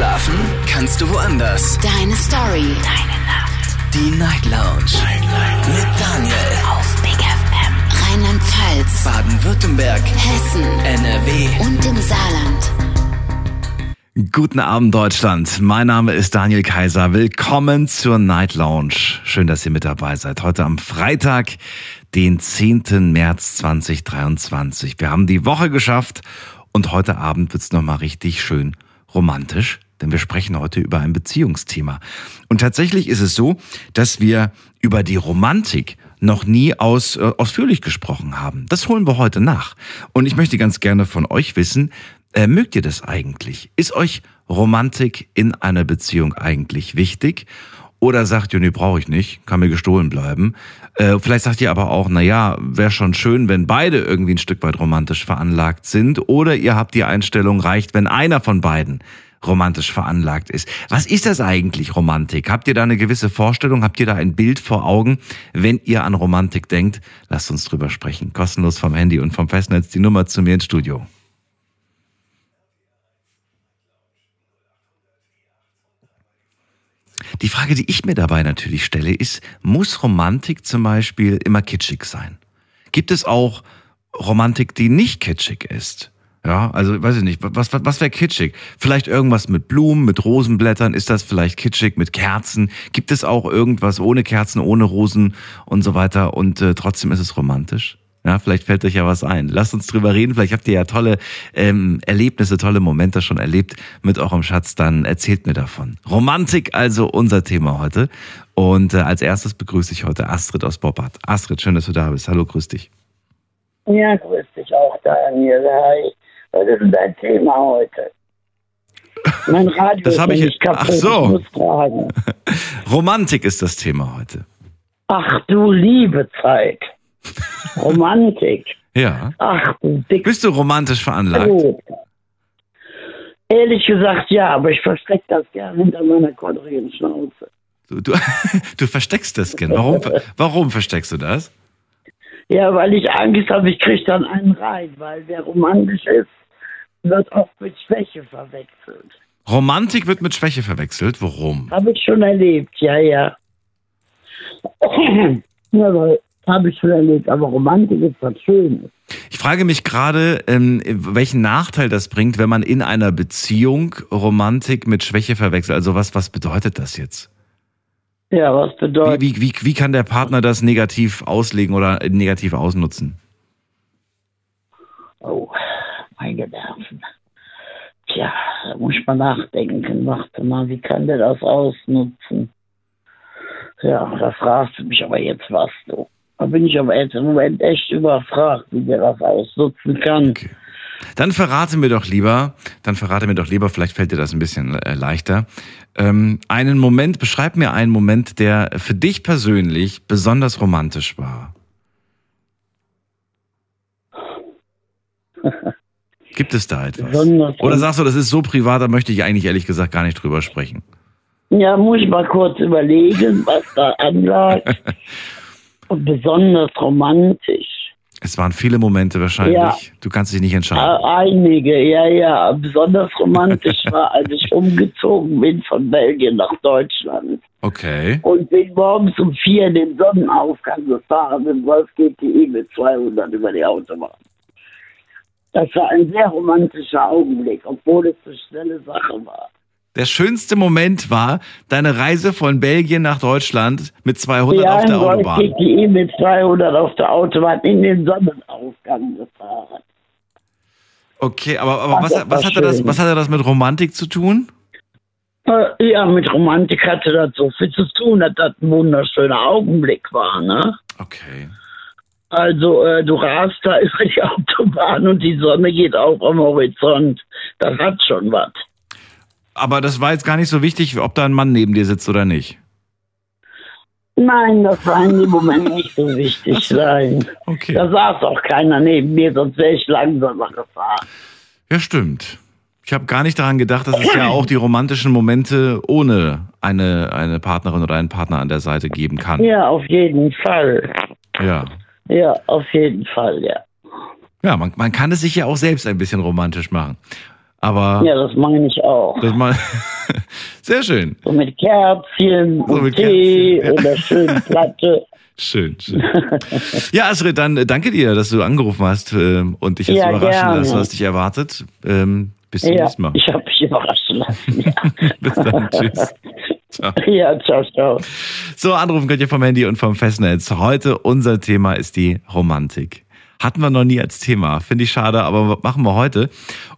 Schlafen kannst du woanders. Deine Story. Deine Nacht. Die Night Lounge. Night, Night. Mit Daniel. Auf Big FM. Rheinland-Pfalz. Baden-Württemberg. Hessen. NRW. Und im Saarland. Guten Abend, Deutschland. Mein Name ist Daniel Kaiser. Willkommen zur Night Lounge. Schön, dass ihr mit dabei seid. Heute am Freitag, den 10. März 2023. Wir haben die Woche geschafft und heute Abend wird's noch mal richtig schön romantisch, denn wir sprechen heute über ein Beziehungsthema. Und tatsächlich ist es so, dass wir über die Romantik noch nie aus, äh, ausführlich gesprochen haben. Das holen wir heute nach. Und ich möchte ganz gerne von euch wissen, äh, mögt ihr das eigentlich? Ist euch Romantik in einer Beziehung eigentlich wichtig? Oder sagt ihr, nee, brauche ich nicht, kann mir gestohlen bleiben. Äh, vielleicht sagt ihr aber auch, na ja, wäre schon schön, wenn beide irgendwie ein Stück weit romantisch veranlagt sind. Oder ihr habt die Einstellung, reicht, wenn einer von beiden romantisch veranlagt ist. Was ist das eigentlich, Romantik? Habt ihr da eine gewisse Vorstellung? Habt ihr da ein Bild vor Augen, wenn ihr an Romantik denkt? Lasst uns drüber sprechen. Kostenlos vom Handy und vom Festnetz die Nummer zu mir ins Studio. Die Frage, die ich mir dabei natürlich stelle, ist, muss Romantik zum Beispiel immer kitschig sein? Gibt es auch Romantik, die nicht kitschig ist? Ja, also weiß ich nicht, was, was, was wäre kitschig? Vielleicht irgendwas mit Blumen, mit Rosenblättern, ist das vielleicht kitschig mit Kerzen? Gibt es auch irgendwas ohne Kerzen, ohne Rosen und so weiter und äh, trotzdem ist es romantisch? Ja, vielleicht fällt euch ja was ein. Lasst uns drüber reden. Vielleicht habt ihr ja tolle ähm, Erlebnisse, tolle Momente schon erlebt mit eurem Schatz. Dann erzählt mir davon. Romantik also unser Thema heute. Und äh, als erstes begrüße ich heute Astrid aus Boppard. Astrid, schön, dass du da bist. Hallo, grüß dich. Ja, grüß dich auch, Daniel. Hi. Was ist denn dein Thema heute? Mein Radio Das ist ich- nicht kaputt. ach so. Romantik ist das Thema heute. Ach du liebe Zeit. Romantik. Ja. Ach du dick. Bist du romantisch veranlagt? Brot. Ehrlich gesagt ja, aber ich verstecke das gerne hinter meiner kodrigen Schnauze. Du, du, du versteckst das gern. Warum, warum versteckst du das? Ja, weil ich Angst habe, ich kriege dann einen rein, weil wer romantisch ist, wird oft mit Schwäche verwechselt. Romantik wird mit Schwäche verwechselt. Warum? Habe ich schon erlebt, ja, ja. ja, habe ich schon erlebt, aber Romantik ist was Schönes. Ich frage mich gerade, ähm, welchen Nachteil das bringt, wenn man in einer Beziehung Romantik mit Schwäche verwechselt. Also was, was bedeutet das jetzt? Ja, was Wie, bedeutet wie, wie, wie kann der Partner das negativ auslegen oder negativ ausnutzen? Oh, meine Nerven. Tja, da muss mal nachdenken. Warte mal, wie kann der das ausnutzen? Ja, da fragst du mich aber jetzt was, du. Da bin ich aber jetzt im Moment echt überfragt, wie der das ausnutzen kann. Okay. Dann verrate mir doch lieber, dann verrate mir doch lieber, vielleicht fällt dir das ein bisschen äh, leichter, ähm, einen Moment, beschreib mir einen Moment, der für dich persönlich besonders romantisch war. Gibt es da etwas? Oder sagst du, das ist so privat, da möchte ich eigentlich ehrlich gesagt gar nicht drüber sprechen? Ja, muss ich mal kurz überlegen, was da anlag. Und besonders romantisch. Es waren viele Momente wahrscheinlich. Ja. Du kannst dich nicht entscheiden. Äh, Einige, ja, ja. Besonders romantisch war, als ich umgezogen bin von Belgien nach Deutschland. Okay. Und bin morgens um vier in den Sonnenaufgang gefahren mit Wolf GTI mit 200 über die Autobahn. Das war ein sehr romantischer Augenblick, obwohl es eine schnelle Sache war. Der schönste Moment war deine Reise von Belgien nach Deutschland mit 200 Ja, auf der Autobahn. GTI mit 200 auf der Autobahn in den Sonnenaufgang gefahren. Okay, aber, aber Ach, was, was, hatte das, was hatte das mit Romantik zu tun? Äh, Ja, mit Romantik hatte das so viel zu tun, dass das ein wunderschöner Augenblick war, ne? Okay. Also, äh, du rast da über die Autobahn und die Sonne geht auf am Horizont. Das hat schon was. Aber das war jetzt gar nicht so wichtig, ob da ein Mann neben dir sitzt oder nicht. Nein, das war in dem Moment nicht so wichtig sein. Okay. Da saß auch keiner neben mir, sonst wäre ich langsamer gefahren. Ja, stimmt. Ich habe gar nicht daran gedacht, dass es ja auch die romantischen Momente ohne eine, eine Partnerin oder einen Partner an der Seite geben kann. Ja, auf jeden Fall. Ja. Ja, auf jeden Fall, ja. Ja, man, man kann es sich ja auch selbst ein bisschen romantisch machen. Aber Ja, das meine ich auch. das mal sehr schön. So mit Kerzchen So und mit Tee Kerzchen, ja. und der schönen Platte. Schön, schön. Ja, Astrid, dann äh, danke dir, dass du angerufen hast ähm, und dich jetzt Ja, überraschen gerne. lässt, was dich erwartet. Ähm, bis zum Ja, nächsten Mal. ich habe mich überraschen lassen. Ja. Bis dann. Tschüss. Ciao. ja, ciao, ciao. So, anrufen könnt ihr vom Handy und vom Festnetz. Heute unser Thema ist die Romantik. Hatten wir noch nie als Thema. Finde ich schade, aber machen wir heute.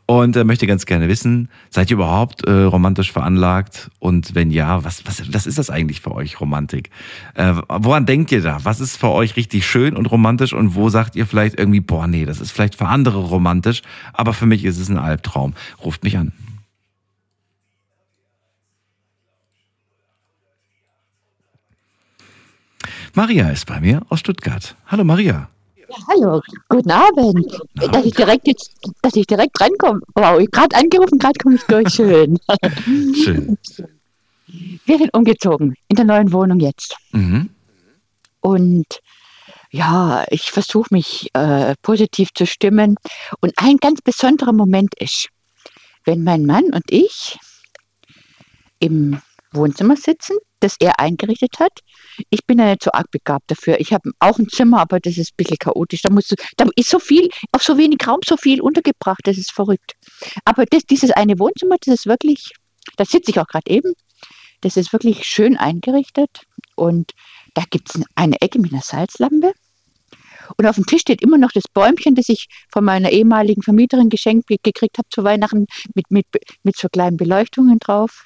Und äh, möchte ganz gerne wissen, seid ihr überhaupt äh, romantisch veranlagt? Und wenn ja, was, was, was ist das eigentlich für euch, Romantik? Äh, woran denkt ihr da? Was ist für euch richtig schön und romantisch? Und wo sagt ihr vielleicht irgendwie, boah, nee, das ist vielleicht für andere romantisch, aber für mich ist es ein Albtraum. Ruft mich an. Maria ist bei mir aus Stuttgart. Hallo Maria. Hallo, guten Abend. Dass ich direkt jetzt, dass ich direkt rankomme. Wow, ich gerade angerufen, gerade komme ich durch. Schön. Schön. Wir sind umgezogen in der neuen Wohnung jetzt. Mhm. Und ja, ich versuche mich äh, positiv zu stimmen. Und ein ganz besonderer Moment ist, wenn mein Mann und ich im Wohnzimmer sitzen, das er eingerichtet hat. Ich bin ja nicht so arg begabt dafür. Ich habe auch ein Zimmer, aber das ist ein bisschen chaotisch. Da, musst du, da ist so viel, auf so wenig Raum so viel untergebracht, das ist verrückt. Aber das, dieses eine Wohnzimmer, das ist wirklich, da sitze ich auch gerade eben, das ist wirklich schön eingerichtet. Und da gibt es eine Ecke mit einer Salzlampe. Und auf dem Tisch steht immer noch das Bäumchen, das ich von meiner ehemaligen Vermieterin geschenkt ge- gekriegt habe zu Weihnachten, mit, mit, mit so kleinen Beleuchtungen drauf,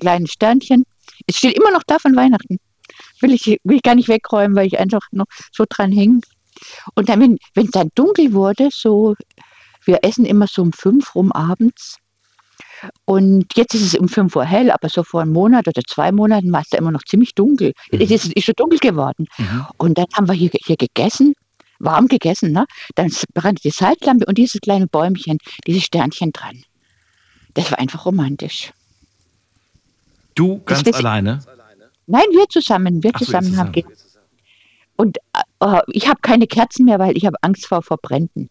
kleinen Sternchen. Es steht immer noch da von Weihnachten. Will ich, will ich gar nicht wegräumen, weil ich einfach noch so dran hänge. Und dann, wenn es dann dunkel wurde, so, wir essen immer so um fünf rum abends. Und jetzt ist es um fünf Uhr hell, aber so vor einem Monat oder zwei Monaten war es da immer noch ziemlich dunkel. Es ist, ist schon dunkel geworden. Mhm. Und dann haben wir hier, hier gegessen, warm gegessen, ne? Dann brannte die Salzlampe und dieses kleine Bäumchen, dieses Sternchen dran. Das war einfach romantisch. Du ganz alleine? Nein, wir zusammen, wir so, ihr zusammen haben zusammen. ge Und äh, ich habe keine Kerzen mehr, weil ich habe Angst vor Verbrennen.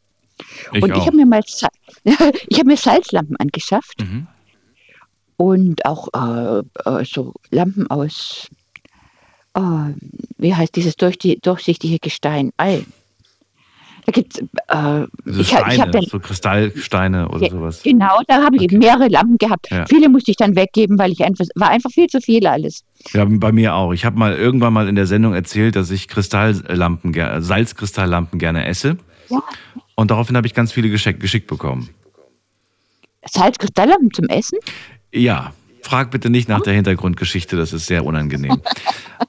Ich und auch. ich habe mir mal ich habe mir Salzlampen angeschafft Mhm. und auch äh, äh, so Lampen aus äh, wie heißt dieses durch die, durchsichtige Gestein? Ei. Da gibt's äh, Also ich, ich dann so Kristallsteine oder Ja, sowas. Genau, da habe ich eben mehrere Lampen gehabt. Ja. Viele musste ich dann weggeben, weil ich einfach, war einfach viel zu viel alles. Ja, bei mir auch. Ich habe mal irgendwann mal in der Sendung erzählt, dass ich Kristalllampen, ger- Salzkristalllampen gerne esse. Ja. Und daraufhin habe ich ganz viele geschenkt, geschickt bekommen. Salzkristalllampen zum Essen? Ja, frag bitte nicht nach der Hintergrundgeschichte, das ist sehr unangenehm.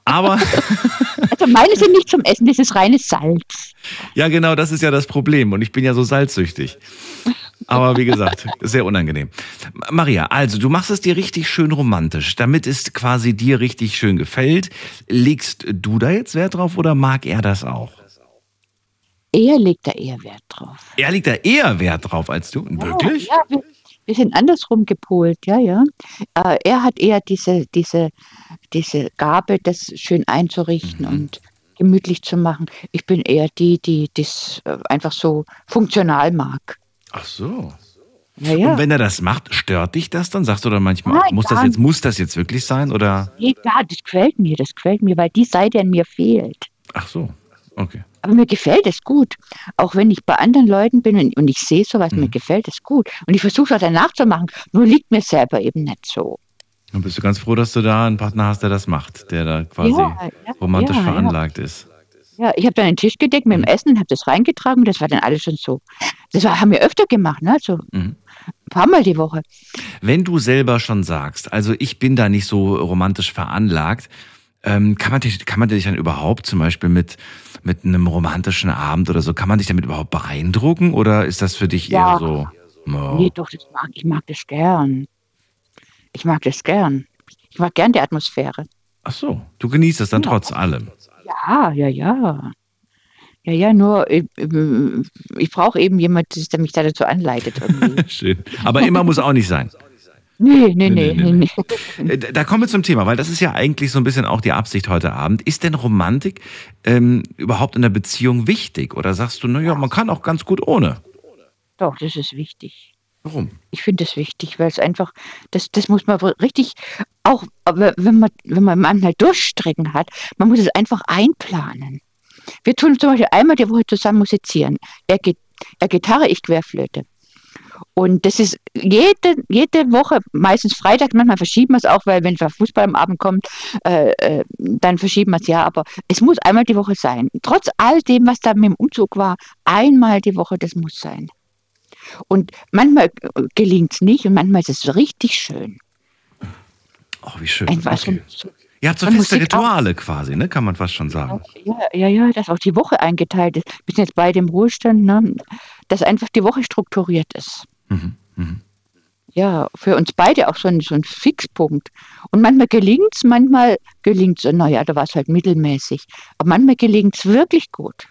Aber Also meine sind nicht zum Essen, das ist reines Salz. ja, genau, das ist ja das Problem. Und ich bin ja so salzsüchtig. Aber wie gesagt, sehr unangenehm. Ma- Maria, also du machst es dir richtig schön romantisch, damit es quasi dir richtig schön gefällt. Legst du da jetzt Wert drauf oder mag er das auch? Er legt da eher Wert drauf. Er legt da eher Wert drauf als du. Wirklich? Ja, wir, sind andersrum gepolt, ja, ja. Äh, er hat eher diese, diese, diese Gabe, das schön einzurichten Mhm. und gemütlich zu machen. Ich bin eher die, die das äh, einfach so funktional mag. Ach so. Ja, ja. Und wenn er das macht, stört dich das dann? Sagst du dann manchmal, Nein, muss das jetzt, muss das jetzt wirklich sein? Oder? Nee, ja, das gefällt mir, das gefällt mir, weil die Seite an mir fehlt. Ach so. Okay. Aber mir gefällt es gut. Auch wenn ich bei anderen Leuten bin und, und ich sehe sowas, Mhm. mir gefällt es gut. Und ich versuche es auch danach zu machen. Nur liegt mir selber eben nicht so. Dann bist du ganz froh, dass du da einen Partner hast, der das macht, der da quasi Ja, ja, romantisch ja, ja. veranlagt ist. Ja, ich habe dann den Tisch gedeckt mit dem Essen und habe das reingetragen. Das war dann alles schon so. Das war, haben wir öfter gemacht, ne? So Mhm. ein paar Mal die Woche. Wenn du selber schon sagst, also ich bin da nicht so romantisch veranlagt, ähm, kann, man dich, kann man dich dann überhaupt zum Beispiel mit, mit einem romantischen Abend oder so, kann man dich damit überhaupt beeindrucken oder ist das für dich Ja. eher so? Oh. Nee, doch, das mag, ich mag das gern. Ich mag das gern. Ich mag gern die Atmosphäre. Ach so, du genießt es dann trotz allem. Ja, ja, ja. Ja, ja, nur ich, ich brauche eben jemanden, der mich da dazu anleitet. Schön. Aber immer muss auch nicht sein. nee, nee, Nee, nee, nee, nee. Äh, Da kommen wir zum Thema, weil das ist ja eigentlich so ein bisschen auch die Absicht heute Abend. Ist denn Romantik ähm, überhaupt in der Beziehung wichtig? Oder sagst du, naja, man kann auch ganz gut ohne? Doch, das ist wichtig. Warum? Ich finde das wichtig, weil es einfach, das, das muss man richtig, auch wenn man, wenn man manchmal Durchstrecken hat, man muss es einfach einplanen. Wir tun zum Beispiel einmal die Woche zusammen musizieren. Er, geht, er Gitarre, ich Querflöte. Und das ist jede, jede Woche, meistens Freitag, manchmal verschieben wir es auch, weil wenn Fußball am Abend kommt, äh, äh, dann verschieben wir es ja. Aber es muss einmal die Woche sein. Trotz all dem, was da mit dem Umzug war, einmal die Woche, das muss sein. Und manchmal gelingt es nicht und manchmal ist es richtig schön. Oh, wie schön. Einfach okay. so, Ihr habt so feste sich auch- Rituale quasi, ne? Kann man fast schon sagen. Ja, ja, ja, dass auch die Woche eingeteilt ist. Wir sind jetzt beide im Ruhestand, ne? Dass einfach die Woche strukturiert ist. Mhm. Mhm. Ja, für uns beide auch so ein, so ein Fixpunkt. Und manchmal gelingt es, manchmal gelingt es, naja, da war es halt mittelmäßig. Aber manchmal gelingt es wirklich gut.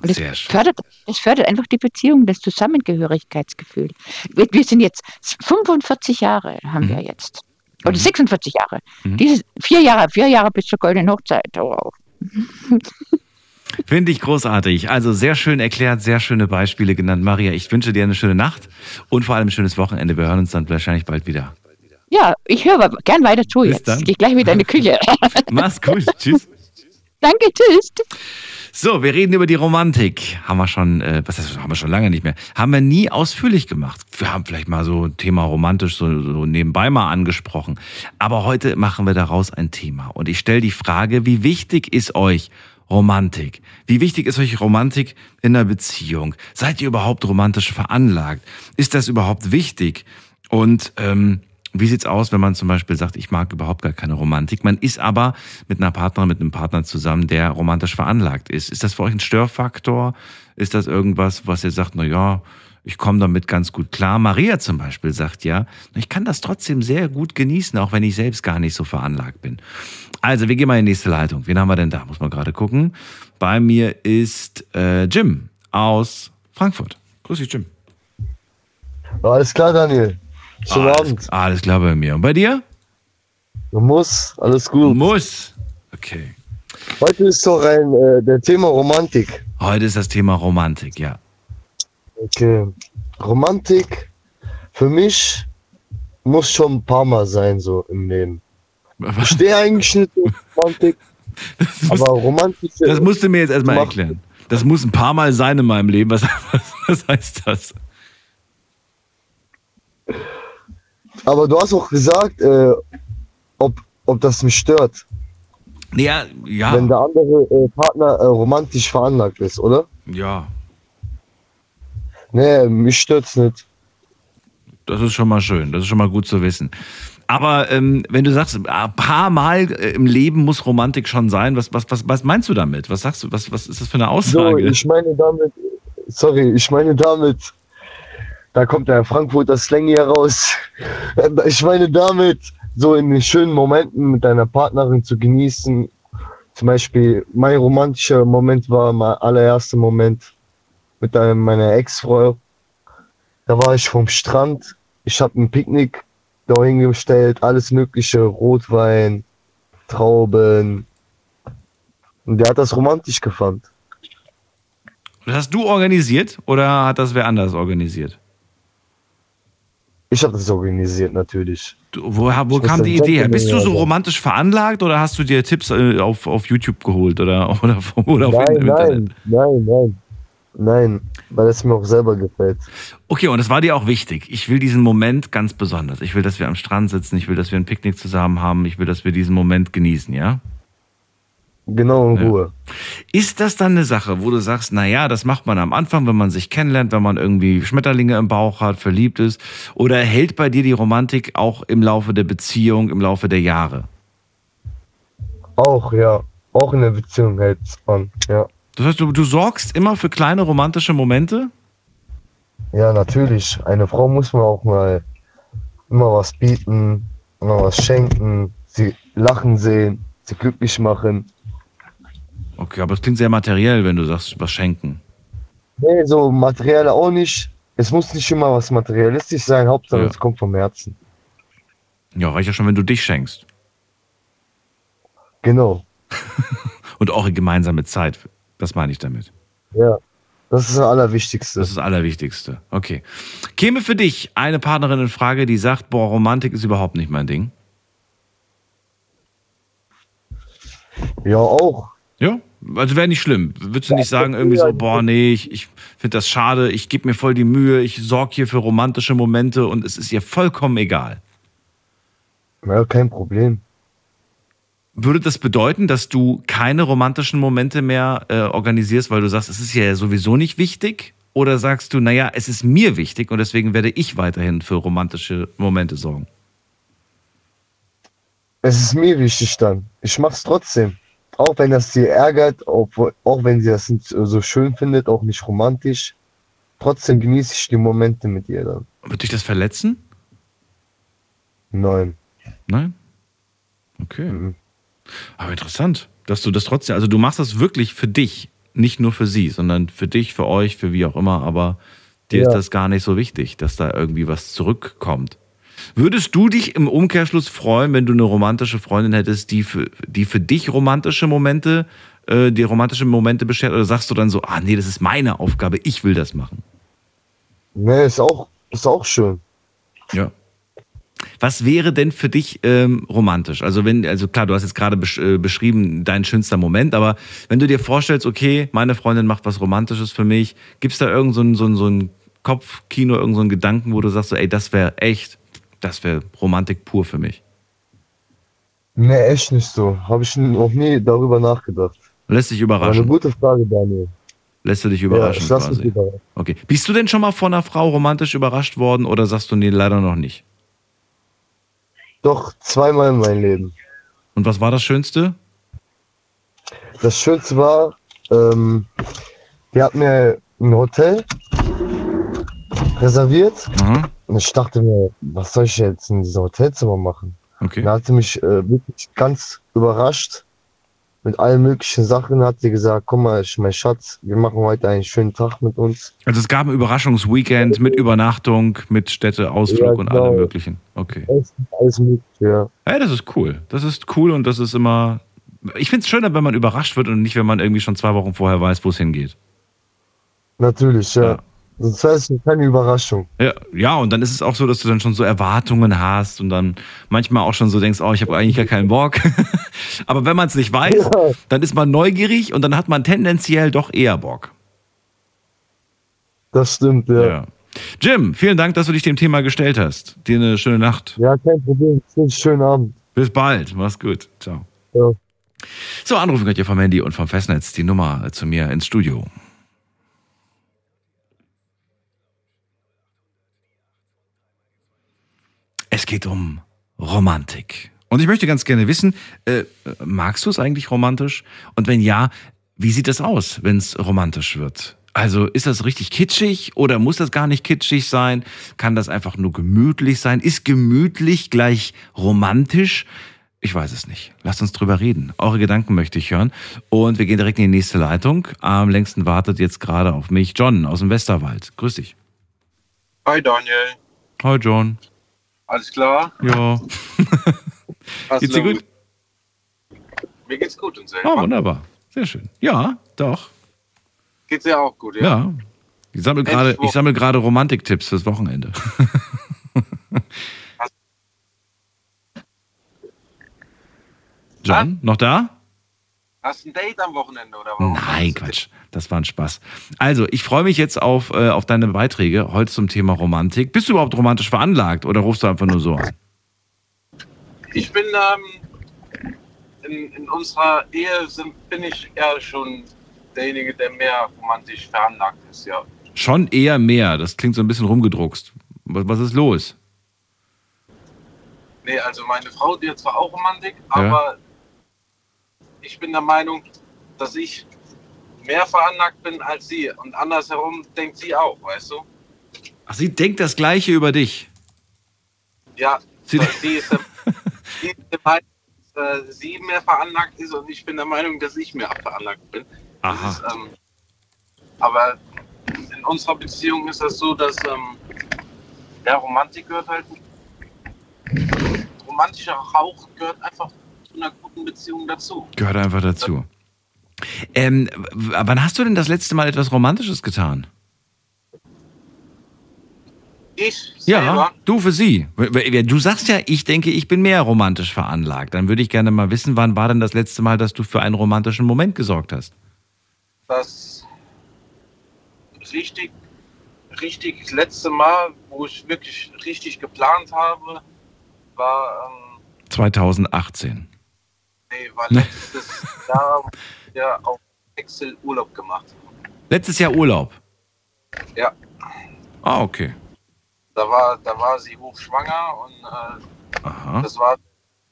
Und schön. fördert, das fördert einfach die Beziehung, das Zusammengehörigkeitsgefühl. Wir, wir sind jetzt 45 Jahre, haben wir jetzt. Oder 46 Jahre. Mhm. Diese vier Jahre, vier Jahre bis zur goldenen Hochzeit. Oh. Finde ich großartig. Also sehr schön erklärt, sehr schöne Beispiele genannt. Maria, ich wünsche dir eine schöne Nacht und vor allem ein schönes Wochenende. Wir hören uns dann wahrscheinlich bald wieder. Ja, ich höre gern weiter zu jetzt. dann. Ich gehe gleich wieder in die Küche. Mach's gut. Tschüss. Danke, tschüss. So, wir reden über die Romantik. Haben wir schon, äh, was heißt, haben wir schon lange nicht mehr. Haben wir nie ausführlich gemacht. Wir haben vielleicht mal so ein Thema romantisch so, so nebenbei mal angesprochen. Aber heute machen wir daraus ein Thema. Und ich stelle die Frage, wie wichtig ist euch Romantik? Wie wichtig ist euch Romantik in einer Beziehung? Seid ihr überhaupt romantisch veranlagt? Ist das überhaupt wichtig? Und ähm, wie sieht's aus, wenn man zum Beispiel sagt, ich mag überhaupt gar keine Romantik? Man ist aber mit einer Partnerin, mit einem Partner zusammen, der romantisch veranlagt ist. Ist das für euch ein Störfaktor? Ist das irgendwas, was ihr sagt, na ja, ich komme damit ganz gut klar? Maria zum Beispiel sagt ja, ich kann das trotzdem sehr gut genießen, auch wenn ich selbst gar nicht so veranlagt bin. Also, wir gehen mal in die nächste Leitung. Wen haben wir denn da? Muss man gerade gucken. Bei mir ist äh, Jim aus Frankfurt. Grüß dich, Jim. Alles klar, Daniel. Schönen alles, Abend. alles klar bei mir. Und bei dir? Du musst, alles gut. Muss. Okay. Heute ist doch ein äh, der Thema Romantik. Heute ist das Thema Romantik, ja. Okay. Romantik für mich muss schon ein paar Mal sein, so im Leben. Ich stehe eigentlich nicht auf Romantik, Das, musst, aber romantische. das musst du mir jetzt erstmal erklären. Das muss ein paar Mal sein in meinem Leben. Was, was, was heißt das? aber du hast auch gesagt, äh, ob, ob das mich stört, Ja, ja, wenn der andere äh, Partner äh, romantisch veranlagt ist, oder? ja. Nee, mich stört's nicht. Das ist schon mal schön. Das ist schon mal gut zu wissen. Aber ähm, wenn du sagst, ein paar Mal äh, im Leben muss Romantik schon sein, was, was, was, was meinst du damit? Was sagst du? Was, was ist das für eine So, Aussage? ich meine damit, sorry, ich meine damit, da kommt der Frankfurter Slang hier raus. Ich meine damit, so in den schönen Momenten mit deiner Partnerin zu genießen. Zum Beispiel, mein romantischer Moment war mein allererster Moment mit meiner Ex-Frau. Da war ich vom Strand. Ich habe ein Picknick da hingestellt, alles mögliche, Rotwein, Trauben. Und der hat das romantisch gefunden. Das hast du organisiert oder hat das wer anders organisiert? Ich habe das organisiert natürlich. Du, wo wo kam die Idee her? Bist du so romantisch veranlagt oder hast du dir Tipps äh, auf, auf YouTube geholt oder, oder, oder auf nein, Internet? nein, nein, nein. Nein, weil es mir auch selber gefällt. Okay, und das war dir auch wichtig. Ich will diesen Moment ganz besonders. Ich will, dass wir am Strand sitzen. Ich will, dass wir ein Picknick zusammen haben. Ich will, dass wir diesen Moment genießen, ja? Genau in Ja. Ruhe. Ist das dann eine Sache, wo du sagst, na ja, das macht man am Anfang, wenn man sich kennenlernt, wenn man irgendwie Schmetterlinge im Bauch hat, verliebt ist? Oder hält bei dir die Romantik auch im Laufe der Beziehung, im Laufe der Jahre? Auch, ja. Auch in der Beziehung hält's an. Ja. Das heißt, du, du sorgst immer für kleine romantische Momente? Ja, natürlich. Eine Frau muss man auch mal immer was bieten, immer was schenken, sie lachen sehen, sie glücklich machen. Okay, aber es klingt sehr materiell, wenn du sagst, was schenken. Nee, so materiell auch nicht. Es muss nicht immer was materialistisch sein, Hauptsache Ja. es kommt vom Herzen. Ja, reicht ja schon, wenn du dich schenkst. Genau. Und auch eine gemeinsame Zeit. Das meine ich damit. Ja. Das ist das Allerwichtigste. Das ist das Allerwichtigste. Okay. Käme für dich eine Partnerin in Frage, die sagt, boah, Romantik ist überhaupt nicht mein Ding? Ja, auch. Ja? Also wäre nicht schlimm. Würdest du nicht sagen, irgendwie so, boah, nee, ich, ich finde das schade, ich gebe mir voll die Mühe, ich sorge hier für romantische Momente und es ist ihr vollkommen egal. Ja, kein Problem. Würde das bedeuten, dass du keine romantischen Momente mehr äh, organisierst, weil du sagst, es ist ja sowieso nicht wichtig? Oder sagst du, naja, es ist mir wichtig und deswegen werde ich weiterhin für romantische Momente sorgen? Es ist mir wichtig dann. Ich mach's trotzdem. Auch wenn das sie ärgert, auch, auch wenn sie das nicht so schön findet, auch nicht romantisch. Trotzdem genieße ich die Momente mit ihr dann. Wird dich das verletzen? Nein. Nein? Okay. Mhm. Aber interessant, dass du das trotzdem, also du machst das wirklich für dich, nicht nur für sie, sondern für dich, für euch, für wie auch immer, aber dir Ja. ist das gar nicht so wichtig, dass da irgendwie was zurückkommt. Würdest du dich im Umkehrschluss freuen, wenn du eine romantische Freundin hättest, die für, die für dich romantische Momente, äh, die romantische Momente beschert, oder sagst du dann so, ah nee, das ist meine Aufgabe, ich will das machen? Nee, ist auch, ist auch schön. Ja. Was wäre denn für dich ähm, romantisch? Also wenn, also klar, du hast jetzt gerade besch äh, beschrieben dein schönster Moment, aber wenn du dir vorstellst, okay, meine Freundin macht was Romantisches für mich, gibt's da irgend so ein, so ein, so ein Kopfkino, irgend so einen Gedanken, wo du sagst, so, ey, das wäre echt, das wäre Romantik pur für mich. Nee, echt nicht so. Habe ich noch nie darüber nachgedacht. Lässt dich War eine überraschen. gute Frage, Daniel. Lässt du dich Ja, überraschen ich lass mich quasi. überraschen. Okay. Bist du denn schon mal von einer Frau romantisch überrascht worden oder sagst du, nee, leider noch nicht? Doch zweimal in meinem Leben. Und was war das Schönste? Das Schönste war, ähm, die hat mir ein Hotel reserviert Aha. und ich dachte mir, was soll ich jetzt in diesem Hotelzimmer machen? Okay. Da hat sie mich äh, wirklich ganz überrascht. Mit allen möglichen Sachen hat sie gesagt, guck mal, mein Schatz, wir machen heute einen schönen Tag mit uns. Also es gab ein Überraschungsweekend mit Übernachtung, mit Städteausflug Ja, und genau. allem möglichen. Okay. Alles, alles mögliche, ja. Ja, das ist cool. Das ist cool und das ist immer. Ich finde es schöner, wenn man überrascht wird und nicht, wenn man irgendwie schon zwei Wochen vorher weiß, wo es hingeht. Natürlich, ja. Ja. Wäre es keine Überraschung. Ja, ja, und dann ist es auch so, dass du dann schon so Erwartungen hast und dann manchmal auch schon so denkst, oh, ich habe eigentlich gar keinen Bock. Aber wenn man es nicht weiß, Ja. dann ist man neugierig und dann hat man tendenziell doch eher Bock. Das stimmt, ja. Ja. Jim, vielen Dank, dass du dich dem Thema gestellt hast. Dir eine schöne Nacht. Ja, kein Problem. Schönen Abend. Bis bald. Mach's gut. Ciao. Ja. So, anrufen könnt ihr vom Handy und vom Festnetz die Nummer zu mir ins Studio. Es geht um Romantik. Und ich möchte ganz gerne wissen, äh, magst du es eigentlich romantisch? Und wenn ja, wie sieht das aus, wenn es romantisch wird? Also ist das richtig kitschig oder muss das gar nicht kitschig sein? Kann das einfach nur gemütlich sein? Ist gemütlich gleich romantisch? Ich weiß es nicht. Lasst uns drüber reden. Eure Gedanken möchte ich hören. Und wir gehen direkt in die nächste Leitung. Am längsten wartet jetzt gerade auf mich John aus dem Westerwald. Grüß dich. Hi Daniel, Hi John. Alles klar? Ja. Geht's dir gut? Mir geht's gut und selber. Oh, wunderbar. Sehr schön. Ja, doch. Geht's dir auch gut, ja? Ja. Ich sammle gerade, ich sammle gerade Romantiktipps fürs Wochenende. John, noch da? Hast du ein Date am Wochenende oder warum? Nein, Quatsch. Das war ein Spaß. Also, ich freue mich jetzt auf, äh, auf deine Beiträge heute zum Thema Romantik. Bist du überhaupt romantisch veranlagt oder rufst du einfach nur so an? Ich bin ähm, in, in unserer Ehe sind, bin ich eher schon derjenige, der mehr romantisch veranlagt ist, ja. Schon eher mehr. Das klingt so ein bisschen rumgedruckst. Was, was ist los? Nee, also meine Frau, die hat zwar auch Romantik, aber ich bin der Meinung, dass ich mehr veranlagt bin als sie. Und andersherum denkt sie auch, weißt du? Ach, sie denkt das Gleiche über dich. Ja, Sie- sie, sie ist der, sie ist der Meinung, dass äh, sie mehr veranlagt ist und ich bin der Meinung, dass ich mehr veranlagt bin. Aha. Ist, ähm, aber in unserer Beziehung ist das so, dass ähm, ja, Romantik gehört halt. Romantischer Rauch gehört einfach zu einer guten Beziehung dazu. Gehört einfach dazu. Ähm, wann hast du denn das letzte Mal etwas Romantisches getan? Ich Ja, selber, du für sie. Du sagst ja, ich denke, ich bin mehr romantisch veranlagt. Dann würde ich gerne mal wissen, wann war denn das letzte Mal, dass du für einen romantischen Moment gesorgt hast? das richtig, richtig das letzte Mal, wo ich wirklich richtig geplant habe, war, ähm, 2018. nee, war letztes Jahr, wir auf Excel Urlaub gemacht. Letztes Jahr Urlaub. Ja, Ah, okay. da war, da war sie hochschwanger und äh, das war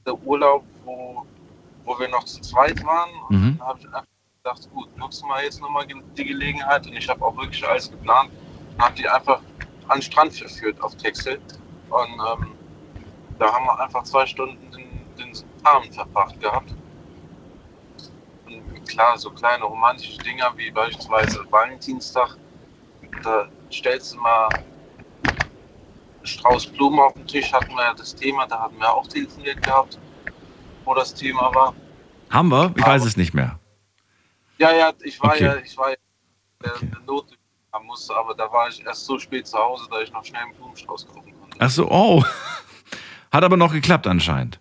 der Urlaub, wo, wo wir noch zu zweit waren. Und Mhm. dann habe ich einfach gedacht, gut, nutzen wir jetzt nochmal die Gelegenheit. Und ich habe auch wirklich alles geplant und habe die einfach an den Strand verführt auf Texel. Und ähm, da haben wir einfach zwei Stunden den, den Abend verbracht gehabt. Und klar, so kleine romantische Dinger wie beispielsweise Valentinstag, da stellst du mal einen Strauß Blumen auf den Tisch, hatten wir ja das Thema, da hatten wir auch telefoniert gehabt, wo das Thema war. Haben wir? Ich Aber- weiß es nicht mehr. Ja, ja, ich war Okay. ja, ich war ja der, Okay. Not haben musste, aber da war ich erst so spät zu Hause, dass ich noch schnell einen Blumenstrauß kaufen konnte. Ach so, oh. Hat aber noch geklappt anscheinend.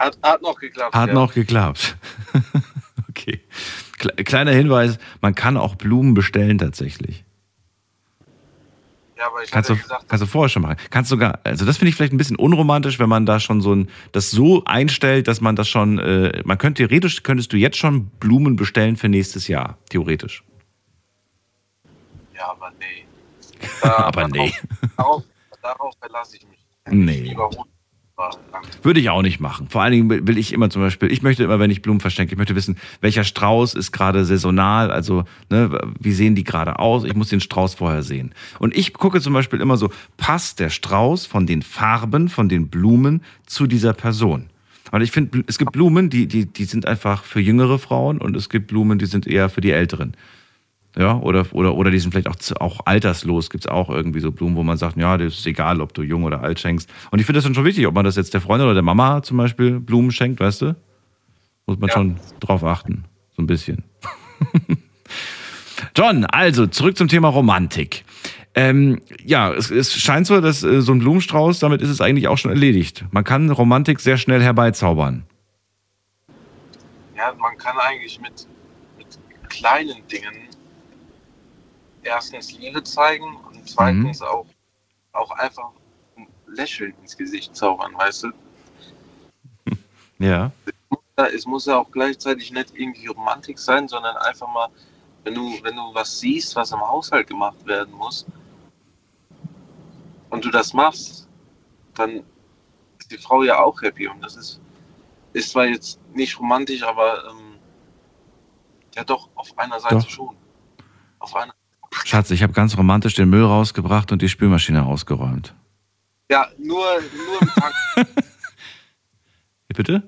Hat, hat noch geklappt. Hat ja. noch geklappt. okay. Kle- Kleiner Hinweis, man kann auch Blumen bestellen tatsächlich. Ja, aber ich Kannst du, hatte gesagt, kannst du vorher schon machen. Kannst sogar, also das finde ich vielleicht ein bisschen unromantisch, wenn man da schon so ein, das so einstellt, dass man das schon, äh, man könnte theoretisch, könntest du jetzt schon Blumen bestellen für nächstes Jahr, theoretisch. ja, aber nee. Da- Aber nee. Darauf, darauf verlasse ich mich. Nee. Lieber rot. Würde ich auch nicht machen. Vor allen Dingen will ich immer zum Beispiel, ich möchte immer, wenn ich Blumen verschenke, ich möchte wissen, welcher Strauß ist gerade saisonal, also ne, wie sehen die gerade aus? Ich muss den Strauß vorher sehen. Und ich gucke zum Beispiel immer so, passt der Strauß von den Farben, von den Blumen zu dieser Person? Weil ich finde, es gibt Blumen, die, die, die sind einfach für jüngere Frauen und es gibt Blumen, die sind eher für die Älteren. Ja, oder, oder, oder die sind vielleicht auch, auch alterslos. Gibt es auch irgendwie so Blumen, wo man sagt, ja, das ist egal, ob du jung oder alt schenkst. Und ich finde das dann schon wichtig, ob man das jetzt der Freundin oder der Mama zum Beispiel Blumen schenkt, weißt du? Muss man Ja. schon drauf achten. So ein bisschen. John, also zurück zum Thema Romantik. Ähm, ja, es, es scheint so, dass äh, so ein Blumenstrauß, damit ist es eigentlich auch schon erledigt. Man kann Romantik sehr schnell herbeizaubern. Ja, man kann eigentlich mit, mit kleinen Dingen erstens Liebe zeigen und zweitens auch, auch einfach ein Lächeln ins Gesicht zaubern, weißt du? Ja. Ja, es muss ja auch gleichzeitig nicht irgendwie Romantik sein, sondern einfach mal, wenn du, wenn du was siehst, was im Haushalt gemacht werden muss und du das machst, dann ist die Frau ja auch happy und das ist, ist zwar jetzt nicht romantisch, aber ähm, ja doch, auf einer Seite Doch. schon. Auf einer, Schatz, ich habe ganz romantisch den Müll rausgebracht und die Spülmaschine ausgeräumt. ja, nur, nur im Tank, Bitte?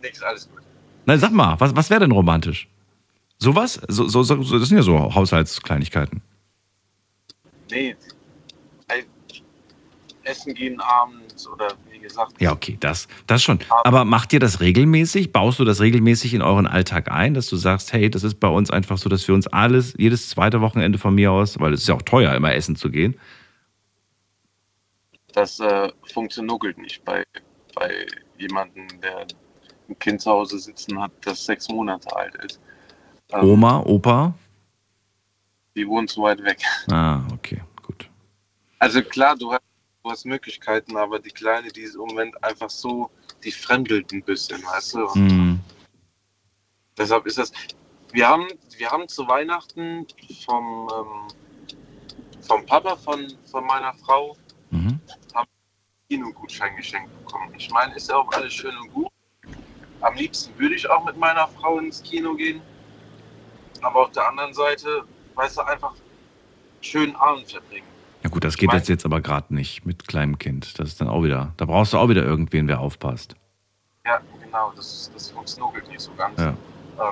nichts, alles gut. Nein, sag mal, was, was wäre denn romantisch? Sowas? So, so, so, das sind ja so Haushaltskleinigkeiten. Nee, essen gehen abends oder wie gesagt, Ja, okay, das, das schon. Aber macht ihr das regelmäßig? Baust du das regelmäßig in euren Alltag ein, dass du sagst, hey, das ist bei uns einfach so, dass wir uns alles, jedes zweite Wochenende von mir aus, weil es ist ja auch teuer, immer essen zu gehen. das äh, funktioniert nicht bei, bei jemandem, der ein Kind zu Hause sitzen hat, das sechs Monate alt ist. Ähm, Oma, Opa? Die wohnen zu weit weg. Ah, okay, gut. Also klar, du hast, du hast Möglichkeiten, aber die Kleine, die ist im Moment einfach so, die fremdelt ein bisschen, weißt du? Und Hm. deshalb ist das. Wir haben, wir haben zu Weihnachten vom, ähm, vom Papa von, von meiner Frau Mhm. Kinogutschein geschenkt bekommen. Ich meine, ist ja auch alles schön und gut. Am liebsten würde ich auch mit meiner Frau ins Kino gehen. Aber auf der anderen Seite, weißt du, einfach schönen Abend verbringen. Ja gut, das geht mein- jetzt, aber gerade nicht mit kleinem Kind. Das ist dann auch wieder, da brauchst du auch wieder irgendwen, wer aufpasst. Ja, genau, das, das funktioniert nicht so ganz. Ja. Ähm,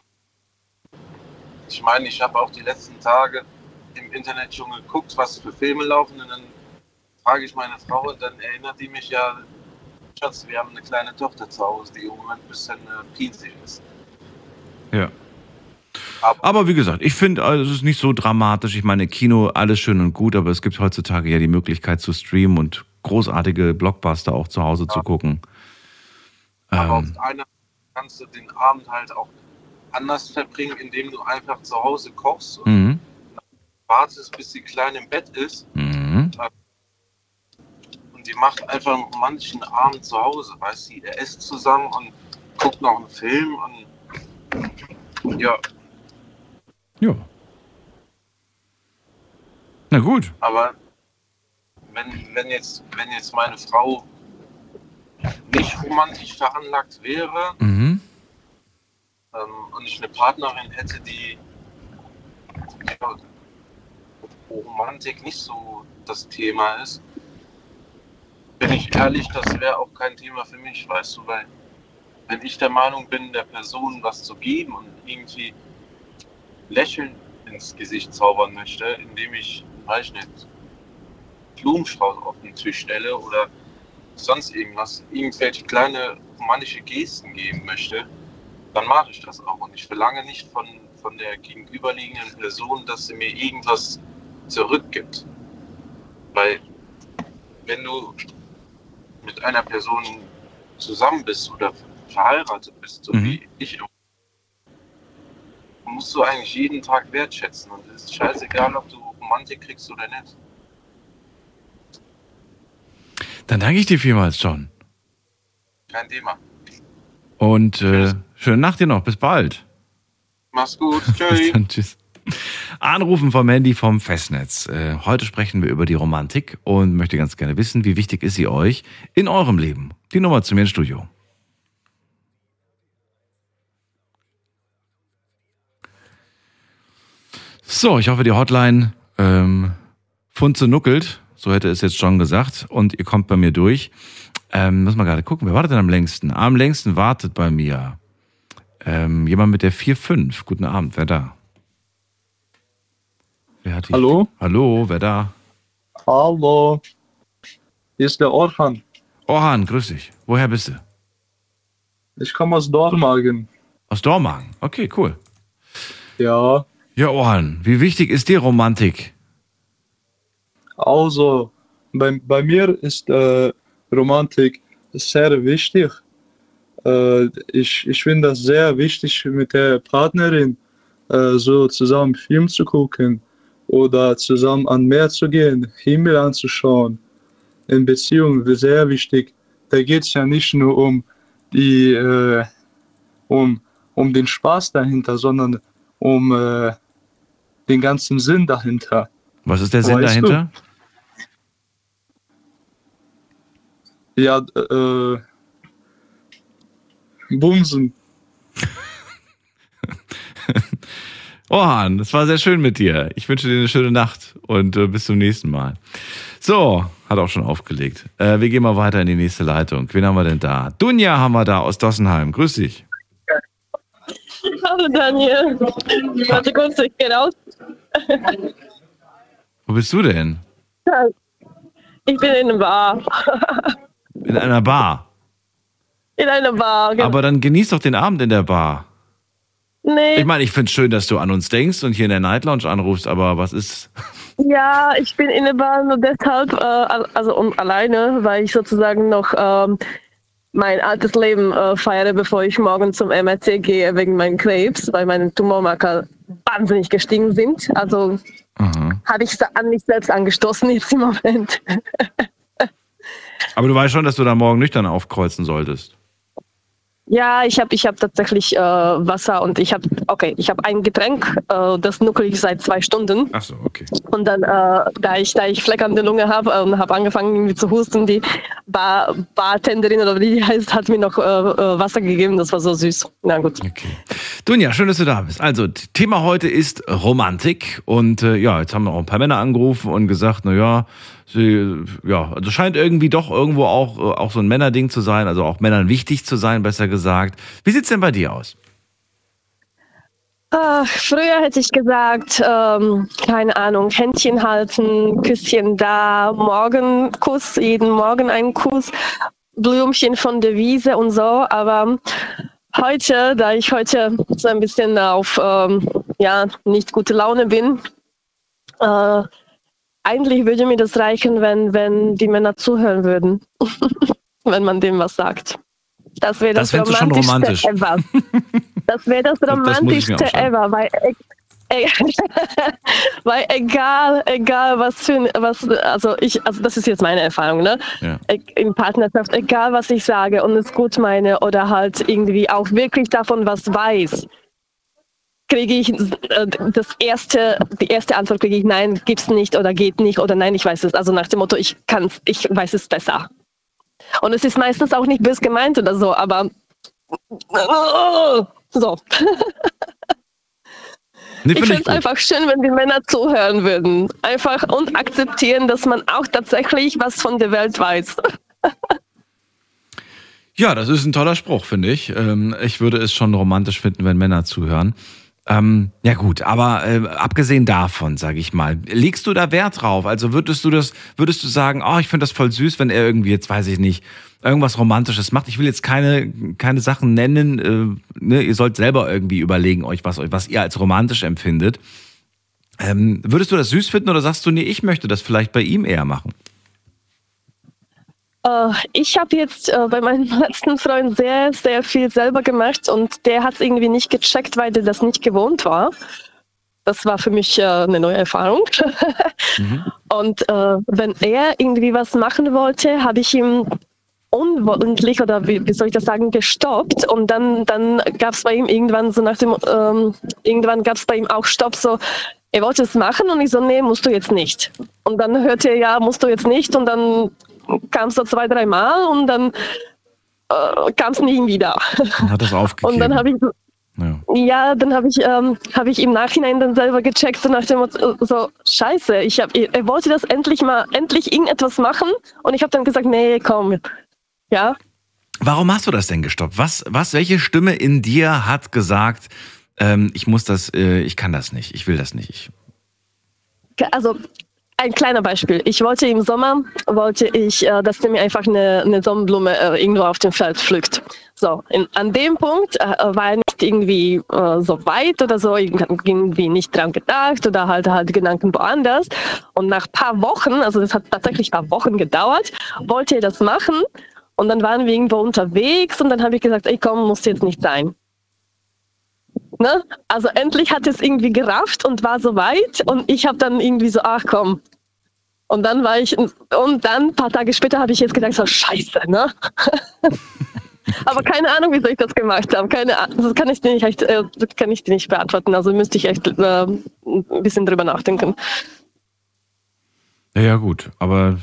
Ich meine, ich habe auch die letzten Tage im Internet schon geguckt, was für Filme laufen und dann frage ich meine Frau und dann erinnert die mich ja, Schatz, wir haben eine kleine Tochter zu Hause, die im Moment ein bisschen äh, pinzig ist. Ja. Aber, wie gesagt, ich finde, also, es ist nicht so dramatisch. Ich meine, Kino, alles schön und gut, aber es gibt heutzutage ja die Möglichkeit zu streamen und großartige Blockbuster auch zu Hause zu gucken. aber auf Ähm, einen Seite kannst du den Abend halt auch anders verbringen, indem du einfach zu Hause kochst und mhm. wartest, bis die Kleine im Bett ist. Mhm. Und die macht einfach einen romantischen Abend zu Hause, weißt du, ihr esst zusammen und guckt noch einen Film und ja, Ja. Na gut. aber wenn, wenn, jetzt, wenn jetzt meine Frau nicht romantisch veranlagt wäre Mhm. ähm, und ich eine Partnerin hätte, die ja, Romantik nicht so das Thema ist, bin ich ehrlich, das wäre auch kein Thema für mich, weißt du, weil wenn ich der Meinung bin, der Person was zu geben und irgendwie Lächeln ins Gesicht zaubern möchte, indem ich, weiß ich nicht, Blumenstrauß auf den Tisch stelle oder sonst irgendwas, irgendwelche kleine romantische Gesten geben möchte, dann mache ich das auch. Und ich verlange nicht von, von der gegenüberliegenden Person, dass sie mir irgendwas zurückgibt. Weil wenn du mit einer Person zusammen bist oder verheiratet bist, so Mhm. wie ich, musst du eigentlich jeden Tag wertschätzen. Und es ist scheißegal, ob du Romantik kriegst oder nicht. Dann danke ich dir vielmals, John. Kein Thema. Und äh, schöne Nacht dir noch. Bis bald. Mach's gut. Tschüss. dann, tschüss. Anrufen vom Handy vom Festnetz. Äh, heute sprechen wir über die Romantik und möchte ganz gerne wissen, wie wichtig ist sie euch in eurem Leben? Die Nummer zu mir ins Studio. So, ich hoffe, die Hotline ähm, Funze nuckelt. So hätte es jetzt schon gesagt. Und ihr kommt bei mir durch. Ähm, muss mal gerade gucken, wer wartet denn am längsten? Am längsten wartet bei mir ähm, jemand mit der 4-5. Guten Abend, wer da? Wer hat die Hallo? Hallo, wer da? Hallo. Hier ist der Orhan. Orhan, grüß dich. Woher bist du? Ich komme aus Dormagen. Aus Dormagen. Okay, cool. Ja, Ja, Orhan, wie wichtig ist dir Romantik? also bei, bei mir ist äh, Romantik sehr wichtig. Äh, ich ich finde das sehr wichtig, mit der Partnerin äh, so zusammen Film zu gucken oder zusammen an Meer zu gehen, Himmel anzuschauen. In Beziehung sehr wichtig. Da geht es ja nicht nur um die äh, um, um den Spaß dahinter, sondern um äh, den ganzen Sinn dahinter. Was ist der Sinn Weißt du? dahinter? Ja, äh, Bumsen. Orhan, es war sehr schön mit dir. Ich wünsche dir eine schöne Nacht und äh, bis zum nächsten Mal. So, hat auch schon aufgelegt. Äh, wir gehen mal weiter in die nächste Leitung. Wen haben wir denn da? Dunja haben wir da aus Dossenheim. Grüß dich. Hallo Daniel. Warte kurz, ich gehe raus. Wo bist du denn? Ich bin in einer Bar. In einer Bar. In einer Bar, genau. Aber dann genieß doch den Abend in der Bar. nee, Ich meine, ich finde es schön, dass du an uns denkst und hier in der Night Lounge anrufst, aber was ist. ja, ich bin in der Bar nur deshalb, äh, al- also um, alleine, weil ich sozusagen noch ähm, mein altes Leben äh, feiere, bevor ich morgen zum MRT gehe wegen meinem Krebs, weil meine Tumormarker wahnsinnig gestiegen sind. Also Aha. habe ich es an mich selbst angestoßen jetzt im Moment. Aber du weißt schon, dass du da morgen nüchtern aufkreuzen solltest. Ja, ich habe ich hab tatsächlich äh, Wasser und ich habe, okay, ich habe ein Getränk, äh, das nuckel ich seit zwei Stunden. Ach so, okay. Und dann, äh, da ich, da ich fleckernde Lunge habe äh, und habe angefangen irgendwie zu husten, die Bar, Bartenderin oder wie die heißt, hat mir noch äh, äh, Wasser gegeben. Das war so süß. Na gut. Okay. Dunja, schön, dass du da bist. Also, Thema heute ist Romantik. Und ja, jetzt haben auch ein paar Männer angerufen und gesagt, na ja, sie, ja, also scheint irgendwie doch irgendwo auch, äh, auch so ein Männerding zu sein, also auch Männern wichtig zu sein, besser gesagt. Wie sieht's denn bei dir aus? Ah, früher hätte ich gesagt, ähm, keine Ahnung, Händchen halten, Küsschen da, Morgenkuss, jeden Morgen einen Kuss, Blümchen von der Wiese und so. Aber heute, da ich heute so ein bisschen auf ähm, ja, nicht gute Laune bin. Äh, eigentlich würde mir das reichen, wenn, wenn die Männer zuhören würden, wenn man dem was sagt. Das wäre das, Das romantischste romantisch. ever. Das wäre das Das romantischste aufschreiben. ever, weil, e- weil egal, egal was für ein- was, also ich, also das ist jetzt meine Erfahrung, ne? Ja. E- In Partnerschaft, egal was ich sage und es gut meine oder halt irgendwie auch wirklich davon was weiß, kriege ich äh, das erste, die erste Antwort kriege ich, nein, gibt's nicht oder geht nicht oder nein, ich weiß es. Also nach dem Motto, ich kann's, ich weiß es besser. Und es ist meistens auch nicht bös gemeint oder so, aber so. Nee, Ich finde es einfach schön, wenn die Männer zuhören würden. Einfach und akzeptieren, dass man auch tatsächlich was von der Welt weiß. Ja, das ist ein toller Spruch, finde ich. Ähm, ich würde es schon romantisch finden, wenn Männer zuhören. Ähm, ja gut, aber äh, abgesehen davon, sage ich mal, legst du da Wert drauf? Also würdest du das, würdest du sagen, oh, ich finde das voll süß, wenn er irgendwie jetzt, weiß ich nicht, irgendwas Romantisches macht. Ich will jetzt keine, keine Sachen nennen. Äh, ne? Ihr sollt selber irgendwie überlegen euch, was, was ihr als romantisch empfindet. Ähm, würdest du das süß finden oder sagst du, nee, ich möchte das vielleicht bei ihm eher machen? Äh, ich habe jetzt äh, bei meinem letzten Freund sehr, sehr viel selber gemacht und der hat es irgendwie nicht gecheckt, weil der das nicht gewohnt war. Das war für mich äh, eine neue Erfahrung. Und äh, wenn er irgendwie was machen wollte, habe ich ihm unwollentlich oder wie, wie soll ich das sagen, gestoppt. Und dann, dann gab es bei ihm irgendwann so nach dem, ähm, irgendwann gab es bei ihm auch Stopp, so, er wollte es machen und ich so, nee, musst du jetzt nicht. Und dann hörte er, ja, musst du jetzt nicht. Und dann kam es so zwei, drei Mal und dann äh, kam es nie wieder. Dann hat das aufgegeben. Und dann habe ich ja. ja, dann habe ich, ähm, hab ich im Nachhinein dann selber gecheckt, so nach dem Motto, so, scheiße, ich hab, er wollte das endlich mal, endlich irgendetwas machen und ich habe dann gesagt, nee, komm, ja. Warum hast du das denn gestoppt? Was, was, welche Stimme in dir hat gesagt, ähm, ich muss das, äh, ich kann das nicht, ich will das nicht. Ich, Also ein kleiner Beispiel. Ich wollte im Sommer, wollte ich, äh, dass der mir einfach eine, eine Sonnenblume äh, irgendwo auf dem Feld pflückt. So, in, an dem Punkt äh, war er nicht irgendwie äh, so weit oder so, irgendwie nicht dran gedacht oder halt halt Gedanken woanders. Und nach paar Wochen, also das hat tatsächlich paar Wochen gedauert, wollte er das machen. Und dann waren wir irgendwo unterwegs und dann habe ich gesagt, ey komm, muss jetzt nicht sein. Ne? Also endlich hat es irgendwie gerafft und war soweit und ich habe dann irgendwie so, ach komm. Und dann war ich, und dann ein paar Tage später habe ich jetzt gedacht, so scheiße, ne? Aber keine Ahnung, wieso ich das gemacht habe. Keine Ahnung, das kann ich dir nicht, echt, äh, kann ich dir nicht beantworten. Also müsste ich echt äh, ein bisschen drüber nachdenken. Ja, ja, gut, aber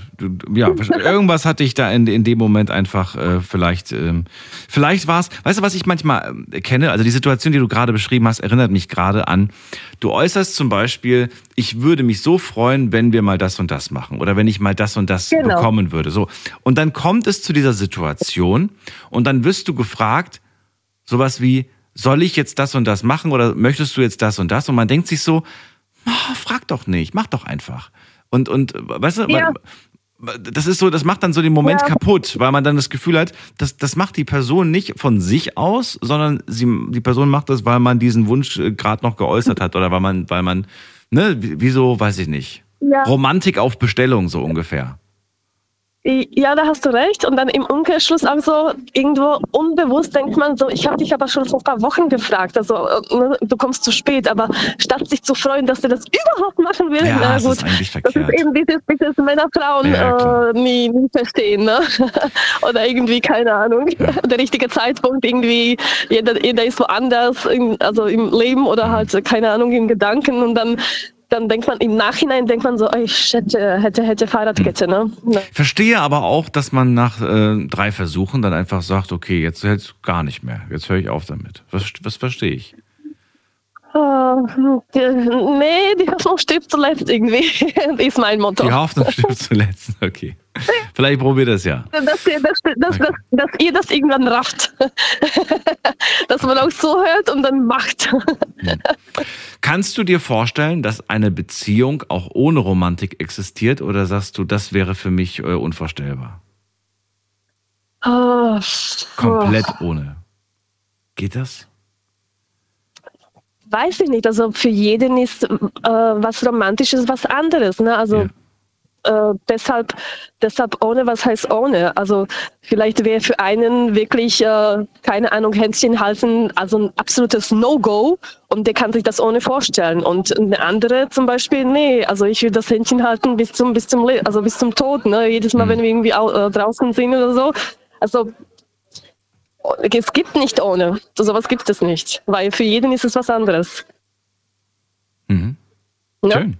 ja, irgendwas hatte ich da in, in dem Moment einfach äh, vielleicht, ähm, vielleicht war es, weißt du, was ich manchmal ähm, kenne? Also die Situation, die du gerade beschrieben hast, erinnert mich gerade an, du äußerst zum Beispiel, ich würde mich so freuen, wenn wir mal das und das machen oder wenn ich mal das und das Genau. bekommen würde. So. Und dann kommt es zu dieser Situation und dann wirst du gefragt, sowas wie, soll ich jetzt das und das machen oder möchtest du jetzt das und das? Und man denkt sich so, ah, frag doch nicht, mach doch einfach. Und, und weißt du, Ja. man, das ist so, das macht dann so den Moment Ja. kaputt, weil man dann das Gefühl hat, das, das macht die Person nicht von sich aus, sondern sie, die Person macht das, weil man diesen Wunsch gerade noch geäußert hat oder weil man, weil man, ne, wie- wieso, weiß ich nicht. Ja. Romantik auf Bestellung, so ungefähr. Ja, da hast du recht. Und dann im Umkehrschluss auch so irgendwo unbewusst denkt man so, ich habe dich aber schon vor ein paar Wochen gefragt. Also äh, ne, du kommst zu spät, aber statt sich zu freuen, dass du das überhaupt machen willst, Ja, na das gut, ist eigentlich das ist eben dieses, dieses Männer-Frauen Ja, äh, nie, nie verstehen. Ne? Oder irgendwie, keine Ahnung, der richtige Zeitpunkt, irgendwie, jeder, jeder ist woanders, in, also im Leben oder Mhm. halt, keine Ahnung, in Gedanken und dann dann denkt man im Nachhinein denkt man so, ey, shit, äh, hätte, hätte Fahrradkette, ne? Verstehe aber auch, dass man nach äh, drei Versuchen dann einfach sagt, okay, jetzt jetzt gar nicht mehr. Jetzt höre ich auf damit. Was, was verstehe ich? Ah, die, nee, die Hoffnung stirbt zuletzt irgendwie, ist mein Motto. Die Hoffnung stirbt zuletzt. Okay. Vielleicht probier das ja. Dass, ihr- dass, dass, dass, dass ihr das irgendwann rafft. dass man auch so hört und dann macht. Kannst du dir vorstellen, dass eine Beziehung auch ohne Romantik existiert oder sagst du, das wäre für mich äh, unvorstellbar? Ah, Komplett ohne. Geht das? weiß ich nicht. Also für jeden ist äh, was Romantisches was anderes. Ne? Also äh, deshalb, deshalb ohne, was heißt ohne? Also vielleicht wäre für einen wirklich, äh, keine Ahnung, Händchen halten, also ein absolutes No-Go und der kann sich das ohne vorstellen. Und eine andere zum Beispiel, nee, also ich will das Händchen halten bis zum, bis zum, also bis zum Tod, ne? jedes Mal, wenn wir irgendwie äh, draußen sind oder so. Also es gibt nicht ohne. Sowas gibt es nicht, weil für jeden ist es was anderes. Mhm. Schön.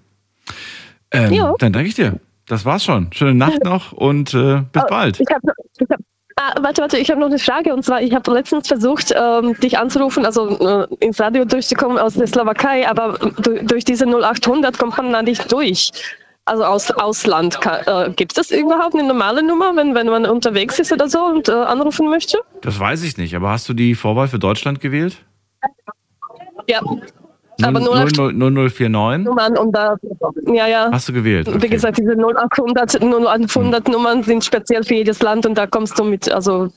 Ähm, Ja. Dann danke ich dir. Das war's schon. Schöne Nacht noch und äh, bis Oh, bald. Ich hab, ich hab, ah, warte, warte, ich habe noch eine Frage. Und zwar, ich habe letztens versucht, ähm, dich anzurufen, also äh, ins Radio durchzukommen aus der Slowakei, aber du, durch diese 0800 kommt man da nicht durch. Also aus Ausland. Äh, Gibt es überhaupt eine normale Nummer, wenn, wenn man unterwegs ist oder so und äh, anrufen möchte? Das weiß ich nicht, aber hast du die Vorwahl für Deutschland gewählt? Ja. Aber 0800 00, 0049? Nummern und da, ja, ja. Hast du gewählt? Wie Okay. gesagt, diese 0800, 0800 Nummern sind speziell für jedes Land und da kommst du mit, also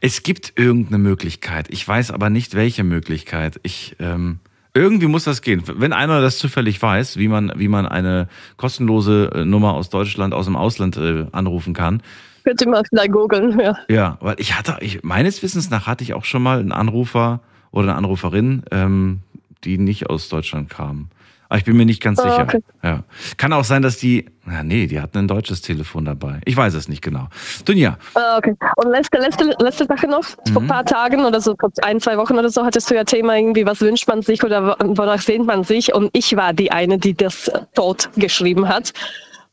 Es gibt irgendeine Möglichkeit. Ich weiß aber nicht, welche Möglichkeit. Ich, ähm, irgendwie muss das gehen. Wenn einer das zufällig weiß, wie man, wie man eine kostenlose äh, Nummer aus Deutschland, aus dem Ausland äh, anrufen kann. könnte man vielleicht googeln, ja. Ja, weil ich hatte, ich, meines Wissens nach hatte ich auch schon mal einen Anrufer oder eine Anruferin, ähm, die nicht aus Deutschland kam. Aber ich bin mir nicht ganz Ah, sicher. okay. Ja. Kann auch sein, dass die, na nee, die hatten ein deutsches Telefon dabei. Ich weiß es nicht genau. Dunja, Ah, okay. Und letzte, letzte, letzte Sache noch. Vor ein paar Tagen oder so, vor ein, zwei Wochen oder so, hattest du ja Thema irgendwie, was wünscht man sich oder wonach sehnt man sich? Und ich war die eine, die das tot geschrieben hat,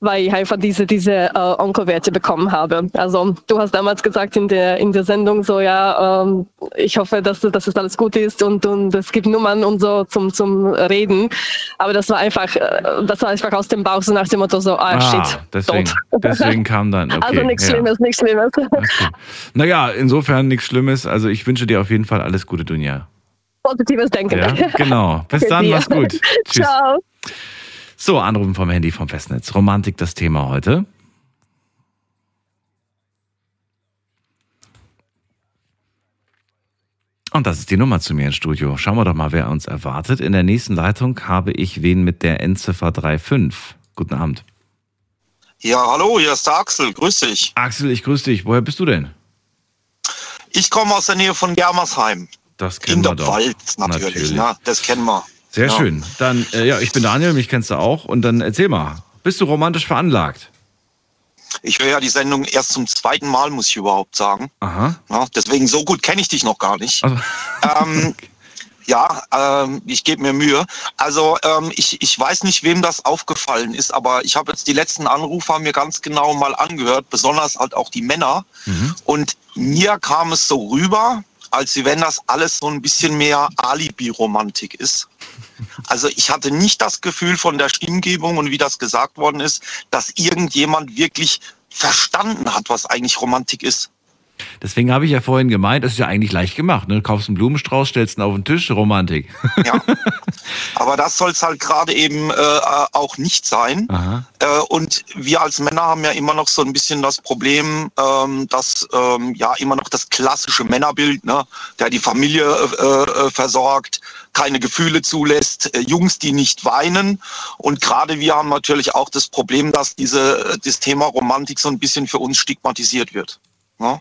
weil ich einfach diese, diese äh, Onkelwerte bekommen habe. Also du hast damals gesagt in der, in der Sendung so, ja, ähm, ich hoffe, dass, dass es alles gut ist und, und es gibt Nummern und so zum, zum Reden. Aber das war einfach, äh, das war einfach aus dem Bauch so nach dem Motto so, ah, shit, deswegen, tot. deswegen kam dann. Okay, also nichts ja. Schlimmes, nichts Schlimmes. Naja, insofern nichts Schlimmes. Also ich wünsche dir auf jeden Fall alles Gute, Dunja. Positives Denken. Ja, genau. Bis dann, mach's gut. Tschüss. Ciao. So, anrufen vom Handy vom Festnetz. Romantik das Thema heute. Und das ist die Nummer zu mir ins Studio. Schauen wir doch mal, wer uns erwartet. In der nächsten Leitung habe ich wen mit der Endziffer 35. Guten Abend. Ja, hallo, hier ist der Axel. Grüß dich. Axel, ich grüße dich. Woher bist du denn? Ich komme aus der Nähe von Germersheim. Das kennen In wir der doch. Pfalz natürlich. Natürlich. Ne? Das kennen wir. Sehr Ja. schön. Dann, äh, ja, ich bin Daniel, mich kennst du auch. Und dann erzähl mal, bist du romantisch veranlagt? Ich höre ja die Sendung erst zum zweiten Mal, muss ich überhaupt sagen. Aha. Ja, deswegen so gut kenne ich dich noch gar nicht. Also, Ähm, ja, ähm, ich gebe mir Mühe. Also ähm, ich, ich weiß nicht, wem das aufgefallen ist, aber ich habe jetzt die letzten Anrufer mir ganz genau mal angehört, besonders halt auch die Männer. Und mir kam es so rüber, als wenn das alles so ein bisschen mehr Alibi-Romantik ist. Also ich hatte nicht das Gefühl von der Stimmgebung und wie das gesagt worden ist, dass irgendjemand wirklich verstanden hat, was eigentlich Romantik ist. Deswegen habe ich ja vorhin gemeint, das ist ja eigentlich leicht gemacht. Ne? Du kaufst einen Blumenstrauß, stellst ihn auf den Tisch, Romantik. Ja. Aber das soll es halt gerade eben äh, auch nicht sein. Äh, und wir als Männer haben ja immer noch so ein bisschen das Problem, ähm, dass ähm, ja immer noch das klassische Männerbild, ne, der die Familie äh, äh, versorgt, keine Gefühle zulässt, äh, Jungs, die nicht weinen. Und gerade wir haben natürlich auch das Problem, dass diese das Thema Romantik so ein bisschen für uns stigmatisiert wird. Ja.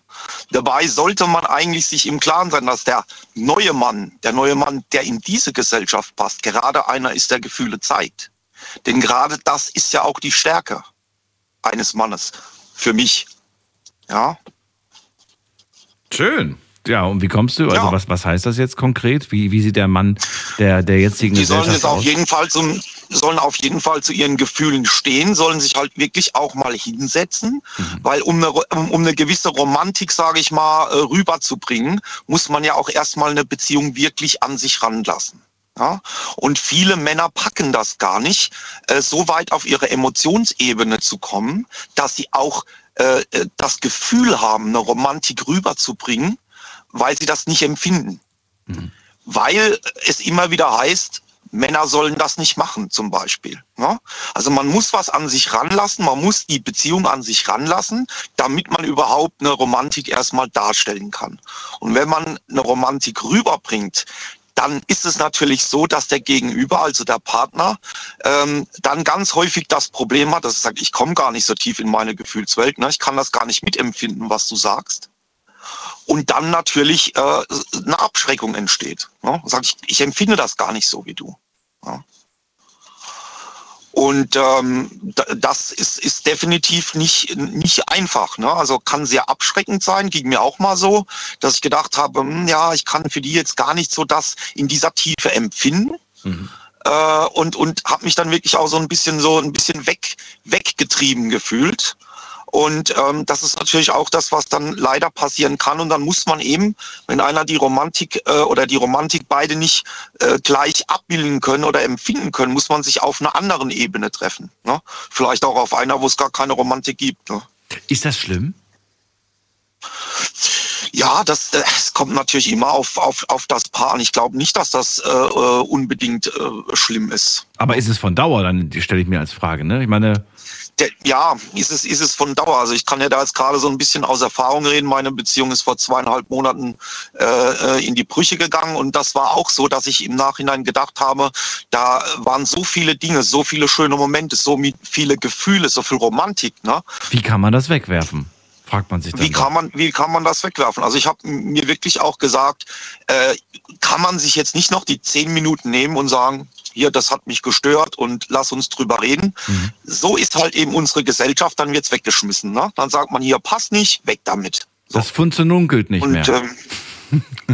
Dabei sollte man eigentlich sich im Klaren sein, dass der neue Mann, der neue Mann, der in diese Gesellschaft passt, gerade einer ist, der Gefühle zeigt. Denn gerade das ist ja auch die Stärke eines Mannes. Für mich. Ja. Schön. Ja, und wie kommst du? Also Ja. was, was heißt das jetzt konkret? Wie, wie sieht der Mann der, der jetzigen Die sollen Gesellschaft jetzt auf aus? jeden Fall zum, sollen auf jeden Fall zu ihren Gefühlen stehen, sollen sich halt wirklich auch mal hinsetzen, Mhm. weil um eine, um, eine gewisse Romantik, sage ich mal, äh, rüberzubringen, muss man ja auch erstmal eine Beziehung wirklich an sich ranlassen. Ja? Und viele Männer packen das gar nicht, äh, so weit auf ihre Emotionsebene zu kommen, dass sie auch äh, das Gefühl haben, eine Romantik rüberzubringen, weil sie das nicht empfinden. Weil es immer wieder heißt, Männer sollen das nicht machen, zum Beispiel. Ne? Also man muss was an sich ranlassen, man muss die Beziehung an sich ranlassen, damit man überhaupt eine Romantik erstmal darstellen kann. Und wenn man eine Romantik rüberbringt, dann ist es natürlich so, dass der Gegenüber, also der Partner, ähm, dann ganz häufig das Problem hat, dass er sagt, ich komme gar nicht so tief in meine Gefühlswelt, ne? ich kann das gar nicht mitempfinden, was du sagst. Und dann natürlich äh, eine Abschreckung entsteht. Ne? Sag ich, ich empfinde das gar nicht so wie du. Ja? Und ähm, das ist, ist definitiv nicht, nicht einfach. Ne? Also kann sehr abschreckend sein, ging mir auch mal so, dass ich gedacht habe, hm, ja, ich kann für die jetzt gar nicht so das in dieser Tiefe empfinden. Mhm. Äh, und und habe mich dann wirklich auch so ein bisschen so ein bisschen weg weggetrieben gefühlt. Und ähm, das ist natürlich auch das, was dann leider passieren kann. Und dann muss man eben, wenn einer die Romantik äh, oder die Romantik beide nicht äh, gleich abbilden können oder empfinden können, muss man sich auf einer anderen Ebene treffen. Ne? Vielleicht auch auf einer, wo es gar keine Romantik gibt. Ne? Ist das schlimm? Ja, das, das kommt natürlich immer auf, auf, auf das Paar an. Ich glaube nicht, dass das äh, äh, unbedingt äh, schlimm ist. Aber ist es von Dauer, dann stelle ich mir als Frage. Ne? Ich meine, der, ja, ist es, ist es von Dauer. Also ich kann ja da jetzt gerade so ein bisschen aus Erfahrung reden. Meine Beziehung ist vor zweieinhalb Monaten äh, äh, in die Brüche gegangen und das war auch so, dass ich im Nachhinein gedacht habe, da waren so viele Dinge, so viele schöne Momente, so viele Gefühle, so viel Romantik. Ne? Wie kann man das wegwerfen? Fragt man sich dann wie kann man wie kann man das wegwerfen? Also ich habe mir wirklich auch gesagt, äh, kann man sich jetzt nicht noch die zehn Minuten nehmen und sagen, hier, das hat mich gestört und lass uns drüber reden. Mhm. So ist halt eben unsere Gesellschaft, dann wird's weggeschmissen. Ne? Dann sagt man hier, passt nicht, weg damit. So. Das funktioniert nicht und, mehr. Ähm,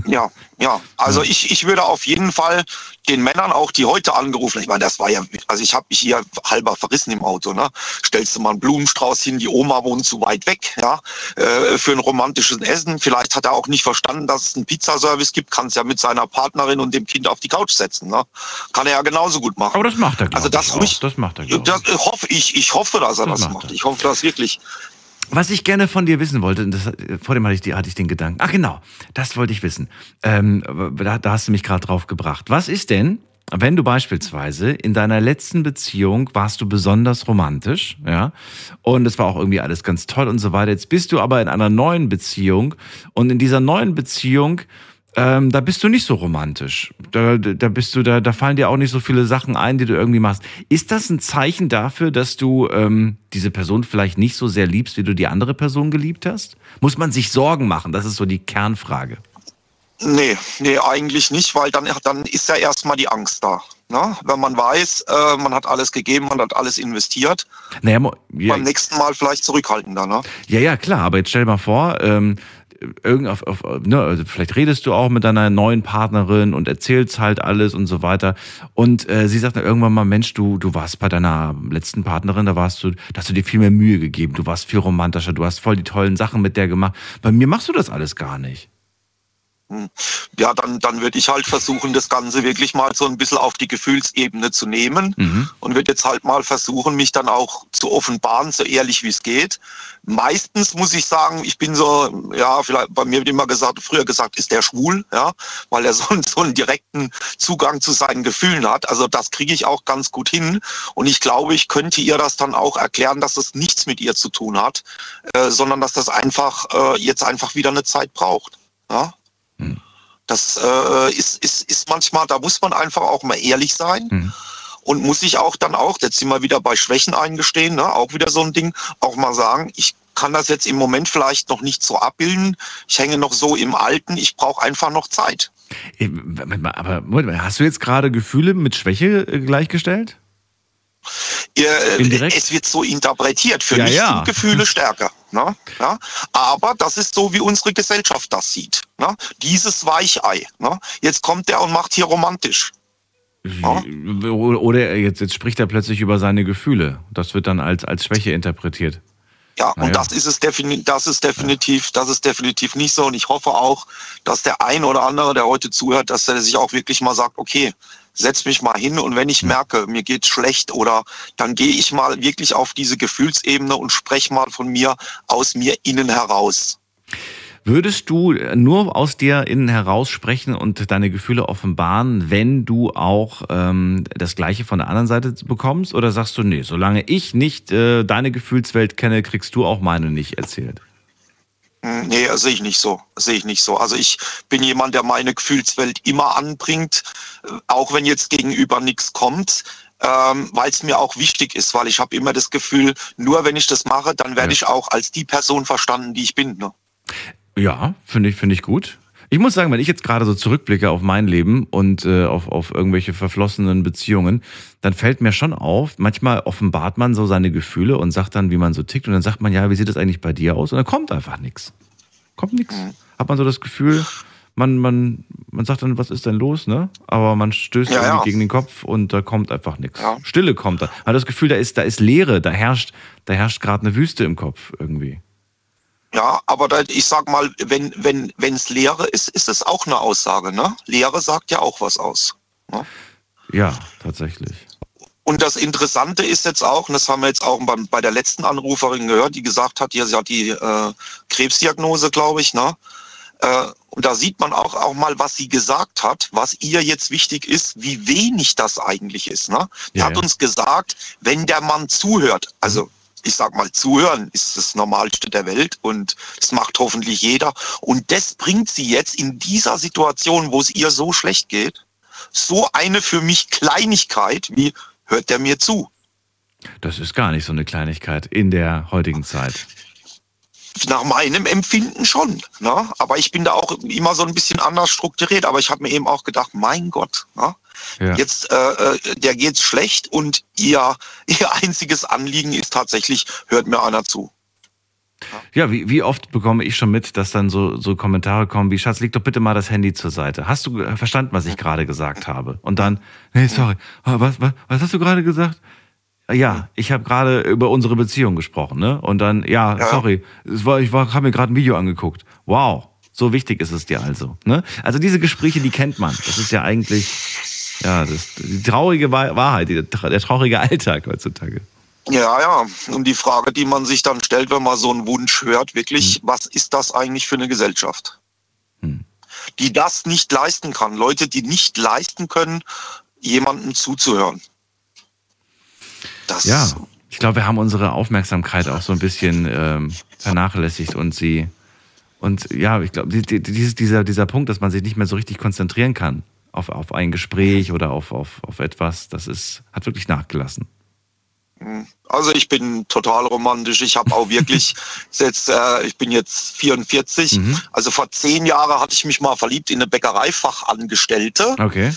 ja, ja. Also. Ich, ich würde auf jeden Fall den Männern auch, die heute angerufen, ich meine, das war ja, also ich habe mich hier halber verrissen im Auto, ne? Stellst du mal einen Blumenstrauß hin, die Oma wohnt zu weit weg, ja, äh, für ein romantisches Essen. Vielleicht hat er auch nicht verstanden, dass es einen Pizzaservice gibt, kann es ja mit seiner Partnerin und dem Kind auf die Couch setzen, ne? Kann er ja genauso gut machen. Aber das macht er, Also das, ruhig, das macht er, das hoffe ich, ich hoffe, dass er das, das macht. Er. Ich hoffe das wirklich. Was ich gerne von dir wissen wollte, das, vor dem hatte ich, hatte ich den Gedanken. Ach genau, das wollte ich wissen. Ähm, da, da hast du mich gerade drauf gebracht. Was ist denn, wenn du beispielsweise in deiner letzten Beziehung warst du besonders romantisch, ja, und es war auch irgendwie alles ganz toll und so weiter. Jetzt bist du aber in einer neuen Beziehung und in dieser neuen Beziehung ähm, da bist du nicht so romantisch. Da, da bist du, da, da fallen dir auch nicht so viele Sachen ein, die du irgendwie machst. Ist das ein Zeichen dafür, dass du ähm, diese Person vielleicht nicht so sehr liebst, wie du die andere Person geliebt hast? Muss man sich Sorgen machen? Das ist so die Kernfrage. Nee, nee, eigentlich nicht, weil dann, dann ist ja erstmal die Angst da. Ne? Wenn man weiß, äh, man hat alles gegeben, man hat alles investiert. Naja, ja, beim nächsten Mal vielleicht zurückhaltender, ne? Ja, ja, klar, aber jetzt stell dir mal vor, ähm, irgend auf, auf, ne, also vielleicht redest du auch mit deiner neuen Partnerin und erzählst halt alles und so weiter. Und äh, sie sagt dann irgendwann mal, Mensch, du, du warst bei deiner letzten Partnerin, da warst du, da hast du dir viel mehr Mühe gegeben, du warst viel romantischer, du hast voll die tollen Sachen mit der gemacht. Bei mir machst du das alles gar nicht. Hm. Ja, dann, dann würde ich halt versuchen, das Ganze wirklich mal so ein bisschen auf die Gefühlsebene zu nehmen mhm. und würde jetzt halt mal versuchen, mich dann auch zu offenbaren, so ehrlich wie es geht. Meistens muss ich sagen, ich bin so, ja, vielleicht bei mir wird immer gesagt, früher gesagt, ist der schwul, ja, weil er so, so einen direkten Zugang zu seinen Gefühlen hat. Also das kriege ich auch ganz gut hin und ich glaube, ich könnte ihr das dann auch erklären, dass es nichts mit ihr zu tun hat, äh, sondern dass das einfach äh, jetzt einfach wieder eine Zeit braucht. Ja? Das äh, ist, ist, ist manchmal, da muss man einfach auch mal ehrlich sein. Mhm. Und muss ich auch dann auch, jetzt sind wir wieder bei Schwächen eingestehen, ne, auch wieder so ein Ding, auch mal sagen, ich kann das jetzt im Moment vielleicht noch nicht so abbilden. Ich hänge noch so im Alten, ich brauche einfach noch Zeit. Äh, aber hast du jetzt gerade Gefühle mit Schwäche äh, gleichgestellt? Indirekt? Es wird so interpretiert. Für ja, mich ja. sind Gefühle stärker. Ne? Ja? Aber das ist so, wie unsere Gesellschaft das sieht. Ne? Dieses Weichei. Ne? Jetzt kommt der und macht hier romantisch. Ja? Oder jetzt, jetzt spricht er plötzlich über seine Gefühle. Das wird dann als, als Schwäche interpretiert. Ja, und ja. das ist es definitiv, das ist definitiv, das ist definitiv nicht so. Und ich hoffe auch, dass der ein oder andere, der heute zuhört, dass er sich auch wirklich mal sagt, okay, setz mich mal hin und wenn ich merke, mir geht's schlecht oder dann gehe ich mal wirklich auf diese Gefühlsebene und spreche mal von mir aus mir innen heraus. Würdest du nur aus dir innen heraus sprechen und deine Gefühle offenbaren, wenn du auch ähm, das Gleiche von der anderen Seite bekommst? Oder sagst du, nee, solange ich nicht äh, deine Gefühlswelt kenne, kriegst du auch meine nicht erzählt? Hm, Nee, sehe ich nicht so. Sehe ich nicht so. Also ich bin jemand, der meine Gefühlswelt immer anbringt, äh, auch wenn jetzt gegenüber nichts kommt, ähm, weil es mir auch wichtig ist, weil ich habe immer das Gefühl, nur wenn ich das mache, dann werde Ja. ich auch als die Person verstanden, die ich bin. Ne? Ja, finde ich, finde ich gut. Ich muss sagen, wenn ich jetzt gerade so zurückblicke auf mein Leben und äh, auf, auf irgendwelche verflossenen Beziehungen, dann fällt mir schon auf, manchmal offenbart man so seine Gefühle und sagt dann, wie man so tickt und dann sagt man, ja, wie sieht das eigentlich bei dir aus? Und dann kommt einfach nichts. Kommt nichts. Hat man so das Gefühl, man, man, man sagt dann, was ist denn los, ne? Aber man stößt Ja, irgendwie ja. gegen den Kopf und da kommt einfach nichts. Ja. Stille kommt da. Man hat das Gefühl, da ist, da ist Leere, da herrscht, da herrscht gerade eine Wüste im Kopf irgendwie. Ja, aber da, ich sag mal, wenn wenn wenn es Leere ist, ist es auch eine Aussage. Ne? Leere sagt ja auch was aus. Ne? Ja, tatsächlich. Und das Interessante ist jetzt auch, und das haben wir jetzt auch bei, bei der letzten Anruferin gehört, die gesagt hat, ja, sie hat die äh, Krebsdiagnose, glaube ich, ne? Äh, und da sieht man auch, auch mal, was sie gesagt hat, was ihr jetzt wichtig ist, wie wenig das eigentlich ist. Ne? Die Ja, hat ja. uns gesagt, wenn der Mann zuhört, also ich sag mal, zuhören ist das Normalste der Welt und das macht hoffentlich jeder. Und das bringt sie jetzt in dieser Situation, wo es ihr so schlecht geht, so eine für mich Kleinigkeit wie, hört der mir zu? Das ist gar nicht so eine Kleinigkeit in der heutigen Zeit. Nach meinem Empfinden schon. Ne? Aber ich bin da auch immer so ein bisschen anders strukturiert. Aber ich habe mir eben auch gedacht, mein Gott, ne? Ja. jetzt äh, äh, der geht's schlecht und ihr, ihr einziges Anliegen ist tatsächlich, hört mir einer zu. Ja, wie, wie oft bekomme ich schon mit, dass dann so, so Kommentare kommen wie, Schatz, leg doch bitte mal das Handy zur Seite. Hast du verstanden, was ich gerade gesagt habe? Und dann, nee, sorry, Ah, was, was, was hast du gerade gesagt? Ja, ich habe gerade über unsere Beziehung gesprochen, ne? Und dann, ja, Ja. sorry, es war, ich war, habe mir gerade ein Video angeguckt. Wow, so wichtig ist es dir also, ne? Also diese Gespräche, die kennt man. Das ist ja eigentlich, ja, das, die traurige Wahr- Wahrheit, der traurige Alltag heutzutage. Ja, ja. Und die Frage, die man sich dann stellt, wenn man so einen Wunsch hört, wirklich, was ist das eigentlich für eine Gesellschaft? Hm. Die das nicht leisten kann. Leute, die nicht leisten können, jemandem zuzuhören. Das, Ja, ich glaube, wir haben unsere Aufmerksamkeit auch so ein bisschen ähm, vernachlässigt und sie und ja, ich glaube, die, die, dieser, dieser Punkt, dass man sich nicht mehr so richtig konzentrieren kann auf, auf ein Gespräch oder auf, auf, auf etwas, das ist, hat wirklich nachgelassen. Also ich bin total romantisch. Ich habe auch wirklich jetzt, äh, ich bin jetzt 44. Mhm. Also vor zehn Jahren hatte ich mich mal verliebt in eine Bäckereifachangestellte. Okay.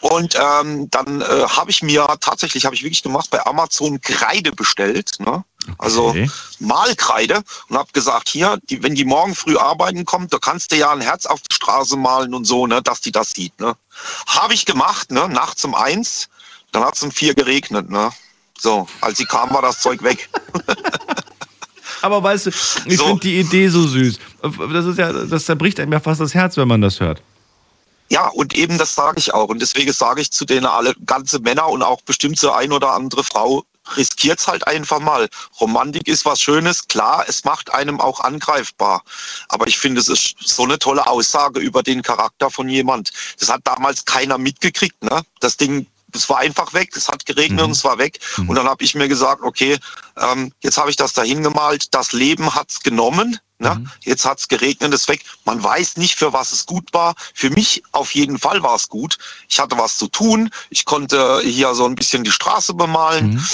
Und ähm, dann äh, habe ich mir tatsächlich, habe ich wirklich gemacht, bei Amazon Kreide bestellt. Ne? Also Okay. Malkreide und habe gesagt, hier, die, wenn die morgen früh arbeiten kommt, da kannst du ja ein Herz auf die Straße malen und so, ne, dass die das sieht. Ne? Habe ich gemacht, ne, nachts um eins, dann hat es um vier geregnet. Ne? So, als sie kam, war das Zeug weg. Aber weißt du, ich So. finde die Idee so süß. Das ist ja, das zerbricht einem ja fast das Herz, wenn man das hört. Ja, und eben das sage ich auch. Und deswegen sage ich zu denen alle, ganze Männer und auch bestimmt so ein oder andere Frau, riskiert's halt einfach mal. Romantik ist was Schönes, klar, es macht einem auch angreifbar. Aber ich finde, es ist so eine tolle Aussage über den Charakter von jemand. Das hat damals keiner mitgekriegt, ne? Das Ding, es war einfach weg, es hat geregnet Mhm. und es war weg. Und dann habe ich mir gesagt, okay, ähm, jetzt habe ich das dahin gemalt, das Leben hat's genommen. Ne? Mhm. Jetzt hat's geregnet, ist weg. Man weiß nicht, für was es gut war. Für mich auf jeden Fall war es gut. Ich hatte was zu tun. Ich konnte hier so ein bisschen die Straße bemalen. Mhm.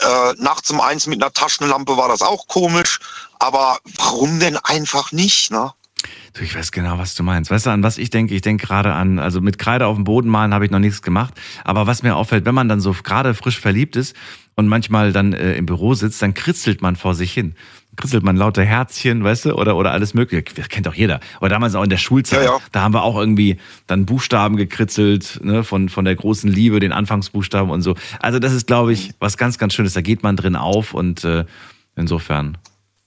Äh, nachts um eins mit einer Taschenlampe war das auch komisch. Aber warum denn einfach nicht? Ne? Du, ich weiß genau, was du meinst. Weißt du, an was ich denke? Ich denke gerade an, also mit Kreide auf dem Boden malen habe ich noch nichts gemacht. Aber was mir auffällt, wenn man dann so gerade frisch verliebt ist und manchmal dann äh, im Büro sitzt, dann kritzelt man vor sich hin. Kritzelt man lauter Herzchen, weißt du, oder, oder alles mögliche. Das kennt doch jeder. Oder damals auch in der Schulzeit. Ja, ja. Da haben wir auch irgendwie dann Buchstaben gekritzelt, ne, von, von der großen Liebe, den Anfangsbuchstaben und so. Also das ist, glaube ich, was ganz, ganz Schönes. Da geht man drin auf und äh, insofern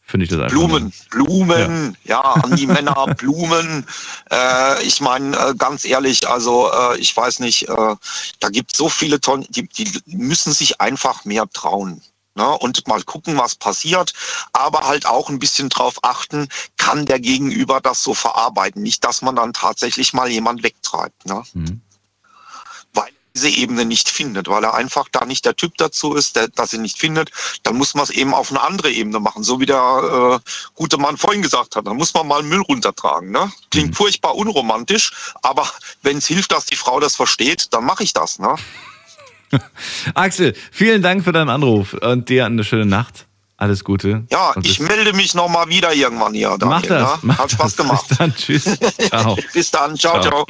finde ich das einfach. Blumen, Blumen, ja, an die Männer, Blumen. Äh, ich meine, äh, ganz ehrlich, also äh, ich weiß nicht, äh, da gibt so viele Tonnen, die, die müssen sich einfach mehr trauen. Ne? Und mal gucken, was passiert, aber halt auch ein bisschen drauf achten, kann der Gegenüber das so verarbeiten. Nicht, dass man dann tatsächlich mal jemand wegtreibt. Ne? Mhm. Diese Ebene nicht findet, weil er einfach da nicht der Typ dazu ist, der das ihn nicht findet, dann muss man es eben auf eine andere Ebene machen, so wie der äh, gute Mann vorhin gesagt hat. Dann muss man mal Müll runtertragen. Ne? Klingt Mhm. furchtbar unromantisch, aber wenn es hilft, dass die Frau das versteht, dann mache ich das. Ne? Axel, vielen Dank für deinen Anruf und dir eine schöne Nacht. Alles Gute. Ja, ich melde mich noch mal wieder irgendwann hier. Daniel, Mach das. Ne? Mach Hat Spaß das. gemacht. Bis dann. Tschüss. Ciao. Bis dann. Ciao, ciao.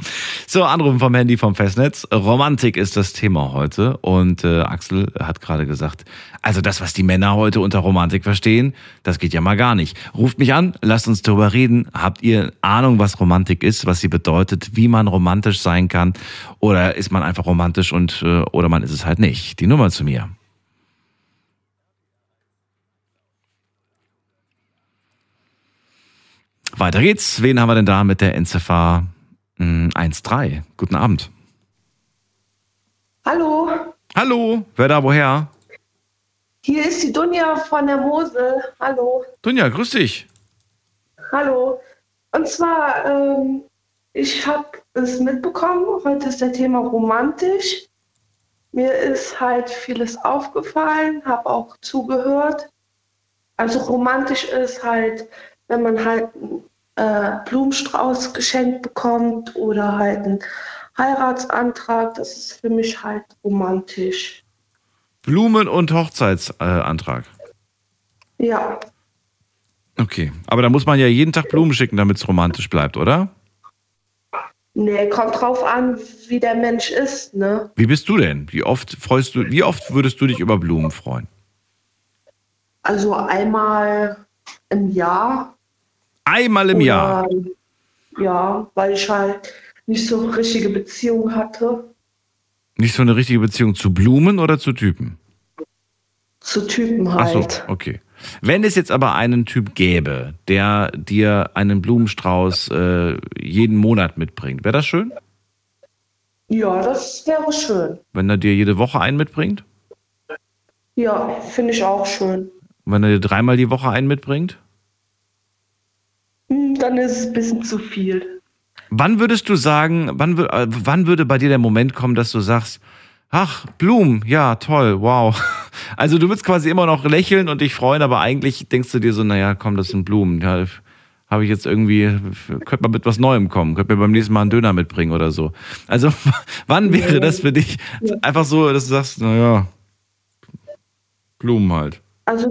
So, Anrufen vom Handy vom Festnetz. Romantik ist das Thema heute. Und äh, Axel hat gerade gesagt, also das, was die Männer heute unter Romantik verstehen, das geht ja mal gar nicht. Ruft mich an, lasst uns darüber reden. Habt ihr Ahnung, was Romantik ist, was sie bedeutet, wie man romantisch sein kann? Oder ist man einfach romantisch und äh, oder man ist es halt nicht? Die Nummer zu mir. Weiter geht's. Wen haben wir denn da mit der Endziffer hm, 1.3? Guten Abend. Hallo, Hallo, wer da woher? hier ist die Dunja von der Mosel. Hallo, Dunja, grüß dich. hallo. Und zwar, ähm, ich habe es mitbekommen, heute ist der Thema romantisch. Mir ist halt vieles aufgefallen, habe auch zugehört. Also romantisch ist halt, wenn man halt einen äh, Blumenstrauß geschenkt bekommt oder halt einen Heiratsantrag, das ist für mich halt romantisch. Blumen- und Hochzeitsantrag. Ja, Okay, aber da muss man ja jeden Tag Blumen schicken, damit es romantisch bleibt, oder? nee, kommt drauf an, wie der Mensch ist, ne? Wie bist du denn? Wie oft freust du, wie oft würdest du dich über Blumen freuen? Also einmal im Jahr. Einmal im oder, Jahr. Ja, weil ich halt nicht so eine richtige Beziehung hatte Nicht so eine richtige Beziehung zu Blumen oder zu Typen? zu Typen Ach so, halt. okay. Wenn es jetzt aber einen Typ gäbe, der dir einen Blumenstrauß äh, jeden Monat mitbringt, wäre das schön? Ja, das wäre schön. Wenn er dir jede Woche einen mitbringt? Ja, finde ich auch schön. Und wenn er dir dreimal die Woche einen mitbringt? Hm, Dann ist es ein bisschen zu viel. Wann würdest du sagen, wann, äh, wann würde bei dir der Moment kommen, dass du sagst, ach, Blumen, ja, toll, wow. Also du würdest quasi immer noch lächeln und dich freuen, aber eigentlich denkst du dir so, naja, komm, das sind Blumen. Ja, habe ich jetzt irgendwie, könnte man mit was Neuem kommen, könnte mir beim nächsten Mal einen Döner mitbringen oder so. Also wann wäre das für dich einfach so, dass du sagst, naja, Blumen halt. Also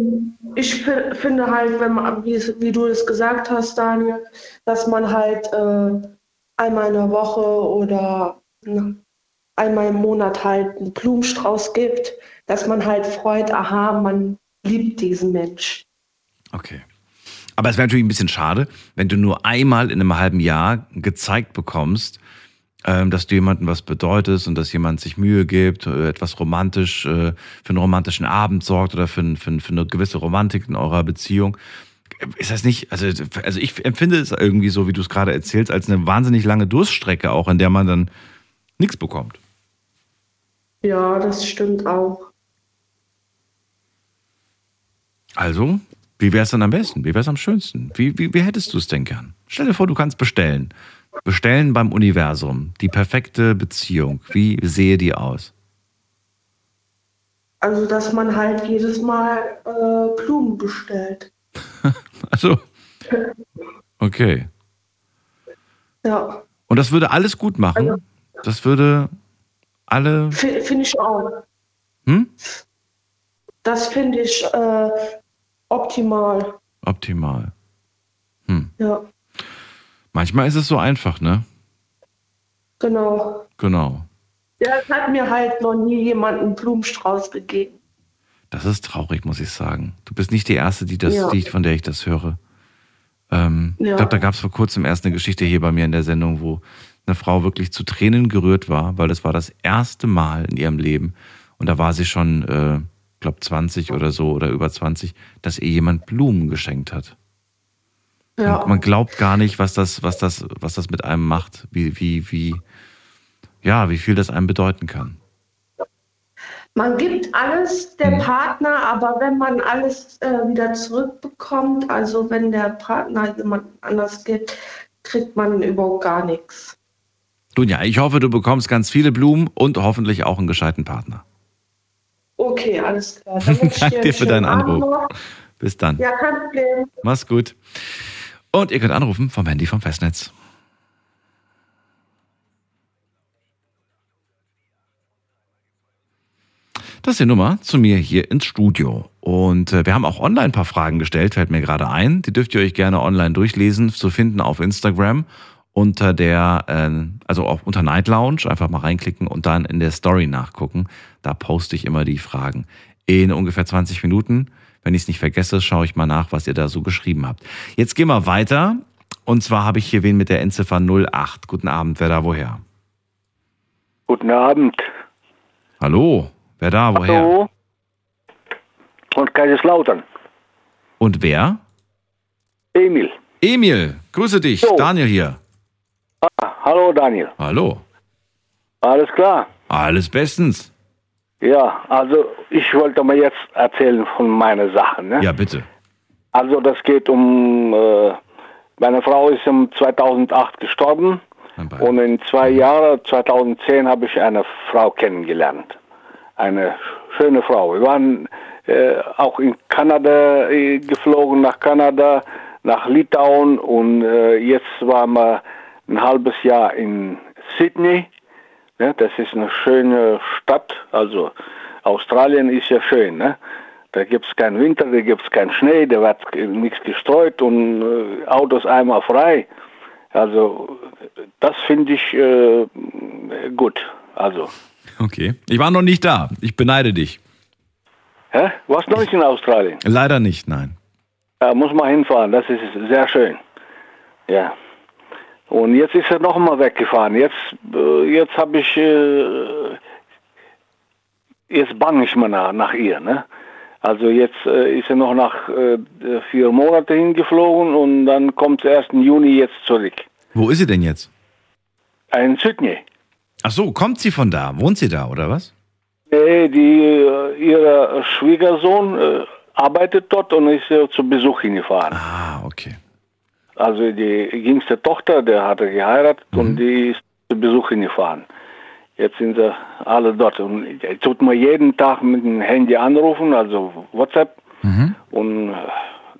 ich fi- finde halt, wenn man, wie, wie du es gesagt hast, Daniel, dass man halt äh, einmal in der Woche oder ne, einmal im Monat halt einen Blumenstrauß gibt, dass man halt freut, aha, man liebt diesen Mensch. Okay. Aber es wäre natürlich ein bisschen schade, wenn du nur einmal in einem halben Jahr gezeigt bekommst, dass du jemandem was bedeutest und dass jemand sich Mühe gibt, äh, etwas romantisch, äh, für einen romantischen Abend sorgt oder für, ein- für, ein- für eine gewisse Romantik in eurer Beziehung. Ist das nicht, also, also ich empfinde es irgendwie so, wie du es gerade erzählst, als eine wahnsinnig lange Durststrecke auch, in der man dann nichts bekommt. Ja, das stimmt auch. Also, wie wäre es dann am besten? Wie wäre es am schönsten? Wie, wie, wie hättest du es denn gern? Stell dir vor, du kannst bestellen. Bestellen beim Universum. Die perfekte Beziehung. Wie sehe die aus? Also, dass man halt jedes Mal äh, Blumen bestellt. Also, okay. Ja, Und das würde alles gut machen? Das würde alle. fi- finde ich auch. Hm? Das finde ich äh, optimal. Optimal. Hm. Ja, Manchmal ist es so einfach, ne? genau. Genau. Ja, es hat mir halt noch nie jemand einen Blumenstrauß gegeben. Das ist traurig, muss ich sagen. Du bist nicht die Erste, die das, Ja. die, von der ich das höre. Ähm, Ja. Ich glaube, da gab es vor kurzem erst eine Geschichte hier bei mir in der Sendung, wo eine Frau wirklich zu Tränen gerührt war, weil das war das erste Mal in ihrem Leben. Und da war sie schon, äh, glaube 20 oder so oder über 20, dass ihr jemand Blumen geschenkt hat. Ja. Und man glaubt gar nicht, was das, was das, was das mit einem macht, wie, wie, wie, ja, wie viel das einem bedeuten kann. Man gibt alles der Mhm. Partner, aber wenn man alles äh, wieder zurückbekommt, also wenn der Partner jemand anders gibt, kriegt man überhaupt gar nichts. Dunja, ich hoffe, du bekommst ganz viele Blumen und hoffentlich auch einen gescheiten Partner. Okay, alles klar. Danke dir für deinen Anruf. Bis dann. Ja, kein Problem. Mach's gut. Und ihr könnt anrufen vom Handy vom Festnetz. Das ist die Nummer zu mir hier ins Studio. Und äh, wir haben auch online ein paar Fragen gestellt, fällt mir gerade ein. Die dürft ihr euch gerne online durchlesen, zu finden auf Instagram unter der, äh, also auch unter Night Lounge, einfach mal reinklicken und dann in der Story nachgucken. Da poste ich immer die Fragen. In ungefähr 20 Minuten, wenn ich es nicht vergesse, schaue ich mal nach, was ihr da so geschrieben habt. Jetzt gehen wir weiter. Und zwar habe ich hier wen mit der Endziffer 08. Guten Abend, wer da woher? Guten Abend. Hallo, wer da woher? Hallo. Und Kaiserslautern. Und wer? Emil. Emil, grüße dich. So. Daniel hier. Ah, hallo Daniel. Hallo. Alles klar. Alles bestens. Ja, also ich wollte mal jetzt erzählen von meiner Sache. Ne? Ja, bitte. Also das geht um, äh, meine Frau ist im 2008 gestorben und in zwei Jahren, 2010, habe ich eine Frau kennengelernt. Eine schöne Frau. Wir waren äh, auch in Kanada äh, geflogen, nach Kanada, nach Litauen und äh, jetzt waren wir ein halbes Jahr in Sydney. Ne? Das ist eine schöne Stadt. Also Australien ist ja schön. Ne? Da gibt es keinen Winter, da gibt es keinen Schnee, da wird nichts gestreut und äh, Autos einmal frei. Also das finde ich äh, gut. Also, Okay. Ich war noch nicht da. Ich beneide dich. hä? warst du noch nicht in Australien? Leider nicht, nein. Da muss man hinfahren, das ist sehr schön. Ja. Und jetzt ist er noch mal weggefahren. Jetzt, äh, jetzt habe ich, äh, jetzt bange ich mal nach, nach ihr. Ne? Also jetzt äh, ist er noch nach vier Monaten hingeflogen und dann kommt sie erst im Juni jetzt zurück. Wo ist sie denn jetzt? In Sydney. Ach so, kommt sie von da? Wohnt sie da, oder was? Nee, die, ihr Schwiegersohn arbeitet dort und ist zu Besuch hingefahren. Ah, okay. Also die jüngste Tochter, der hatte geheiratet und die ist zu Besuch hingefahren. Jetzt sind sie alle dort und ich tut mir jeden Tag mit dem Handy anrufen, also WhatsApp und äh,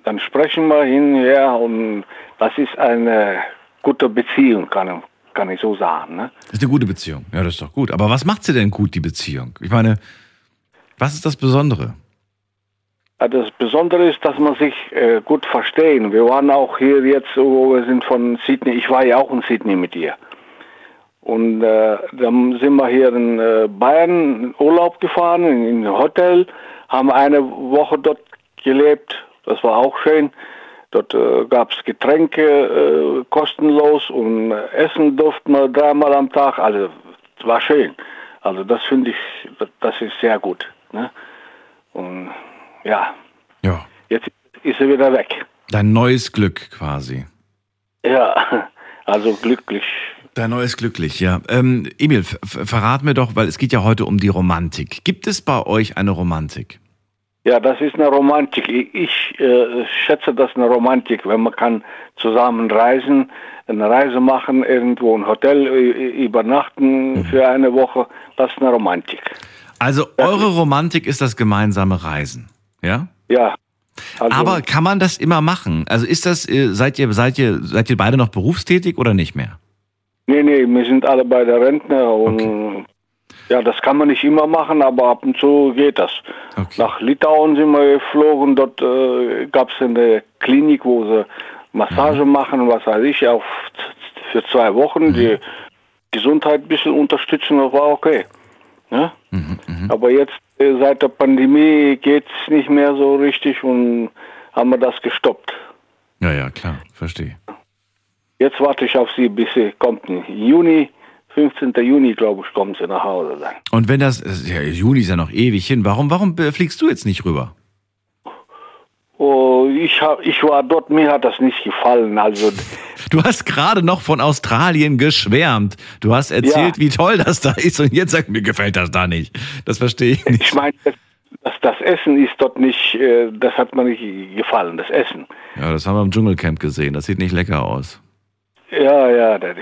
dann sprechen wir hinher und das ist eine gute Beziehung, kann, kann ich so sagen. Ne? Das ist eine gute Beziehung. Ja, das ist doch gut. Aber was macht sie denn gut, die Beziehung? Ich meine, was ist das Besondere? Ja, Das Besondere ist, dass man sich äh, gut verstehen. Wir waren auch hier jetzt, wo wir sind von Sydney. Ich war ja auch in Sydney mit ihr. Und äh, dann sind wir hier in äh, Bayern in Urlaub gefahren, in, in ein Hotel, haben eine Woche dort gelebt. Das war auch schön. Dort äh, gab es Getränke äh, kostenlos und äh, Essen durften wir dreimal am Tag. Also war schön. Also das finde ich, das ist sehr gut. Ne? Und ja. Ja. Jetzt ist er wieder weg. Dein neues Glück quasi. Ja, also glücklich. Dein neues Glücklich, ja. Ähm, Emil, ver ver- verrat mir doch, weil es geht ja heute um die Romantik. Gibt es bei euch eine Romantik? Ja, das ist eine Romantik. Ich, äh, schätze das eine Romantik, wenn man kann zusammen reisen, eine Reise machen, irgendwo ein Hotel äh, übernachten für eine Woche. Das ist eine Romantik. Also eure Romantik ist das gemeinsame Reisen, ja? Ja. Also, Aber kann man das immer machen? Also ist das, äh, seid ihr, seid ihr, seid ihr beide noch berufstätig oder nicht mehr? Nee, nee, wir sind alle bei der Rentner und ja, das kann man nicht immer machen, aber ab und zu geht das. Nach Litauen sind wir geflogen, dort äh, gab es eine Klinik, wo sie Massage machen, was weiß ich, auf für zwei Wochen, die Gesundheit ein bisschen unterstützen, das war okay. Ja? Aber jetzt seit der Pandemie geht es nicht mehr so richtig und haben wir das gestoppt. Ja, ja, klar, verstehe. Jetzt warte ich auf sie, bis sie kommt. Juni, 15. Juni, glaube ich, kommt sie nach Hause dann. Und wenn das, äh, ja, Juni ist ja noch ewig hin, warum, warum äh, fliegst du jetzt nicht rüber? Oh, ich, hab, ich war dort, mir hat das nicht gefallen. Also, Du hast gerade noch von Australien geschwärmt. Du hast erzählt, Ja. wie toll das da ist und jetzt sagt mir gefällt das da nicht. Das verstehe ich nicht. ich meine, das, das Essen ist dort nicht, äh, das hat mir nicht gefallen, das Essen. Ja, das haben wir im Dschungelcamp gesehen. Das sieht nicht lecker aus. Ja, ja, das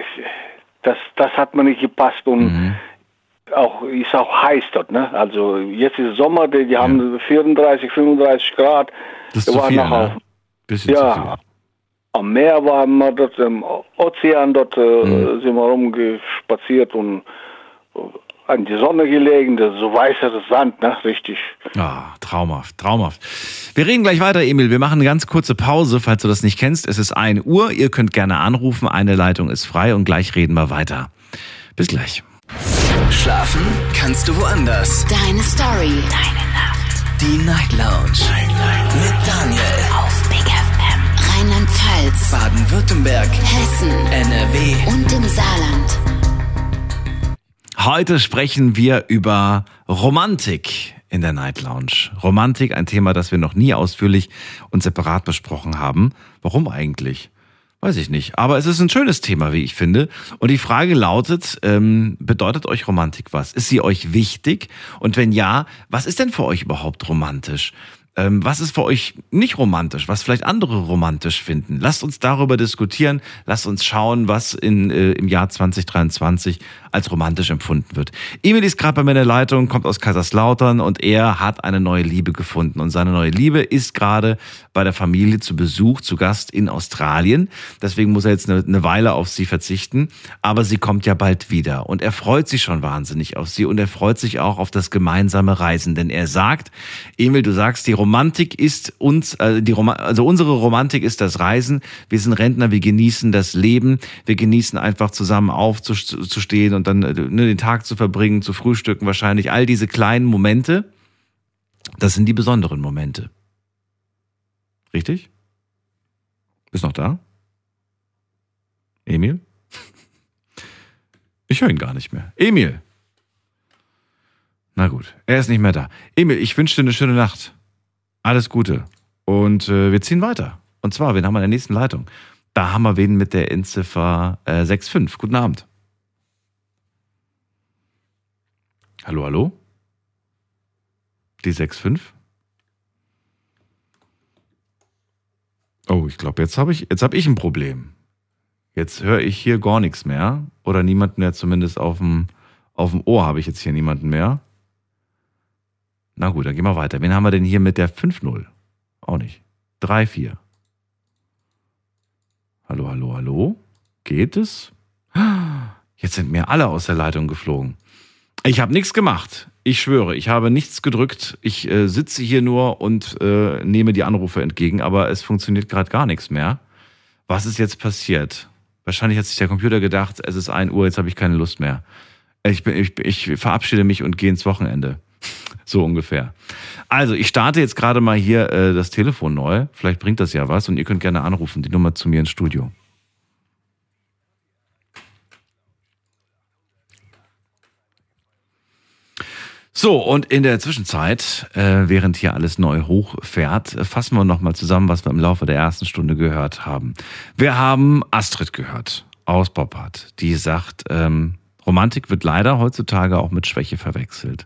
das, das hat mir nicht gepasst und mhm. auch ist auch heiß dort, ne? Also jetzt ist Sommer, die, die haben 34, 35 Grad. Das ist zu viel, ne? Bisschen ja, am Meer waren wir dort, im Ozean, dort äh, mhm. sind wir rumgespaziert und äh, an die Sonne gelegen, das so weißer Sand, ne? Richtig. Ah, traumhaft, traumhaft. Wir reden gleich weiter, Emil. Wir machen eine ganz kurze Pause, falls du das nicht kennst. Es ist 1 Uhr. Ihr könnt gerne anrufen. Eine Leitung ist frei und gleich reden wir weiter. Bis gleich. Schlafen kannst du woanders. Deine Story. Deine Nacht. Die Night Lounge. Night, Night. Mit Daniel. Auf Big FM. Rheinland-Pfalz. Baden-Württemberg. Hessen. NRW. Und im Saarland. Heute sprechen wir über Romantik in der Night Lounge. Romantik, ein Thema, das wir noch nie ausführlich und separat besprochen haben. Warum eigentlich? Weiß ich nicht. Aber es ist ein schönes Thema, wie ich finde. Und die Frage lautet, ähm, bedeutet euch Romantik was? Ist sie euch wichtig? Und wenn ja, was ist denn für euch überhaupt romantisch? Ähm, was ist für euch nicht romantisch, was vielleicht andere romantisch finden? Lasst uns darüber diskutieren. Lasst uns schauen, was in, äh, im Jahr 2023 als romantisch empfunden wird. Emil ist gerade bei mir in der Leitung, kommt aus Kaiserslautern und er hat eine neue Liebe gefunden. Und seine neue Liebe ist gerade bei der Familie zu Besuch, zu Gast in Australien. Deswegen muss er jetzt eine, eine Weile auf sie verzichten. Aber sie kommt ja bald wieder. Und er freut sich schon wahnsinnig auf sie und er freut sich auch auf das gemeinsame Reisen. Denn er sagt, Emil, du sagst, die Romantik ist uns, äh, die Roma also unsere Romantik ist das Reisen. Wir sind Rentner, wir genießen das Leben, wir genießen einfach zusammen aufzustehen und dann äh, ne, den Tag zu verbringen, zu frühstücken, wahrscheinlich all diese kleinen Momente. Das sind die besonderen Momente. Richtig? Bist noch da? Emil? Ich höre ihn gar nicht mehr. Emil! Na gut, er ist nicht mehr da. Emil, ich wünsche dir eine schöne Nacht. Alles Gute. Und äh, wir ziehen weiter. Und zwar, wen haben wir in der nächsten Leitung? Da haben wir wen mit der Endziffer äh, 65. Guten Abend. Hallo, hallo? Die 65? Oh, ich glaube, jetzt habe ich, hab ich ein Problem. Jetzt höre ich hier gar nichts mehr. Oder niemanden mehr, zumindest auf dem, auf dem Ohr habe ich jetzt hier niemanden mehr. Na gut, dann gehen wir weiter. Wen haben wir denn hier mit der 5-0? Auch nicht. 3-4. Hallo, hallo, hallo? Geht es? Jetzt sind mir alle aus der Leitung geflogen. Ich habe nichts gemacht. Ich schwöre, ich habe nichts gedrückt. Ich äh, sitze hier nur und äh, nehme die Anrufe entgegen, aber es funktioniert gerade gar nichts mehr. Was ist jetzt passiert? Wahrscheinlich hat sich der Computer gedacht, es ist 1 Uhr, jetzt habe ich keine Lust mehr. Ich, bin, ich, ich verabschiede mich und gehe ins Wochenende. So ungefähr. Also, ich starte jetzt gerade mal hier äh, das Telefon neu. Vielleicht bringt das ja was und ihr könnt gerne anrufen, die Nummer zu mir ins Studio. So, und in der Zwischenzeit, äh, während hier alles neu hochfährt, äh, fassen wir nochmal zusammen, was wir im Laufe der ersten Stunde gehört haben. Wir haben Astrid gehört aus Poppard, die sagt, ähm, Romantik wird leider heutzutage auch mit Schwäche verwechselt.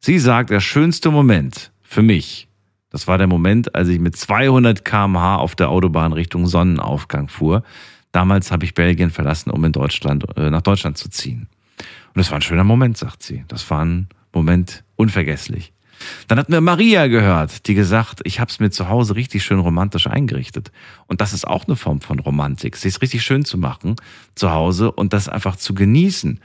Sie sagt, der schönste Moment für mich, das war der Moment, als ich mit 200 km/h auf der Autobahn Richtung Sonnenaufgang fuhr. Damals habe ich Belgien verlassen, um in Deutschland, äh, nach Deutschland zu ziehen. Und das war ein schöner Moment, sagt sie. Das war ein Moment unvergesslich. Dann hatten wir Maria gehört, die gesagt, ich habe es mir zu Hause richtig schön romantisch eingerichtet. Und das ist auch eine Form von Romantik, sich richtig schön zu machen zu Hause und das einfach zu genießen.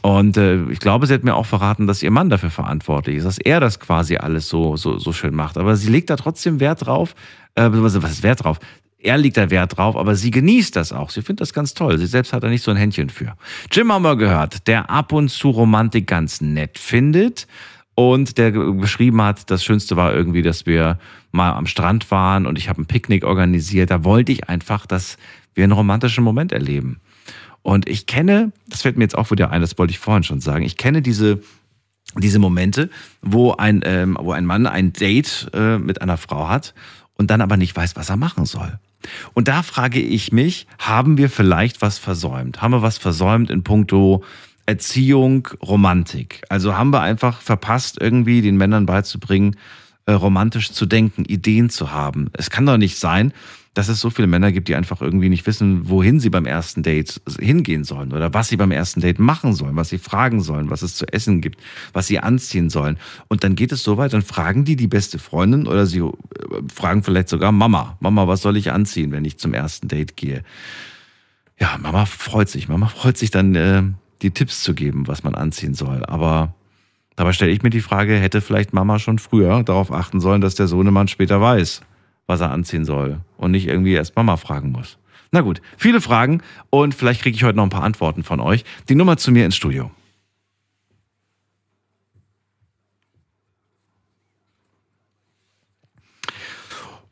Und äh, ich glaube, sie hat mir auch verraten, dass ihr Mann dafür verantwortlich ist, dass er das quasi alles so, so, so schön macht. Aber sie legt da trotzdem Wert drauf. Äh, was ist Wert drauf? Er legt da Wert drauf, aber sie genießt das auch. Sie findet das ganz toll. Sie selbst hat da nicht so ein Händchen für. Jim haben wir gehört, der ab und zu Romantik ganz nett findet und der beschrieben hat, das Schönste war irgendwie, dass wir mal am Strand waren und ich habe ein Picknick organisiert. Da wollte ich einfach, dass wir einen romantischen Moment erleben. Und ich kenne, das fällt mir jetzt auch wieder ein, das wollte ich vorhin schon sagen, ich kenne diese diese Momente, wo ein, ähm, wo ein Mann ein Date äh, mit einer Frau hat und dann aber nicht weiß, was er machen soll. Und da frage ich mich, haben wir vielleicht was versäumt? Haben wir was versäumt in puncto Erziehung, Romantik? Also haben wir einfach verpasst, irgendwie den Männern beizubringen, äh, romantisch zu denken, Ideen zu haben. Es kann doch nicht sein, dass es so viele Männer gibt, die einfach irgendwie nicht wissen, wohin sie beim ersten Date hingehen sollen oder was sie beim ersten Date machen sollen, was sie fragen sollen, was es zu essen gibt, was sie anziehen sollen. Und dann geht es so weit, dann fragen die die beste Freundin oder sie äh, fragen vielleicht sogar Mama, Mama, was soll ich anziehen, wenn ich zum ersten Date gehe? Ja, Mama freut sich. Mama freut sich dann, äh, die Tipps zu geben, was man anziehen soll. Aber dabei stelle ich mir die Frage, hätte vielleicht Mama schon früher darauf achten sollen, dass der Sohnemann später weiß, was er anziehen soll und nicht irgendwie erst Mama fragen muss. Na gut, viele Fragen und vielleicht kriege ich heute noch ein paar Antworten von euch. Die Nummer zu mir ins Studio.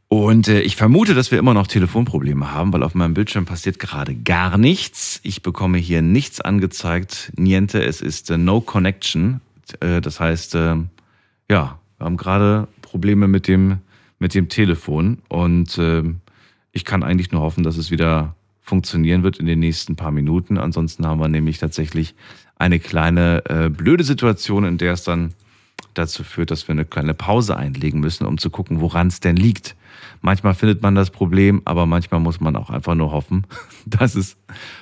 Und äh, ich vermute, dass wir immer noch Telefonprobleme haben, weil auf meinem Bildschirm passiert gerade gar nichts. Ich bekomme hier nichts angezeigt. Niente, es ist äh, No Connection. Äh, das heißt, äh, ja, wir haben gerade Probleme mit dem, mit dem Telefon. Und äh, ich kann eigentlich nur hoffen, dass es wieder funktionieren wird in den nächsten paar Minuten. Ansonsten haben wir nämlich tatsächlich eine kleine äh, blöde Situation, in der es dann dazu führt, dass wir eine kleine Pause einlegen müssen, um zu gucken, woran es denn liegt. Manchmal findet man das Problem, aber manchmal muss man auch einfach nur hoffen, dass es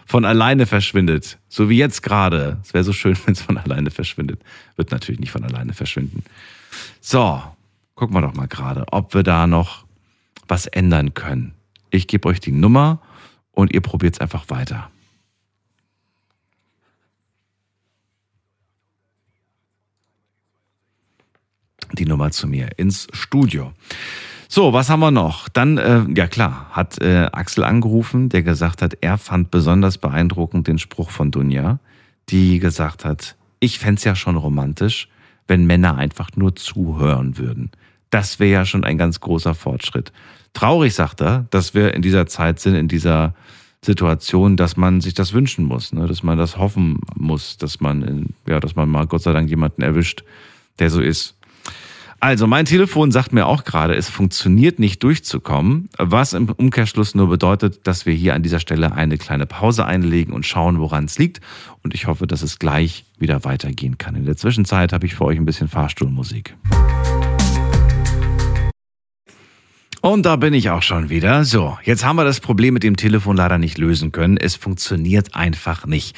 von alleine verschwindet. So wie jetzt gerade. Es wäre so schön, wenn es von alleine verschwindet. Wird natürlich nicht von alleine verschwinden. So, gucken wir doch mal gerade, ob wir da noch was ändern können. Ich gebe euch die Nummer und ihr probiert es einfach weiter. Die Nummer zu mir ins Studio. So, was haben wir noch? Dann, äh, ja klar, hat äh, Axel angerufen, der gesagt hat, er fand besonders beeindruckend den Spruch von Dunja, die gesagt hat, ich fände ja schon romantisch, wenn Männer einfach nur zuhören würden. Das wäre ja schon ein ganz großer Fortschritt. Traurig, sagt er, dass wir in dieser Zeit sind, in dieser Situation, dass man sich das wünschen muss, ne? dass man das hoffen muss, dass man, ja, dass man mal Gott sei Dank jemanden erwischt, der so ist. Also mein Telefon sagt mir auch gerade, es funktioniert nicht durchzukommen, was im Umkehrschluss nur bedeutet, dass wir hier an dieser Stelle eine kleine Pause einlegen und schauen, woran es liegt. Und ich hoffe, dass es gleich wieder weitergehen kann. In der Zwischenzeit habe ich für euch ein bisschen Fahrstuhlmusik. Und da bin ich auch schon wieder. So, jetzt haben wir das Problem mit dem Telefon leider nicht lösen können. Es funktioniert einfach nicht.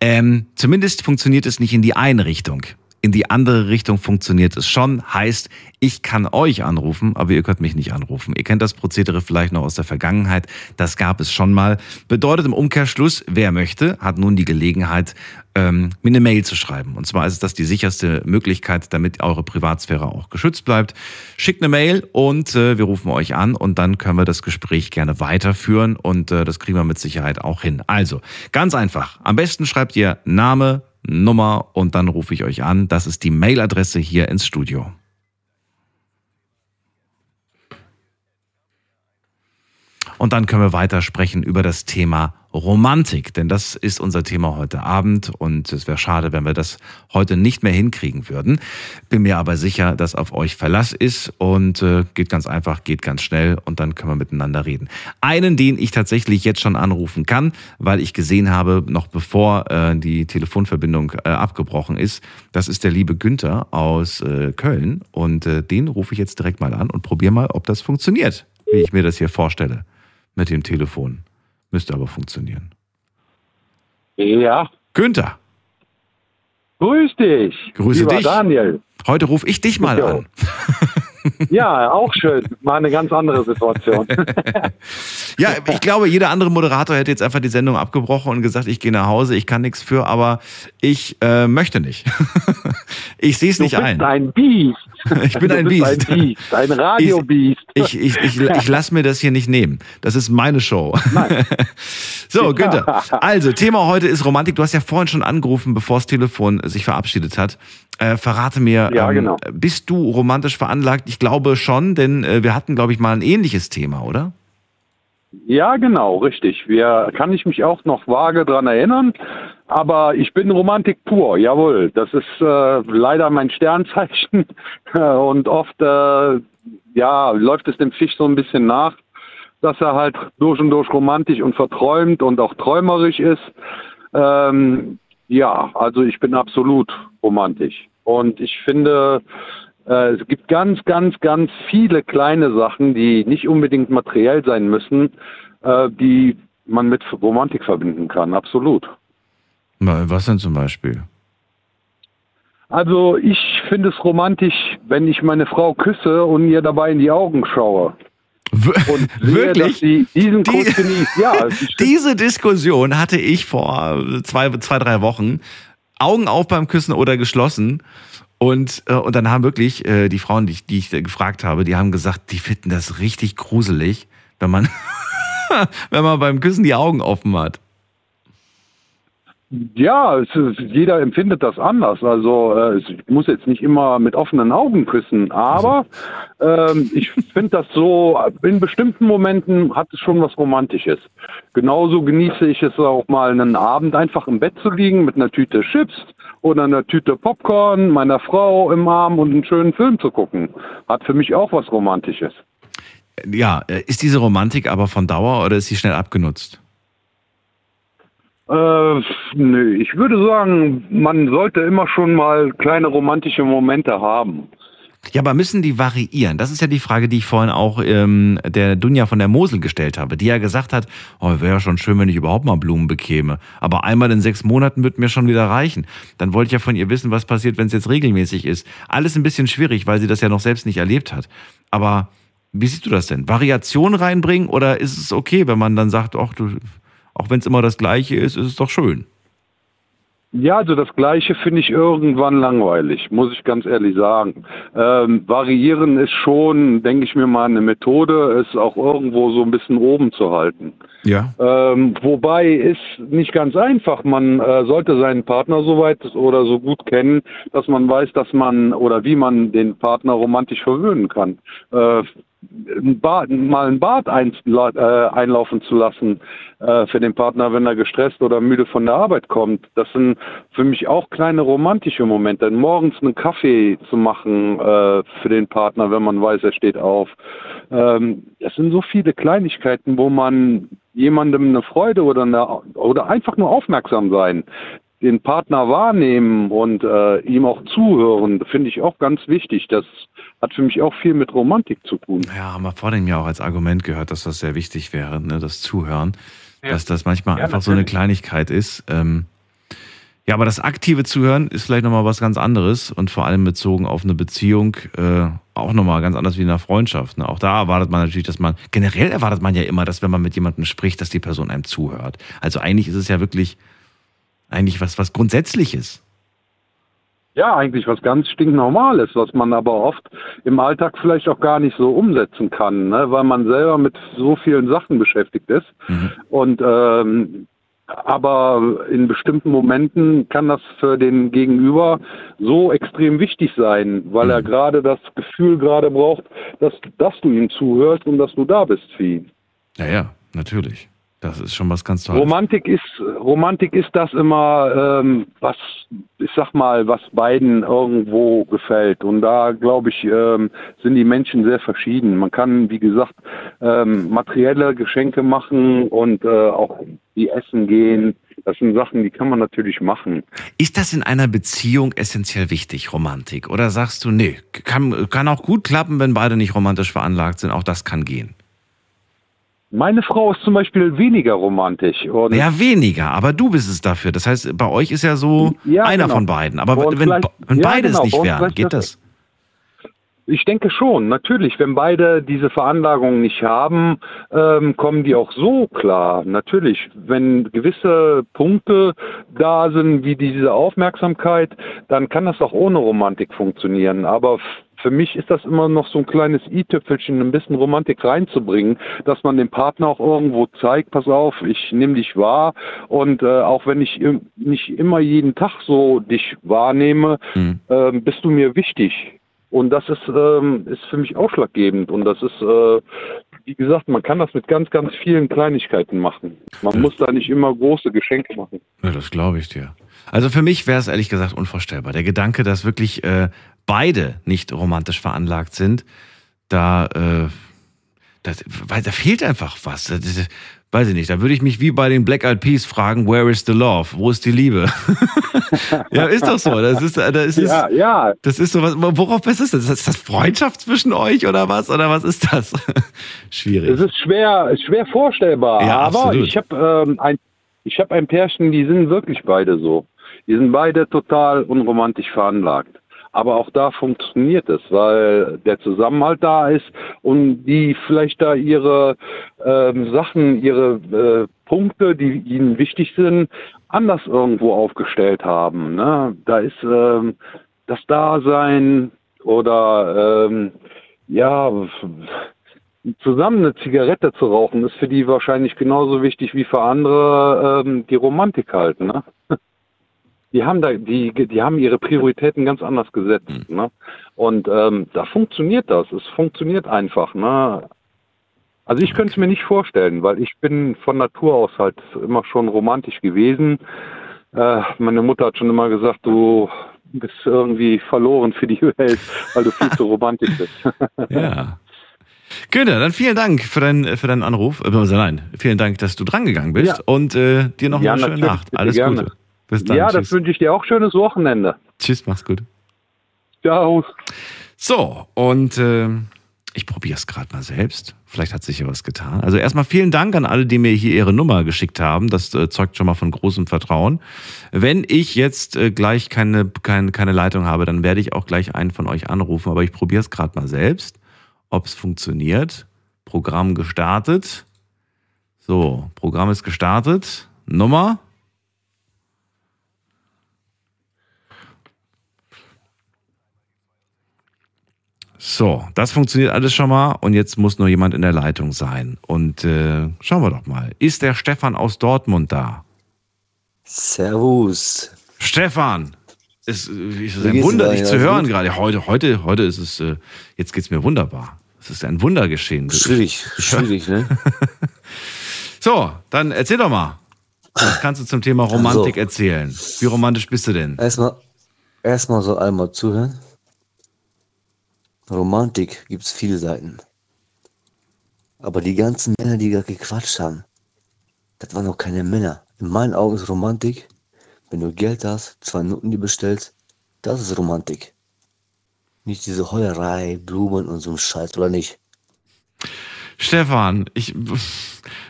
Ähm, zumindest funktioniert es nicht in die eine Richtung in die andere Richtung funktioniert es schon. Heißt, ich kann euch anrufen, aber ihr könnt mich nicht anrufen. Ihr kennt das Prozedere vielleicht noch aus der Vergangenheit. Das gab es schon mal. Bedeutet im Umkehrschluss, wer möchte, hat nun die Gelegenheit, ähm, mir eine Mail zu schreiben. Und zwar ist das die sicherste Möglichkeit, damit eure Privatsphäre auch geschützt bleibt. Schickt eine Mail und äh, wir rufen euch an und dann können wir das Gespräch gerne weiterführen und äh, das kriegen wir mit Sicherheit auch hin. Also, ganz einfach. Am besten schreibt ihr Name, Nummer und dann rufe ich euch an. Das ist die Mailadresse hier ins Studio. Und dann können wir weiter sprechen über das Thema Romantik, denn das ist unser Thema heute Abend und es wäre schade, wenn wir das heute nicht mehr hinkriegen würden. Bin mir aber sicher, dass auf euch Verlass ist und äh, geht ganz einfach, geht ganz schnell und dann können wir miteinander reden. Einen, den ich tatsächlich jetzt schon anrufen kann, weil ich gesehen habe, noch bevor äh, die Telefonverbindung äh, abgebrochen ist, das ist der liebe Günther aus äh, Köln und äh, den rufe ich jetzt direkt mal an und probiere mal, ob das funktioniert, wie ich mir das hier vorstelle mit dem Telefon. Müsste aber funktionieren. Ja. Günther. Grüß dich. Grüße Lieber dich. Daniel. Heute rufe ich dich mal an. Ja, auch schön. Mal eine ganz andere Situation. Ja, ich glaube, jeder andere Moderator hätte jetzt einfach die Sendung abgebrochen und gesagt, ich gehe nach Hause, ich kann nichts für, aber ich äh, möchte nicht. ich sehe es nicht du bist ein. ein Biest. Ich bin ein Biest. Ein Biest, ein Radiobiest. Ich, ich, ich, ich lasse mir das hier nicht nehmen. Das ist meine Show. so, Günther. Also, Thema heute ist Romantik. Du hast ja vorhin schon angerufen, bevor das Telefon sich verabschiedet hat. Äh, verrate mir, Ja, ähm, genau. bist du romantisch veranlagt? Ich glaube schon, denn äh, wir hatten, glaube ich, mal ein ähnliches Thema, oder? Ja, genau, richtig. Wir kann ich mich auch noch vage dran erinnern. Aber ich bin Romantik pur, jawohl. Das ist äh, leider mein Sternzeichen. Und oft äh, ja, läuft es dem Fisch so ein bisschen nach, dass er halt durch und durch romantisch und verträumt und auch träumerisch ist. Ähm, ja, also ich bin absolut romantisch. Und ich finde, es gibt ganz, ganz, ganz viele kleine Sachen, die nicht unbedingt materiell sein müssen, äh, die man mit Romantik verbinden kann, absolut. Was denn zum Beispiel? Also ich finde es romantisch, wenn ich meine Frau küsse und ihr dabei in die Augen schaue. Und sehe, Wirklich? Die, genießt. Ja, diese Diskussion hatte ich vor zwei, zwei, drei Wochen. Augen auf beim Küssen oder geschlossen. Und, äh, und dann haben wirklich äh, die Frauen, die ich, die ich gefragt habe, die haben gesagt, die finden das richtig gruselig, wenn man, wenn man beim Küssen die Augen offen hat. Ja, ist, jeder empfindet das anders. Also äh, ich muss jetzt nicht immer mit offenen Augen küssen, aber ähm, ich finde das so, in bestimmten Momenten hat es schon was Romantisches. Genauso genieße ich es auch mal einen Abend einfach im Bett zu liegen mit einer Tüte Chips oder einer Tüte Popcorn, meiner Frau im Arm und einen schönen Film zu gucken. Hat für mich auch was Romantisches. Ja, äh, ist diese Romantik aber von Dauer oder ist sie schnell abgenutzt? Äh, nö, ich würde sagen, man sollte immer schon mal kleine romantische Momente haben. Ja, aber müssen die variieren? Das ist ja die Frage, die ich vorhin auch ähm, der Dunja von der Mosel gestellt habe, die ja gesagt hat, oh, wäre ja schon schön, wenn ich überhaupt mal Blumen bekäme. Aber einmal in sechs Monaten wird mir schon wieder reichen. Dann wollte ich ja von ihr wissen, was passiert, wenn es jetzt regelmäßig ist. Alles ein bisschen schwierig, weil sie das ja noch selbst nicht erlebt hat. Aber wie siehst du das denn? Variation reinbringen oder ist es okay, wenn man dann sagt, ach du auch wenn es immer das Gleiche ist, ist es doch schön. Ja, also das Gleiche finde ich irgendwann langweilig, muss ich ganz ehrlich sagen. Ähm, variieren ist schon, denke ich mir mal, eine Methode, es auch irgendwo so ein bisschen oben zu halten. Ja. Ähm, wobei ist nicht ganz einfach. Man äh, sollte seinen Partner so weit oder so gut kennen, dass man weiß, dass man oder wie man den Partner romantisch verwöhnen kann. Äh, ein Bad, mal ein Bad ein, äh, einlaufen zu lassen äh, für den Partner, wenn er gestresst oder müde von der Arbeit kommt. Das sind für mich auch kleine romantische Momente. Morgens einen Kaffee zu machen äh, für den Partner, wenn man weiß, er steht auf. Ähm, das sind so viele Kleinigkeiten, wo man jemandem eine Freude oder, eine, oder einfach nur aufmerksam sein den Partner wahrnehmen und äh, ihm auch zuhören, finde ich auch ganz wichtig. Das hat für mich auch viel mit Romantik zu tun. Ja, haben wir vor dem Jahr auch als Argument gehört, dass das sehr wichtig wäre, ne, das Zuhören. Ja. Dass das manchmal ja, einfach natürlich. so eine Kleinigkeit ist. Ähm, ja, aber das aktive Zuhören ist vielleicht nochmal was ganz anderes und vor allem bezogen auf eine Beziehung äh, auch nochmal ganz anders wie in einer Freundschaft. Ne? Auch da erwartet man natürlich, dass man, generell erwartet man ja immer, dass wenn man mit jemandem spricht, dass die Person einem zuhört. Also eigentlich ist es ja wirklich eigentlich was, was Grundsätzliches. Ja, eigentlich was ganz stinknormales, was man aber oft im Alltag vielleicht auch gar nicht so umsetzen kann, ne? weil man selber mit so vielen Sachen beschäftigt ist. Mhm. Und ähm, aber in bestimmten Momenten kann das für den Gegenüber so extrem wichtig sein, weil er mhm. gerade das Gefühl gerade braucht, dass, dass du ihm zuhörst und dass du da bist für ihn. Ja, ja, natürlich. Das ist schon was ganz Tolles. Romantik ist, Romantik ist das immer, ähm, was, ich sag mal, was beiden irgendwo gefällt. Und da, glaube ich, ähm, sind die Menschen sehr verschieden. Man kann, wie gesagt, ähm, materielle Geschenke machen und äh, auch die essen gehen. Das sind Sachen, die kann man natürlich machen. Ist das in einer Beziehung essentiell wichtig, Romantik? Oder sagst du, nee, kann, kann auch gut klappen, wenn beide nicht romantisch veranlagt sind, auch das kann gehen? Meine Frau ist zum Beispiel weniger romantisch. ja, weniger, aber du bist es dafür. Das heißt, bei euch ist ja so ja, einer genau. von beiden. Aber wenn, wenn ja, beide genau. es nicht wären, geht das? Ich denke schon, natürlich. Wenn beide diese Veranlagung nicht haben, ähm, kommen die auch so klar. Natürlich, wenn gewisse Punkte da sind, wie diese Aufmerksamkeit, dann kann das auch ohne Romantik funktionieren. Aber für mich ist das immer noch so ein kleines i-Tüpfelchen, ein bisschen Romantik reinzubringen, dass man dem Partner auch irgendwo zeigt, pass auf, ich nehme dich wahr und äh, auch wenn ich nicht immer jeden Tag so dich wahrnehme, mhm. äh, bist du mir wichtig. Und das ist, ähm, ist für mich ausschlaggebend. Und das ist, äh, wie gesagt, man kann das mit ganz, ganz vielen Kleinigkeiten machen. Man ja. muss da nicht immer große Geschenke machen. Ja, das glaube ich dir. Also für mich wäre es ehrlich gesagt unvorstellbar. Der Gedanke, dass wirklich äh, beide nicht romantisch veranlagt sind, da, äh, das, weil da fehlt einfach was. weiß ich nicht, da würde ich mich wie bei den Black Eyed Peas fragen, where is the love? Wo ist die Liebe? ja, ist doch so. Das ist, das ist, Ja, ja. das ist so was, worauf ist das? Ist das Freundschaft zwischen euch oder was? Oder was ist das? Schwierig. Es ist schwer, schwer vorstellbar. Ja, aber absolut. ich habe ähm, ein, ich habe ein Pärchen, die sind wirklich beide so. Die sind beide total unromantisch veranlagt. Aber auch da funktioniert es, weil der Zusammenhalt da ist und die vielleicht da ihre ähm, Sachen, ihre äh, Punkte, die ihnen wichtig sind, anders irgendwo aufgestellt haben. Ne? Da ist ähm, das Dasein oder ähm, ja zusammen eine Zigarette zu rauchen, ist für die wahrscheinlich genauso wichtig wie für andere ähm, die Romantik halt. Ne? Die haben da, die, die haben ihre Prioritäten ganz anders gesetzt. Ne? Und ähm, da funktioniert das. Es funktioniert einfach. Ne? Also ich könnte es mir nicht vorstellen, weil ich bin von Natur aus halt immer schon romantisch gewesen. Äh, meine Mutter hat schon immer gesagt, du bist irgendwie verloren für die Welt, weil du viel zu romantisch bist. Ja. Günther, dann vielen Dank für, dein, für deinen Anruf. Äh, nein, vielen Dank, dass du drangegangen bist Ja. und äh, dir noch Ja, eine schöne Nacht. Alles gerne. Bis dann. ja, das Tschüss. wünsche ich dir auch schönes Wochenende. Tschüss, mach's gut. Ciao. So, und äh, ich probiere es gerade mal selbst. Vielleicht hat sich ja was getan. Also erstmal vielen Dank an alle, die mir hier ihre Nummer geschickt haben. Das äh, zeugt schon mal von großem Vertrauen. Wenn ich jetzt äh, gleich keine, keine, keine Leitung habe, dann werde ich auch gleich einen von euch anrufen. Aber ich probiere es gerade mal selbst, ob es funktioniert. Programm gestartet. So, Programm ist gestartet. Nummer. So, das funktioniert alles schon mal und jetzt muss nur jemand in der Leitung sein. Und äh, schauen wir doch mal. Ist der Stefan aus Dortmund da? Servus. Stefan! Es äh, es ist Wie ein Wunder, dich zu hören gut? gerade. Heute, heute, heute ist es, äh, jetzt geht's mir wunderbar. Es ist ein Wunder geschehen. Schwierig, schwierig, ne? So, dann erzähl doch mal. Was kannst du zum Thema Romantik Also. erzählen? Wie romantisch bist du denn? Erstmal, erstmal so einmal zuhören. Romantik gibt's viele Seiten. Aber die ganzen Männer, die gerade gequatscht haben, das waren noch keine Männer. In meinen Augen ist Romantik, wenn du Geld hast, zwei Minuten die bestellst, das ist Romantik. Nicht diese Heuerei, Blumen und so ein Scheiß, oder nicht? Stefan, ich,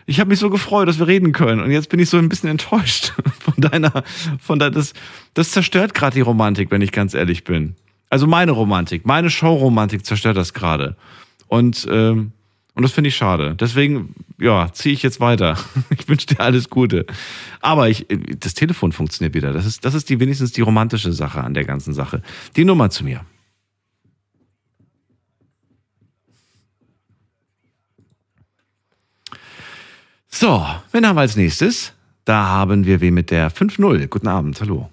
ich habe mich so gefreut, dass wir reden können. Und jetzt bin ich so ein bisschen enttäuscht von deiner, von deiner, das, das zerstört gerade die Romantik, wenn ich ganz ehrlich bin. Also meine Romantik, meine Showromantik zerstört das gerade. Und, ähm, und das finde ich schade. Deswegen, ja, ziehe ich jetzt weiter. Ich wünsche dir alles Gute. Aber ich, das Telefon funktioniert wieder. Das ist, das ist die wenigstens die romantische Sache an der ganzen Sache. Die Nummer zu mir. So, wen haben wir als nächstes? Da haben wir wen mit der 5-0. Guten Abend, hallo.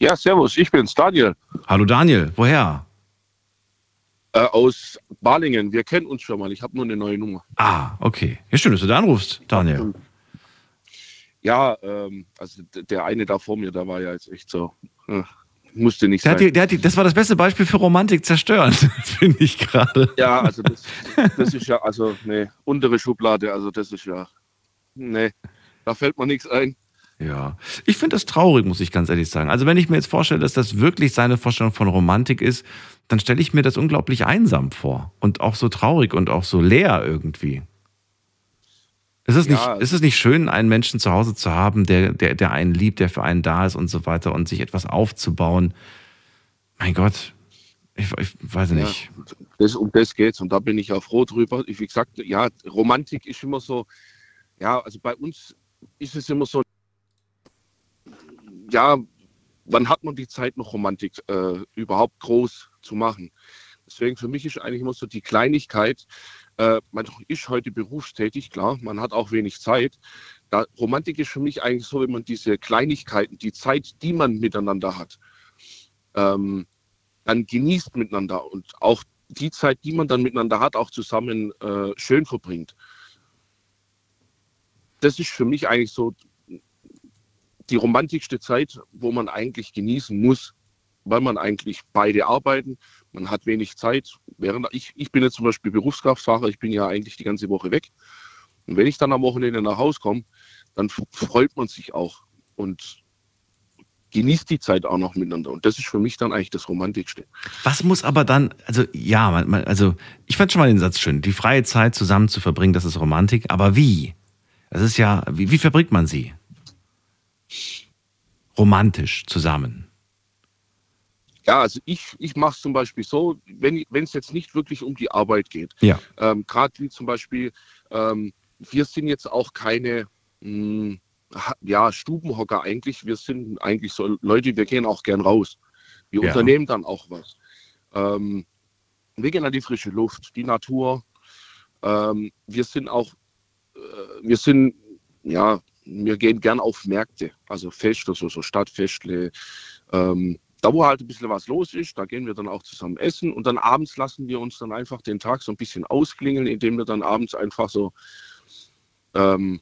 Ja, servus, ich bin's, Daniel. Hallo Daniel, woher? Äh, aus Balingen. Wir kennen uns schon mal. Ich habe nur eine neue Nummer. Ah, okay. Ja, schön, dass du da anrufst, Daniel. Ja, ähm, also d- der eine da vor mir, der war ja jetzt echt so. Äh, musste nicht Der hat sein. die, der hat die, das war das beste Beispiel für Romantik zerstören, finde ich gerade. Ja, also das, das ist ja, also ne, untere Schublade, also das ist ja, ne, da fällt mir nichts ein. Ja, ich finde das traurig, muss ich ganz ehrlich sagen. Also wenn ich mir jetzt vorstelle, dass das wirklich seine Vorstellung von Romantik ist, dann stelle ich mir das unglaublich einsam vor und auch so traurig und auch so leer irgendwie. Ist es, Ja, nicht, ist es nicht schön, einen Menschen zu Hause zu haben, der, der, der einen liebt, der für einen da ist und so weiter und sich etwas aufzubauen? Mein Gott, ich, ich weiß nicht. Ja, das, um das geht's und da bin ich ja froh drüber. Ich, wie gesagt, ja, Romantik ist immer so, ja, also bei uns ist es immer so, ja, wann hat man die Zeit noch Romantik äh, überhaupt groß zu machen? Deswegen für mich ist eigentlich immer so die Kleinigkeit, äh, man ist heute berufstätig, klar, man hat auch wenig Zeit. Da, Romantik ist für mich eigentlich so, wenn man diese Kleinigkeiten, die Zeit, die man miteinander hat, ähm, dann genießt miteinander und auch die Zeit, die man dann miteinander hat, auch zusammen äh, schön verbringt. Das ist für mich eigentlich so die romantischste Zeit, wo man eigentlich genießen muss, weil man eigentlich beide arbeiten, man hat wenig Zeit. Während ich, ich bin jetzt zum Beispiel Berufskraftfahrer, ich bin ja eigentlich die ganze Woche weg. Und wenn ich dann am Wochenende nach Hause komme, dann freut man sich auch und genießt die Zeit auch noch miteinander. Und das ist für mich dann eigentlich das Romantischste. Was muss aber dann, also ja, man, man, also ich fand schon mal den Satz schön, die freie Zeit zusammen zu verbringen, das ist Romantik, aber wie? Das ist ja, wie, wie verbringt man sie? Romantisch zusammen. Ja, also ich, ich mache es zum Beispiel so, wenn es jetzt nicht wirklich um die Arbeit geht. Ja. Ähm, Gerade wie zum Beispiel, ähm, wir sind jetzt auch keine mh, ha- ja, Stubenhocker eigentlich. Wir sind eigentlich so Leute, wir gehen auch gern raus. Wir Ja. unternehmen dann auch was. Ähm, wir gehen an die frische Luft, die Natur. Ähm, wir sind auch, äh, wir sind, ja, wir gehen gern auf Märkte, also Feste, so, so Stadtfestle. Ähm, da, wo halt ein bisschen was los ist, da gehen wir dann auch zusammen essen und dann abends lassen wir uns dann einfach den Tag so ein bisschen ausklingeln, indem wir dann abends einfach so ähm,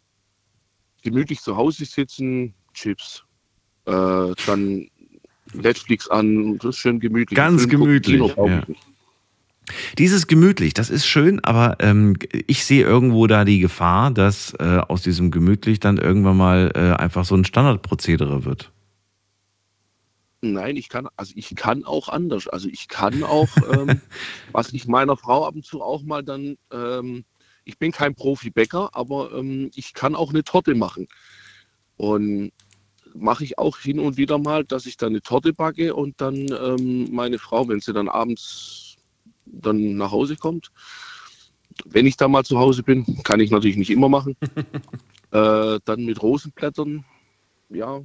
gemütlich zu Hause sitzen, Chips, äh, dann Netflix an, das ist schön gemütlich. Ganz Film gucken, gemütlich, Kino brauche ich ja. Dieses gemütlich, das ist schön, aber ähm, ich sehe irgendwo da die Gefahr, dass äh, aus diesem gemütlich dann irgendwann mal äh, einfach so ein Standardprozedere wird. Nein, ich kann, also ich kann auch anders. Also ich kann auch, ähm, was ich meiner Frau ab und zu auch mal dann, ähm, ich bin kein Profi-Bäcker, aber ähm, ich kann auch eine Torte machen. Und mache ich auch hin und wieder mal, dass ich dann eine Torte backe und dann ähm, meine Frau, wenn sie dann abends dann nach Hause kommt, wenn ich da mal zu Hause bin, kann ich natürlich nicht immer machen, äh, dann mit Rosenblättern, ja,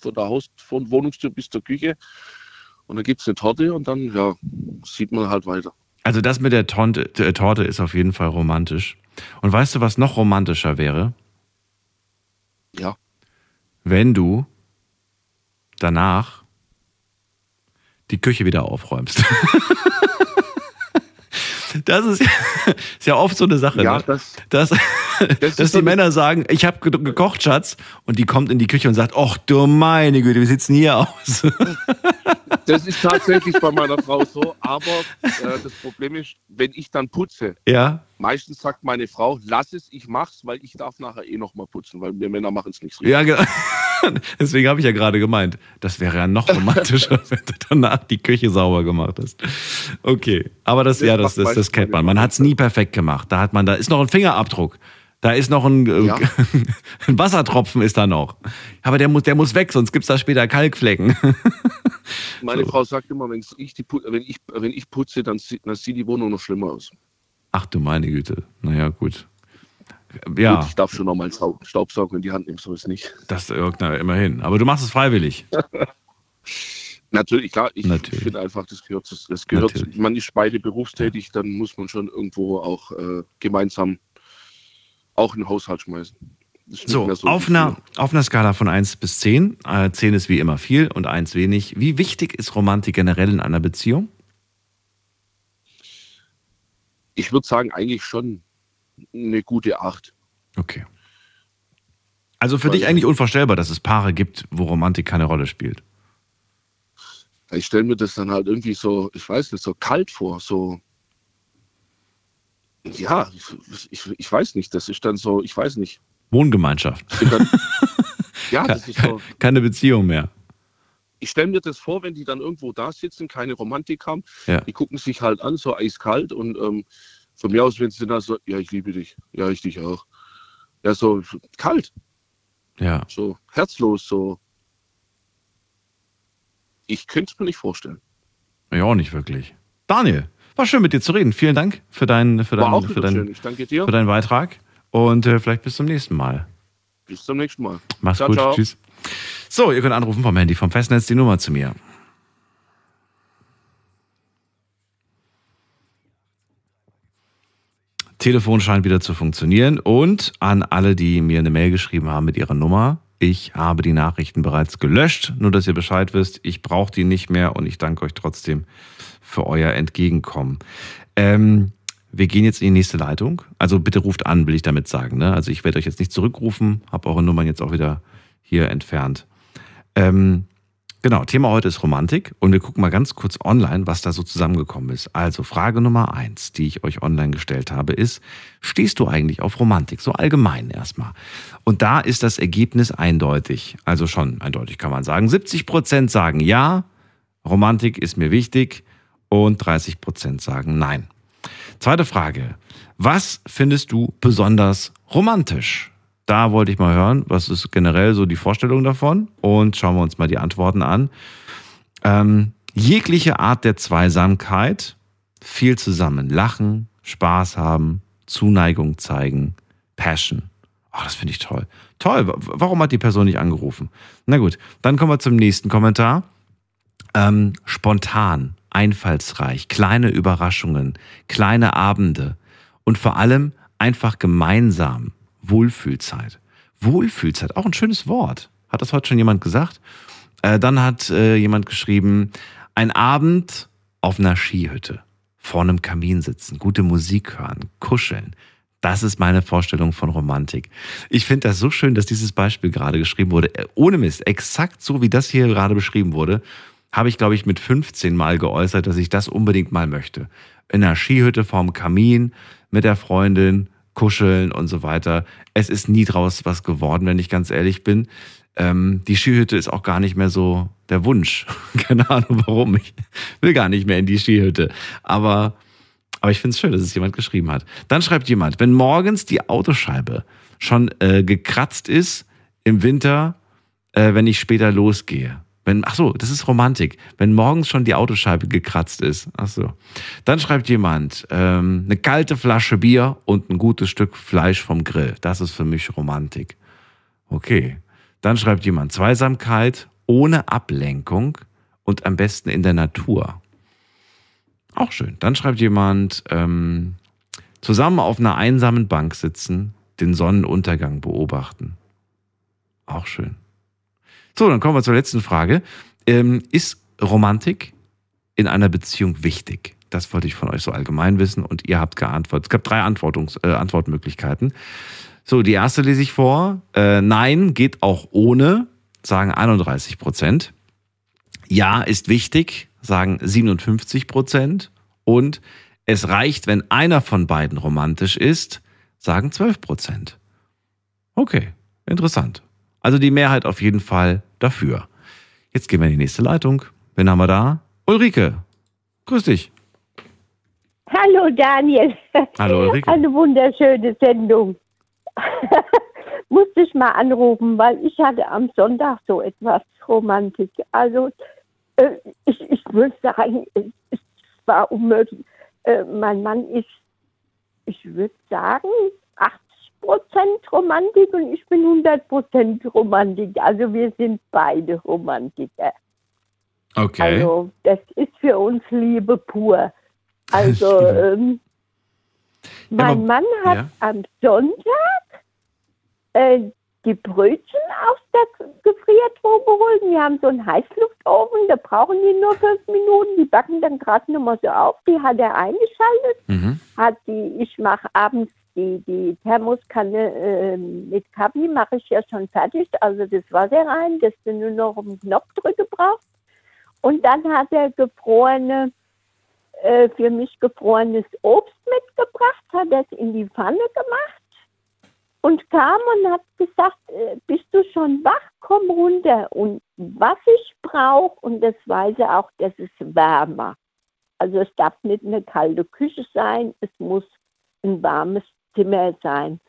von der Haus, von Wohnungstür bis zur Küche. Und dann gibt es eine Torte und dann, ja, sieht man halt weiter. Also das mit der Tonte, äh, Torte ist auf jeden Fall romantisch. Und weißt du, was noch romantischer wäre? Ja. Wenn du danach die Küche wieder aufräumst. Das ist, ist ja oft so eine Sache, Ja, ne? das- dass, dass ist die Männer sagen, ich habe ge gekocht, Schatz, und die kommt in die Küche und sagt, ach du meine Güte, wie sieht's denn hier aus? Das ist tatsächlich bei meiner Frau so, aber äh, das Problem ist, wenn ich dann putze, Ja. meistens sagt meine Frau, lass es, ich mach's, weil ich darf nachher eh nochmal putzen, weil wir Männer machen es nicht so. Ja, genau. Deswegen habe ich ja gerade gemeint, das wäre ja noch romantischer, wenn du danach die Küche sauber gemacht hast. Okay, aber das, Das ja, das, das, das kennt man. Man hat es nie perfekt gemacht. Da hat man, da ist noch ein Fingerabdruck. Da ist noch ein, äh, Ja. ein Wassertropfen ist da noch. Aber der muss, der muss weg, sonst gibt's da später Kalkflecken. Meine Frau sagt immer, wenn ich, die, wenn ich, wenn ich putze, dann, sieht- dann sieht die Wohnung noch schlimmer aus. Ach du meine Güte. Naja, gut. Ja, Gut, ich darf schon noch mal einen Sau- Staubsauger in die Hand nehmen, so ist nicht. das na, immerhin. Aber du machst es freiwillig. Natürlich, klar, ich finde einfach, das gehört, das gehört Natürlich. man ist beide berufstätig, dann muss man schon irgendwo auch äh, gemeinsam auch in den Haushalt schmeißen. So, mehr auf, einer, auf einer Skala von 1 bis 10, äh, 10 ist wie immer viel und 1 wenig. Wie wichtig ist Romantik generell in einer Beziehung? Ich würde sagen, eigentlich schon eine gute Acht. Okay. Also für dich eigentlich unvorstellbar, dass es Paare gibt, wo Romantik keine Rolle spielt. Ich stelle mir das dann halt irgendwie so, ich weiß nicht, so kalt vor, so. Ja, ich, ich weiß nicht, das ist dann so, ich weiß nicht. Wohngemeinschaft. Ja, das ist so. Keine Beziehung mehr. Ich stelle mir das vor, wenn die dann irgendwo da sitzen, keine Romantik haben, Ja. die gucken sich halt an, so eiskalt und ähm, von mir aus, wenn sie dann so, ja, ich liebe dich, ja, ich dich auch. Ja, so kalt, Ja. so herzlos, so. Ich könnte es mir nicht vorstellen. Ja, auch nicht wirklich. Daniel, war schön mit dir zu reden. Vielen Dank für deinen für War dein, auch für wieder dein, schön. Ich danke dir. für deinen Beitrag. Und äh, vielleicht bis zum nächsten Mal. Bis zum nächsten Mal. Mach's Ciao, gut. ciao. Tschüss. So, ihr könnt anrufen vom Handy, vom Festnetz die Nummer zu mir. Telefon scheint wieder zu funktionieren und an alle, die mir eine Mail geschrieben haben mit ihrer Nummer. Ich habe die Nachrichten bereits gelöscht, nur dass ihr Bescheid wisst. Ich brauche die nicht mehr und ich danke euch trotzdem für euer Entgegenkommen. Ähm, wir gehen jetzt in die nächste Leitung. Also bitte ruft an, will ich damit sagen. Ne? Also ich werde euch jetzt nicht zurückrufen, habe eure Nummern jetzt auch wieder hier entfernt. Ähm, Genau, Thema heute ist Romantik und wir gucken mal ganz kurz online, was da so zusammengekommen ist. Also Frage Nummer eins, die ich euch online gestellt habe, ist, stehst du eigentlich auf Romantik? So allgemein erstmal. Und da ist das Ergebnis eindeutig. Also schon eindeutig kann man sagen. 70 Prozent sagen ja, Romantik ist mir wichtig und 30 Prozent sagen nein. Zweite Frage. Was findest du besonders romantisch? Da wollte ich mal hören, was ist generell so die Vorstellung davon? Und schauen wir uns mal die Antworten an. Ähm, jegliche Art der Zweisamkeit, viel zusammen lachen, Spaß haben, Zuneigung zeigen, Passion. Oh, das finde ich toll. Toll. Warum hat die Person nicht angerufen? Na gut, dann kommen wir zum nächsten Kommentar. Ähm, spontan, einfallsreich, kleine Überraschungen, kleine Abende und vor allem einfach gemeinsam Wohlfühlzeit. Wohlfühlzeit, auch ein schönes Wort. Hat das heute schon jemand gesagt? Äh, dann hat äh, jemand geschrieben, ein Abend auf einer Skihütte, vor einem Kamin sitzen, gute Musik hören, kuscheln. Das ist meine Vorstellung von Romantik. Ich finde das so schön, dass dieses Beispiel gerade geschrieben wurde. Äh, ohne Mist, exakt so wie das hier gerade beschrieben wurde, habe ich, glaube ich, mit 15 Mal geäußert, dass ich das unbedingt mal möchte. In einer Skihütte vorm Kamin mit der Freundin, kuscheln und so weiter. Es ist nie draus was geworden, wenn ich ganz ehrlich bin. Ähm, die Skihütte ist auch gar nicht mehr so der Wunsch. Keine Ahnung warum. Ich will gar nicht mehr in die Skihütte. Aber, aber ich finde es schön, dass es jemand geschrieben hat. Dann schreibt jemand, wenn morgens die Autoscheibe schon äh, gekratzt ist im Winter, äh, wenn ich später losgehe. Wenn, ach so, das ist Romantik. Wenn morgens schon die Autoscheibe gekratzt ist. Ach so. Dann schreibt jemand, ähm, eine kalte Flasche Bier und ein gutes Stück Fleisch vom Grill. Das ist für mich Romantik. Okay. Dann schreibt jemand, Zweisamkeit ohne Ablenkung und am besten in der Natur. Auch schön. Dann schreibt jemand, ähm, zusammen auf einer einsamen Bank sitzen, den Sonnenuntergang beobachten. Auch schön. So, dann kommen wir zur letzten Frage. Ähm, ist Romantik in einer Beziehung wichtig? Das wollte ich von euch so allgemein wissen und ihr habt geantwortet. Es gab drei Antwortungs äh, Antwortmöglichkeiten. So, die erste lese ich vor. Äh, nein, geht auch ohne, sagen 31 Prozent. Ja, ist wichtig, sagen 57 Prozent. Und es reicht, wenn einer von beiden romantisch ist, sagen 12 Prozent. Okay, interessant. Also die Mehrheit auf jeden Fall dafür. Jetzt gehen wir in die nächste Leitung. Wen haben wir da? Ulrike. Grüß dich. Hallo Daniel. Hallo Ulrike. Eine wunderschöne Sendung. Musste ich mal anrufen, weil ich hatte am Sonntag so etwas Romantik. Also äh, ich, ich würde sagen, es, war unmöglich. Äh, mein Mann ist, ich würde sagen, 80 Prozent Romantik und ich bin 100 Prozent Romantik. Also wir sind beide Romantiker. Okay. Also das ist für uns Liebe pur. Also ähm, mein Mann hat ja. am Sonntag äh, die Brötchen aus der Gefriertruhe geholt. Wir haben so einen Heißluftofen, da brauchen die nur fünf Minuten. Die backen dann gerade nochmal so auf. Die hat er eingeschaltet. Mhm. Hat die, ich mache abends die, die Thermoskanne äh, mit Kaffee, mache ich ja schon fertig. Also das Wasser rein, das du nur noch den Knopf drücken brauchst. Und dann hat er gefrorene, äh, für mich gefrorenes Obst mitgebracht, hat das in die Pfanne gemacht und kam und hat gesagt, äh, bist du schon wach, komm runter. Und was ich brauche, und das weiß er auch, das ist wärmer. Also es darf nicht eine kalte Küche sein, es muss ein warmes Zimmer sein.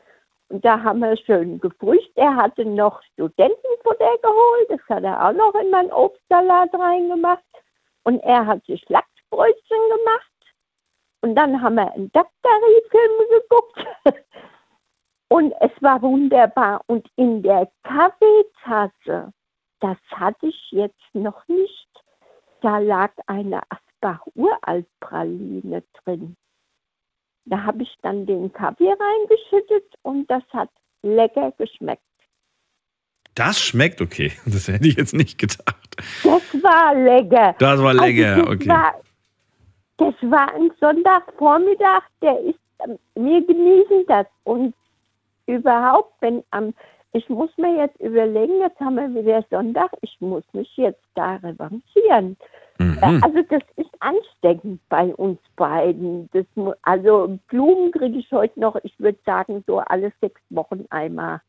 Und da haben wir schön gefrühstückt. Er hatte noch Studentenfutter geholt, das hat er auch noch in meinen Obstsalat reingemacht. Und er hat sich Lachsbrötchen gemacht. Und dann haben wir einen Daktari-Film geguckt. Und es war wunderbar. Und in der Kaffeetasse, das hatte ich jetzt noch nicht, da lag eine Asbach-Uralt-Praline drin. Da habe ich dann den Kaffee reingeschüttet und das hat lecker geschmeckt. Das schmeckt okay. Das hätte ich jetzt nicht gedacht. Das war lecker. Das war lecker, also das okay. War, das war ein Sonntagvormittag, der ist, ähm, wir genießen das. Und überhaupt, wenn am ich muss mir jetzt überlegen, jetzt haben wir wieder Sonntag, ich muss mich jetzt da revanchieren. Mhm. Also das ist ansteckend bei uns beiden. Das, also Blumen kriege ich heute noch, ich würde sagen, so alle sechs Wochen einmal.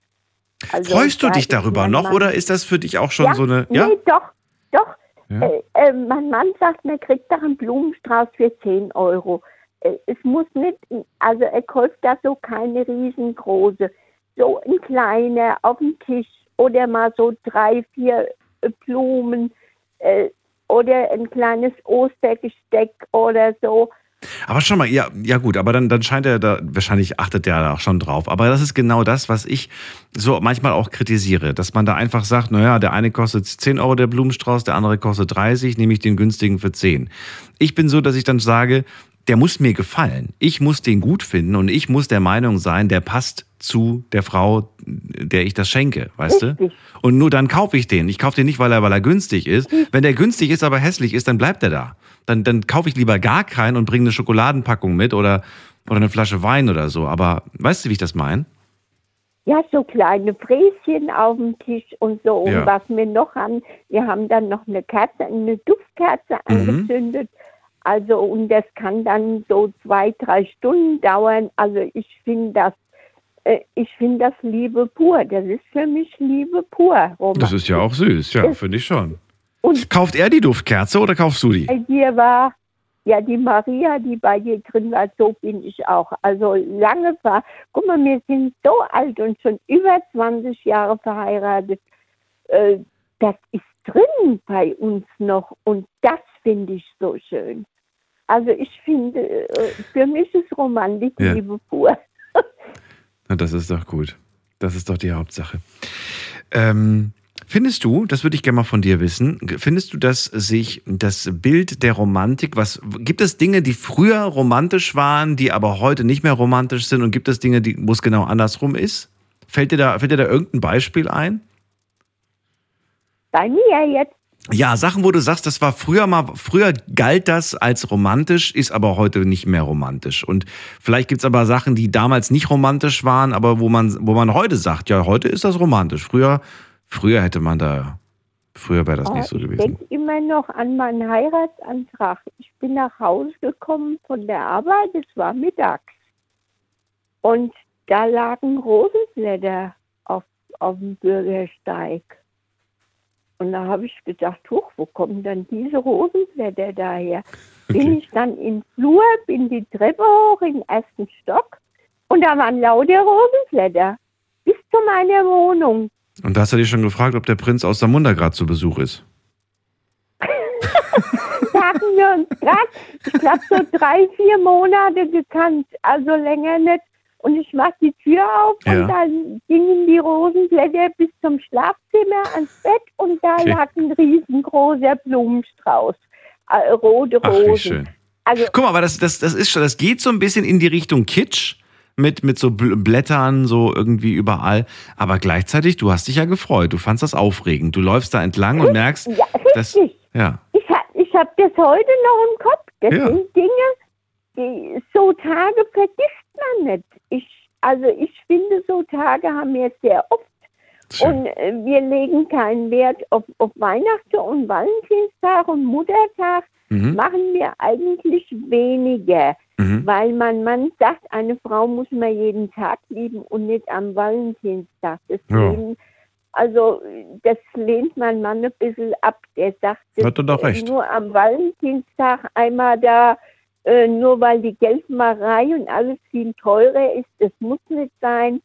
Also Freust du da dich darüber noch Mann- oder ist das für dich auch schon ja, so eine. Ja? Nee, doch, doch. Ja. Äh, äh, mein Mann sagt, man kriegt doch einen Blumenstrauß für 10 Euro. Äh, es muss nicht, also er kauft da so keine riesengroße, so ein kleiner auf dem Tisch oder mal so drei, vier äh, Blumen äh, oder ein kleines Ostergesteck oder so. Aber schon mal, ja, ja gut, aber dann, dann scheint er da, wahrscheinlich achtet er da auch schon drauf. Aber das ist genau das, was ich so manchmal auch kritisiere, dass man da einfach sagt, naja, der eine kostet 10 Euro der Blumenstrauß, der andere kostet 30, nehme ich den günstigen für 10. Ich bin so, dass ich dann sage, der muss mir gefallen. Ich muss den gut finden und ich muss der Meinung sein, der passt zu der Frau, der ich das schenke, weißt du? Und nur dann kaufe ich den. Ich kaufe den nicht, weil er, weil er günstig ist. Wenn der günstig ist, aber hässlich ist, dann bleibt er da. Dann, dann kaufe ich lieber gar keinen und bringe eine Schokoladenpackung mit oder, oder eine Flasche Wein oder so. Aber weißt du, wie ich das meine? Ja, so kleine Fräschen auf dem Tisch und so. Und Ja. was wir noch haben, wir haben dann noch eine Kerze, eine Duftkerze Mhm. angezündet. Also, und das kann dann so zwei, drei Stunden dauern. Also, ich finde das, äh, ich finde das Liebe pur. Das ist für mich Liebe pur. Roman. Das ist ja auch süß, ja, finde ich schon. Kauft er die Duftkerze oder kaufst du die? Bei dir war, ja, die Maria, die bei dir drin war, so bin ich auch. Also lange war, guck mal, wir sind so alt und schon über 20 Jahre verheiratet. Äh, das ist drin bei uns noch und das finde ich so schön. Also ich finde, äh, für mich ist Romantik Ja. Liebe pur. Na, das ist doch gut. Das ist doch die Hauptsache. Ähm, findest du, das würde ich gerne mal von dir wissen, findest du, dass sich das Bild der Romantik, was gibt es Dinge, die früher romantisch waren, die aber heute nicht mehr romantisch sind und gibt es Dinge, die, wo es genau andersrum ist? Fällt dir da, fällt dir da irgendein Beispiel ein? Bei mir jetzt, Ja, Sachen, wo du sagst, das war früher mal, früher galt das als romantisch, ist aber heute nicht mehr romantisch. Und vielleicht gibt's aber Sachen, die damals nicht romantisch waren, aber wo man, wo man heute sagt, ja, heute ist das romantisch. Früher, früher hätte man da, früher wäre das Oh, nicht so ich gewesen. denke immer noch an meinen Heiratsantrag. Ich bin nach Hause gekommen von der Arbeit, es war mittags. Und da lagen Rosenblätter auf, auf dem Bürgersteig. Und da habe ich gedacht, huch, wo kommen denn diese Rosenblätter daher? Bin ich dann im Flur, bin die Treppe hoch den ersten Stock und da waren lauter Rosenblätter bis zu meiner Wohnung. Und da hast du dich schon gefragt, ob der Prinz aus Samunda gerade zu Besuch ist. Hatten wir uns gerade, ich glaube, so drei, vier Monate gekannt, also länger nicht. Und ich mach die Tür auf Ja. und dann gingen die Rosenblätter bis zum Schlafzimmer ans Bett und da Okay. lag ein riesengroßer Blumenstrauß. Äh, rote Ach, Rosen. schön. Also, Guck mal, aber das, das, das ist schon, das geht so ein bisschen in die Richtung Kitsch. Mit, mit so Bl- Blättern so irgendwie überall. Aber gleichzeitig, du hast dich ja gefreut. Du fandst das aufregend. Du läufst da entlang und merkst, ja, dass, ja. Ich, ich habe das heute noch im Kopf. Das Ja. sind Dinge, die so Tage vergisst man nicht. Ich, also ich finde, so Tage haben wir sehr oft. Und äh, wir legen keinen Wert auf, auf Weihnachten und Valentinstag und Muttertag. Mhm. Machen wir eigentlich weniger, Mhm. weil mein Mann sagt, eine Frau muss man jeden Tag lieben und nicht am Valentinstag. Das Ja. also das lehnt mein Mann ein bisschen ab. Der sagt, Hat er doch recht. nur am Valentinstag einmal da, äh, nur weil die Geldmacherei und alles viel teurer ist, das muss nicht sein.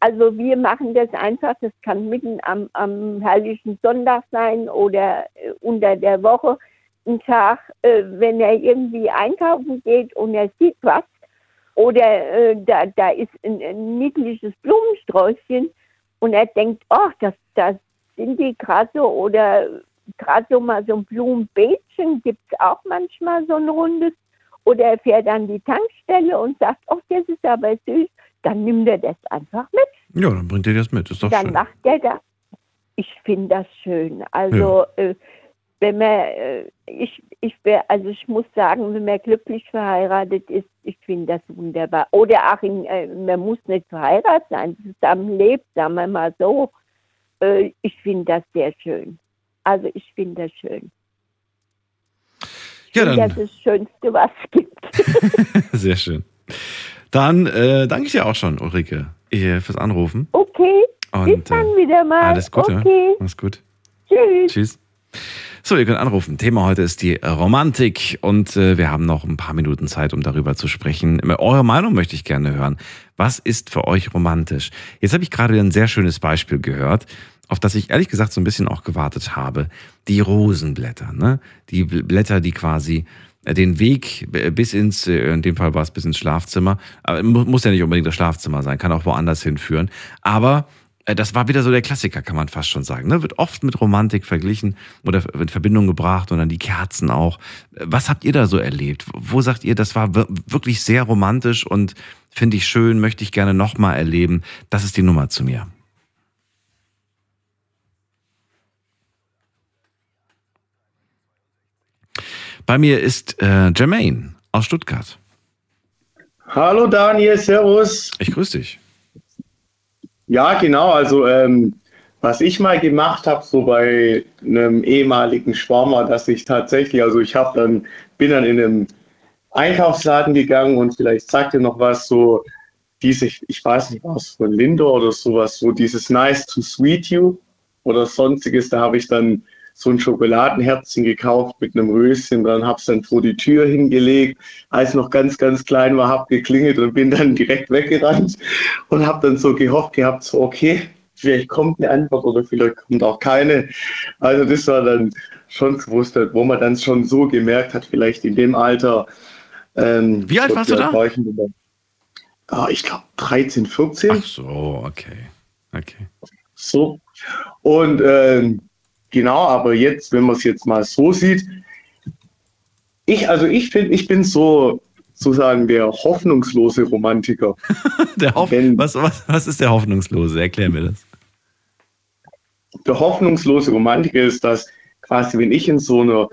Also wir machen das einfach, das kann mitten am, am herrlichen Sonntag sein oder äh, unter der Woche. Ein Tag, äh, wenn er irgendwie einkaufen geht und er sieht was oder äh, da, da ist ein, ein niedliches Blumensträußchen und er denkt, oh, das, das sind die gerade so oder gerade so mal so ein Blumenbeetchen gibt es auch manchmal so ein rundes oder er fährt an die Tankstelle und sagt, oh, das ist aber süß, dann nimmt er das einfach mit. Ja, dann bringt ihr das mit. Ist doch dann schön. macht er das. Ich finde das schön. Also äh, wenn man, äh, ich, ich wär, also ich muss sagen, wenn man glücklich verheiratet ist, ich finde das wunderbar. Oder auch, in, äh, man muss nicht verheiratet sein, zusammen lebt, sagen wir mal so. Äh, ich finde das sehr schön. Also ich finde das schön. Ja, dann- das ist das Schönste, was es gibt. Sehr schön. Dann äh, danke ich dir auch schon, Ulrike, äh, fürs Anrufen. Okay, bis Und, dann äh, wieder mal. Alles Gute. Okay, Mach's gut. tschüss. Tschüss. So, ihr könnt anrufen. Thema heute ist die Romantik und äh, wir haben noch ein paar Minuten Zeit, um darüber zu sprechen. Eure Meinung möchte ich gerne hören. Was ist für euch romantisch? Jetzt habe ich gerade ein sehr schönes Beispiel gehört, auf das ich ehrlich gesagt so ein bisschen auch gewartet habe. Die Rosenblätter, ne? Die Bl- Blätter, die quasi äh, den Weg äh, bis ins, äh, in dem Fall war es bis ins Schlafzimmer, aber mu- muss ja nicht unbedingt das Schlafzimmer sein, kann auch woanders hinführen. Aber das war wieder so der Klassiker, kann man fast schon sagen. Ne? Wird oft mit Romantik verglichen oder in Verbindung gebracht und dann die Kerzen auch. Was habt ihr da so erlebt? Wo sagt ihr, das war wir- wirklich sehr romantisch und finde ich schön, möchte ich gerne nochmal erleben? Das ist die Nummer zu mir. Bei mir ist äh, Jermaine aus Stuttgart. Hallo Daniel, Servus. Ich grüße dich. Ja, genau. Also ähm, was ich mal gemacht habe, so bei einem ehemaligen Schwarmer, dass ich tatsächlich, also ich habe dann bin dann in einem Einkaufsladen gegangen und vielleicht sagt ihr noch was so diese, ich weiß nicht was von Lindor oder sowas, so dieses Nice to Sweet You oder sonstiges. Da habe ich dann so ein Schokoladenherzchen gekauft mit einem Röschen dran, habe es dann vor die Tür hingelegt. Als noch ganz, ganz klein war, habe geklingelt und bin dann direkt weggerannt und habe dann so gehofft gehabt, so okay, vielleicht kommt eine Antwort oder vielleicht kommt auch keine. Also das war dann schon gewusst, wo man dann schon so gemerkt hat, vielleicht in dem Alter. Ähm, Wie alt warst du da? war ich? Ah, ich glaube 13, 14. Ach so, okay. Okay. So. Und ähm, genau, aber jetzt, wenn man es jetzt mal so sieht, ich, also ich finde, ich bin so sozusagen der hoffnungslose Romantiker. Der Hoff was, was, was ist der Hoffnungslose? Erklär mir das. Der hoffnungslose Romantiker ist das quasi, wenn ich in so einer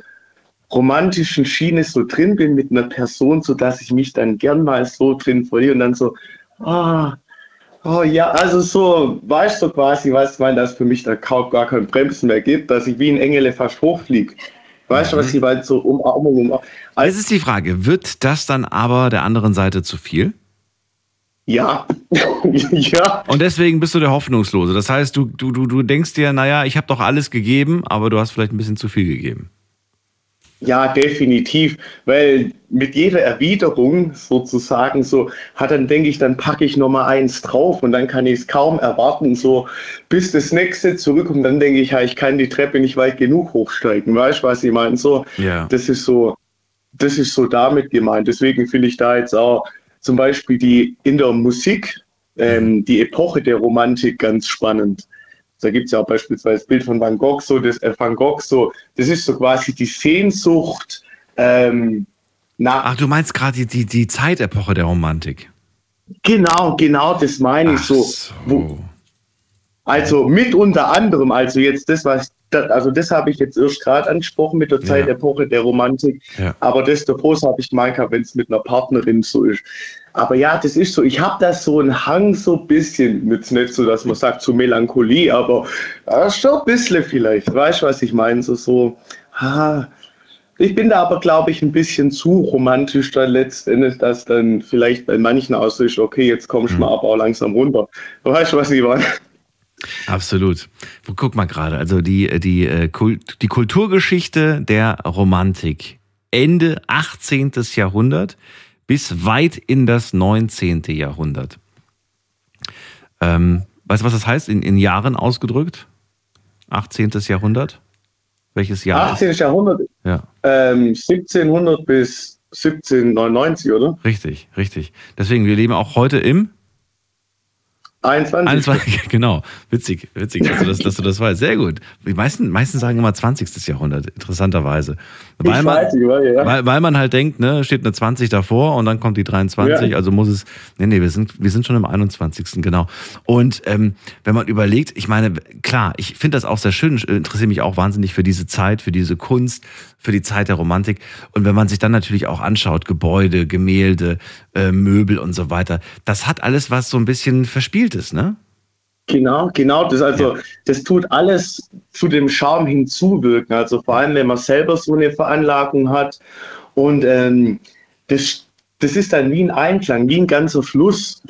romantischen Schiene so drin bin mit einer Person, so dass ich mich dann gern mal so drin verliere und dann so, ah, oh ja, also so, weißt du quasi, was ich meine, dass für mich da kaum gar kein Bremsen mehr gibt, dass ich wie ein Engel fast hochfliege. Weißt du, was ich meine, so Umarmung, Umarmung. Jetzt ist die Frage, wird das dann aber der anderen Seite zu viel? Ja. ja. Und deswegen bist du der Hoffnungslose. Das heißt, du, du, du, du denkst dir, naja, ich habe doch alles gegeben, aber du hast vielleicht ein bisschen zu viel gegeben. Ja, definitiv, weil mit jeder Erwiderung sozusagen so hat dann denke ich, dann packe ich noch mal eins drauf und dann kann ich es kaum erwarten, so bis das nächste zurückkommt. Dann denke ich, ja, ich kann die Treppe nicht weit genug hochsteigen. Weißt du, was ich meine? So, Ja. das ist so, das ist so damit gemeint. Deswegen finde ich da jetzt auch zum Beispiel die in der Musik ähm, die Epoche der Romantik ganz spannend. Da gibt es ja auch beispielsweise das Bild von Van Gogh, so das äh, Van Gogh, so, das ist so quasi die Sehnsucht ähm, nach. Ach, du meinst gerade die, die, die Zeitepoche der Romantik. Genau, genau, das meine ich so. Wo, also mit unter anderem, also jetzt das, was, das, also das habe ich jetzt erst gerade angesprochen mit der Zeitepoche der Romantik. Ja. Aber das davor habe ich gemeint, wenn es mit einer Partnerin so ist. Aber ja, das ist so, ich habe da so einen Hang so ein bisschen, jetzt nicht so, dass man sagt, zu Melancholie, aber ja, schon ein bisschen vielleicht. Weißt du, was ich meine? So, so, ah, ich bin da aber, glaube ich, ein bisschen zu romantisch dann letztendlich, dass dann vielleicht bei manchen auch so ist, okay, jetzt kommst du mal aber auch langsam runter. Weißt du, was ich meine? Absolut. Guck mal gerade, also die, die, äh, Kult, die Kulturgeschichte der Romantik. Ende 18. Jahrhundert bis weit in das 19. Jahrhundert. Ähm, weißt du, was das heißt in, in Jahren ausgedrückt? 18. Jahrhundert? Welches Jahr? 18. Jahrhundert, Ja, ähm, 1700 bis 1799, oder? richtig, richtig. Deswegen, wir leben auch heute im 21. 21, genau. Witzig, witzig, dass du das, dass du das weißt. Sehr gut. Die meisten, meisten sagen immer 20. Jahrhundert, interessanterweise. Weil man, weiß, ja. weil, weil man halt denkt, ne, steht eine 20 davor und dann kommt die 23, Ja. also muss es, nee, nee, wir sind, wir sind schon im 21. genau. Und ähm, wenn man überlegt, ich meine, klar, ich finde das auch sehr schön, interessiere mich auch wahnsinnig für diese Zeit, für diese Kunst, für die Zeit der Romantik. Und wenn man sich dann natürlich auch anschaut, Gebäude, Gemälde, äh, Möbel und so weiter, das hat alles was so ein bisschen Verspieltes, ne? Genau, genau. Das also, das tut alles zu dem Charme hinzuwirken. Also vor allem, wenn man selber so eine Veranlagung hat. Und ähm, das, das ist dann wie ein Einklang, wie ein ganzer Fluss.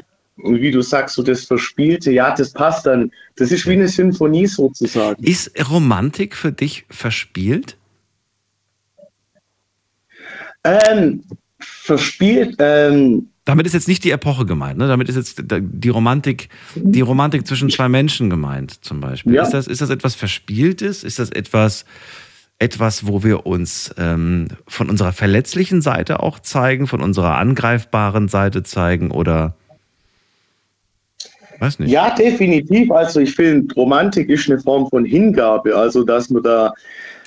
Und wie du sagst, so das Verspielte, ja, das passt dann. Das ist wie eine Sinfonie sozusagen. Ist Romantik für dich verspielt? Ähm, verspielt, ähm, Damit ist jetzt nicht die Epoche gemeint, ne? Damit ist jetzt die Romantik, die Romantik zwischen zwei Menschen gemeint, zum Beispiel. Ja. Ist, das, ist das etwas Verspieltes? Ist das etwas, etwas, wo wir uns ähm, von unserer verletzlichen Seite auch zeigen, von unserer angreifbaren Seite zeigen oder weiß nicht? Ja, definitiv. Also ich finde, Romantik ist eine Form von Hingabe. Also dass man da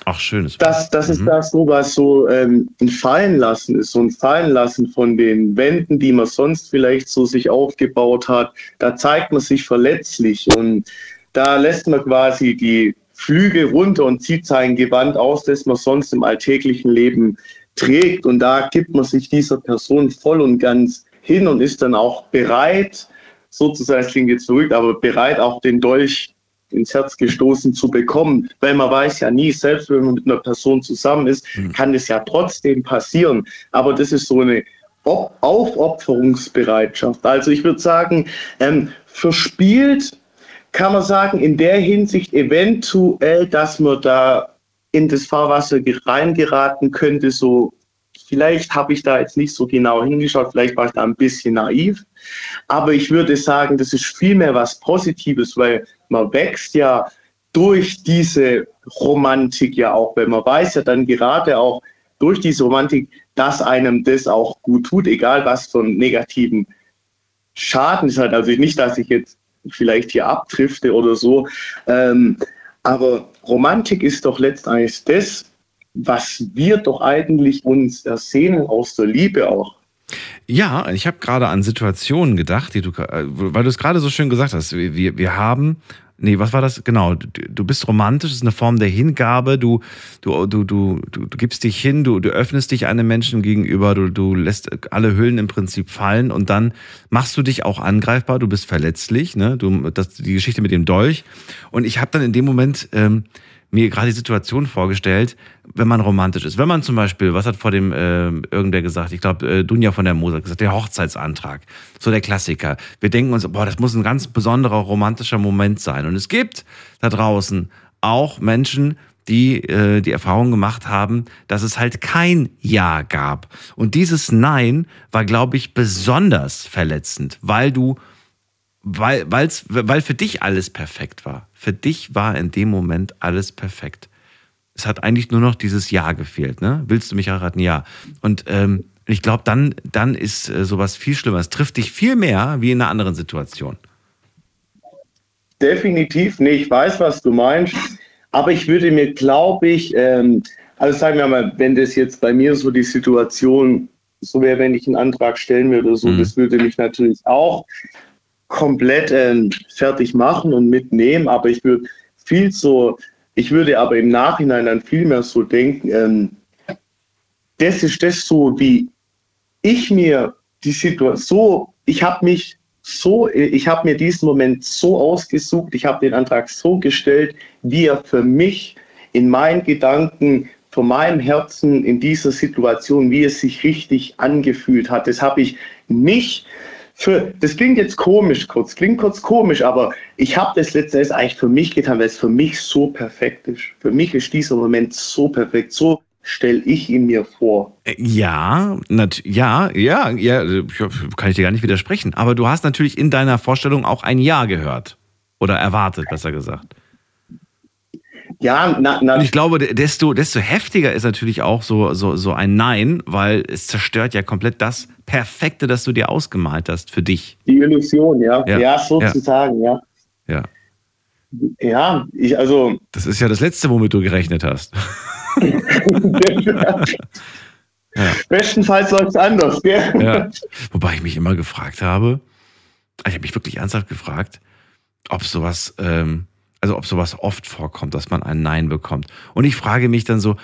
Ach, schönes. dass, dass es da so was so ähm, ein Fallen lassen ist, so ein Fallen lassen von den Wänden, die man sonst vielleicht so sich aufgebaut hat. Da zeigt man sich verletzlich und da lässt man quasi die Flügel runter und zieht sein Gewand aus, das man sonst im alltäglichen Leben trägt. Und da gibt man sich dieser Person voll und ganz hin und ist dann auch bereit, sozusagen, es klingt jetzt verrückt, aber bereit auch den Dolch ins Herz gestoßen zu bekommen, weil man weiß ja nie, selbst wenn man mit einer Person zusammen ist, kann es ja trotzdem passieren. Aber das ist so eine Op- Aufopferungsbereitschaft. Also ich würde sagen, ähm, verspielt kann man sagen, in der Hinsicht eventuell, dass man da in das Fahrwasser ge- reingeraten könnte, so vielleicht habe ich da jetzt nicht so genau hingeschaut, vielleicht war ich da ein bisschen naiv, aber ich würde sagen, das ist vielmehr was Positives, weil man wächst ja durch diese Romantik ja auch, weil man weiß ja dann gerade auch durch diese Romantik, dass einem das auch gut tut, egal was für einen negativen Schaden es hat. Also nicht, dass ich jetzt vielleicht hier abdrifte oder so, ähm, aber Romantik ist doch letztendlich das, was wir doch eigentlich uns ersehnen aus der Liebe auch. Ja, ich habe gerade an Situationen gedacht, die du, äh, weil du es gerade so schön gesagt hast. Wir, wir, haben, nee, was war das? Genau, du, bist romantisch, das ist eine Form der Hingabe. Du, du, du, du, du, du gibst dich hin, du, du öffnest dich einem Menschen gegenüber, du, du lässt alle Hüllen im Prinzip fallen und dann machst du dich auch angreifbar. Du bist verletzlich, ne? Du, das, die Geschichte mit dem Dolch. Und ich habe dann in dem Moment ähm, mir gerade die Situation vorgestellt, wenn man romantisch ist. Wenn man zum Beispiel, was hat vor dem äh, irgendwer gesagt? Ich glaube, äh, Dunja von der Moser hat gesagt, der Hochzeitsantrag. So der Klassiker. Wir denken uns, boah, das muss ein ganz besonderer romantischer Moment sein. Und es gibt da draußen auch Menschen, die äh, die Erfahrung gemacht haben, dass es halt kein Ja gab. Und dieses Nein war, glaube ich, besonders verletzend, weil du weil, weil's, weil für dich alles perfekt war. Für dich war in dem Moment alles perfekt. Es hat eigentlich nur noch dieses Ja gefehlt. Ne? Willst du mich heiraten? Ja. Und ähm, ich glaube, dann, dann ist äh, sowas viel schlimmer. Es trifft dich viel mehr wie in einer anderen Situation. Definitiv nicht. Ich weiß, was du meinst. Aber ich würde mir, glaube ich, ähm, also sagen wir mal, wenn das jetzt bei mir so die Situation so wäre, wenn ich einen Antrag stellen würde oder so, Mhm. das würde mich natürlich auch komplett ähm, fertig machen und mitnehmen. Aber ich würde viel so, ich würde aber im Nachhinein dann viel mehr so denken, ähm, das ist das so, wie ich mir die Situation, so, ich habe mich so, ich habe mir diesen Moment so ausgesucht, ich habe den Antrag so gestellt, wie er für mich in meinen Gedanken, von meinem Herzen in dieser Situation, wie es sich richtig angefühlt hat. Das habe ich nicht für, das klingt jetzt komisch kurz, klingt kurz komisch, aber ich habe das letztendlich eigentlich für mich getan, weil es für mich so perfekt ist. Für mich ist dieser Moment so perfekt, so stelle ich ihn mir vor. Äh, Ja, nat ja, ja, ja, kann ich dir gar nicht widersprechen. Aber du hast natürlich in deiner Vorstellung auch ein Ja gehört. Oder erwartet, besser gesagt. Ja, na, na. Und ich glaube, desto, desto heftiger ist natürlich auch so, so, so ein Nein, weil es zerstört ja komplett das Perfekte, das du dir ausgemalt hast für dich. Die Illusion, ja. Ja, Ja, sozusagen, ja. Ja. Ja, ich, also. Das ist ja das Letzte, womit du gerechnet hast. Bestenfalls läuft es anders, gell? Ja. Wobei ich mich immer gefragt habe, ich habe mich wirklich ernsthaft gefragt, ob sowas, ähm, also ob sowas oft vorkommt, dass man ein Nein bekommt. Und ich frage mich dann so,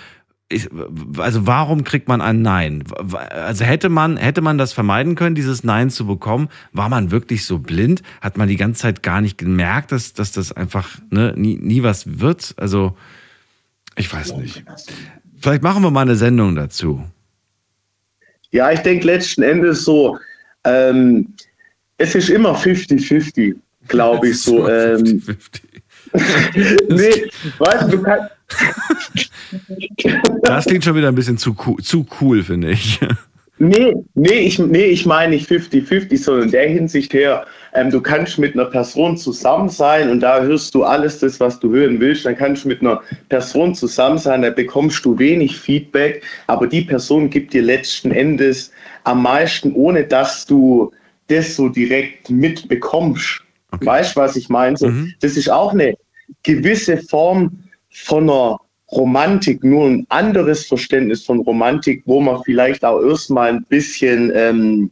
also warum kriegt man ein Nein? Also hätte man, hätte man das vermeiden können, dieses Nein zu bekommen? War man wirklich so blind? Hat man die ganze Zeit gar nicht gemerkt, dass, dass das einfach ne, nie, nie was wird? Also, ich weiß nicht. Vielleicht machen wir mal eine Sendung dazu. Ja, ich denke letzten Endes so, ähm, es ist immer 50-50, glaube ich so. Ähm, nee, weißt du, du kannst. Das klingt schon wieder ein bisschen zu cool, zu cool finde ich. Nee, nee, ich, nee, ich meine nicht 50-50, sondern in der Hinsicht her, ähm, du kannst mit einer Person zusammen sein und da hörst du alles das, was du hören willst. Dann kannst du mit einer Person zusammen sein, da bekommst du wenig Feedback, aber die Person gibt dir letzten Endes am meisten, ohne dass du das so direkt mitbekommst. Weißt du, was ich meine? So, Das ist auch eine gewisse Form von einer Romantik, nur ein anderes Verständnis von Romantik, wo man vielleicht auch erstmal ein bisschen, ähm,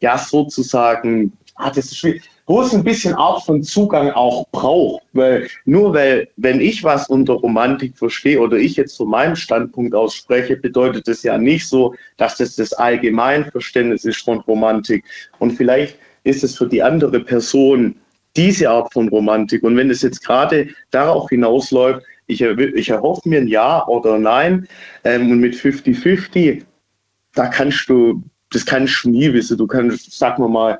ja, sozusagen, ah, das ist schwierig, wo es ein bisschen Art von Zugang auch braucht. Weil nur weil, wenn ich was unter Romantik verstehe oder ich jetzt von meinem Standpunkt aus spreche, bedeutet das ja nicht so, dass das das Allgemeinverständnis ist von Romantik. Und vielleicht ist es für die andere Person diese Art von Romantik. Und wenn es jetzt gerade darauf hinausläuft, ich, ich erhoffe mir ein Ja oder Nein ähm, und mit 50-50, da kannst du, das kannst du nie wissen. Du kannst, sagen wir mal,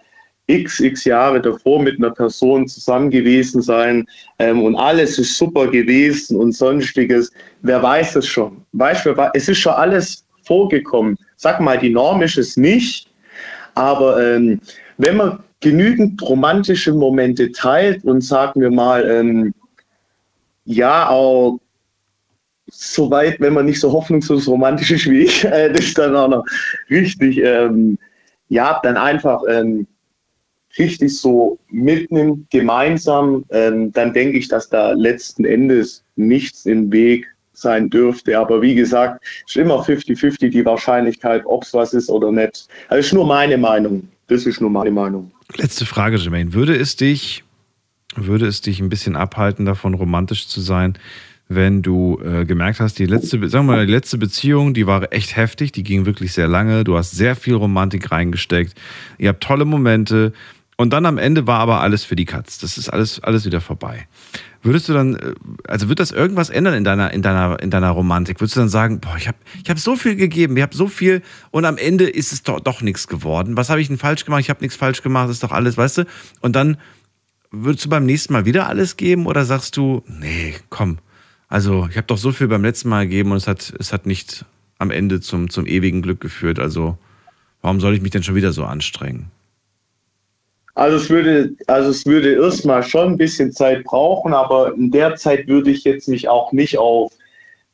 x, x Jahre davor mit einer Person zusammen gewesen sein ähm, und alles ist super gewesen und sonstiges. Wer weiß es schon? Weißt du, es ist schon alles vorgekommen. Sag mal, die Norm ist es nicht, aber ähm, wenn man genügend romantische Momente teilt und sagen wir mal, ähm, ja, auch soweit, wenn man nicht so hoffnungslos romantisch ist wie ich, äh, das dann auch noch richtig, ähm, ja, dann einfach ähm, richtig so mitnimmt, gemeinsam, ähm, dann denke ich, dass da letzten Endes nichts im Weg sein dürfte. Aber wie gesagt, ist immer 50-50 die Wahrscheinlichkeit, ob es was ist oder nicht. Also ist nur meine Meinung. Das ist nur meine Meinung. Letzte Frage, Jermaine. Würde es dich, würde es dich ein bisschen abhalten, davon romantisch zu sein, wenn du äh, gemerkt hast, die letzte, sagen wir mal, die letzte Beziehung, die war echt heftig, die ging wirklich sehr lange, du hast sehr viel Romantik reingesteckt, ihr habt tolle Momente und dann am Ende war aber alles für die Katz. Das ist alles, alles wieder vorbei. Würdest du dann, äh, also wird das irgendwas ändern in deiner, in deiner, in deiner Romantik? Würdest du dann sagen, boah, ich habe ich hab so viel gegeben, ich habe so viel und am Ende ist es doch, doch nichts geworden. Was habe ich denn falsch gemacht? Ich habe nichts falsch gemacht, ist doch alles, weißt du? Und dann würdest du beim nächsten Mal wieder alles geben oder sagst du, nee, komm, also ich habe doch so viel beim letzten Mal gegeben und es hat, es hat nicht am Ende zum, zum ewigen Glück geführt. Also warum soll ich mich denn schon wieder so anstrengen? Also es würde, also es würde erstmal schon ein bisschen Zeit brauchen, aber in der Zeit würde ich jetzt mich auch nicht auf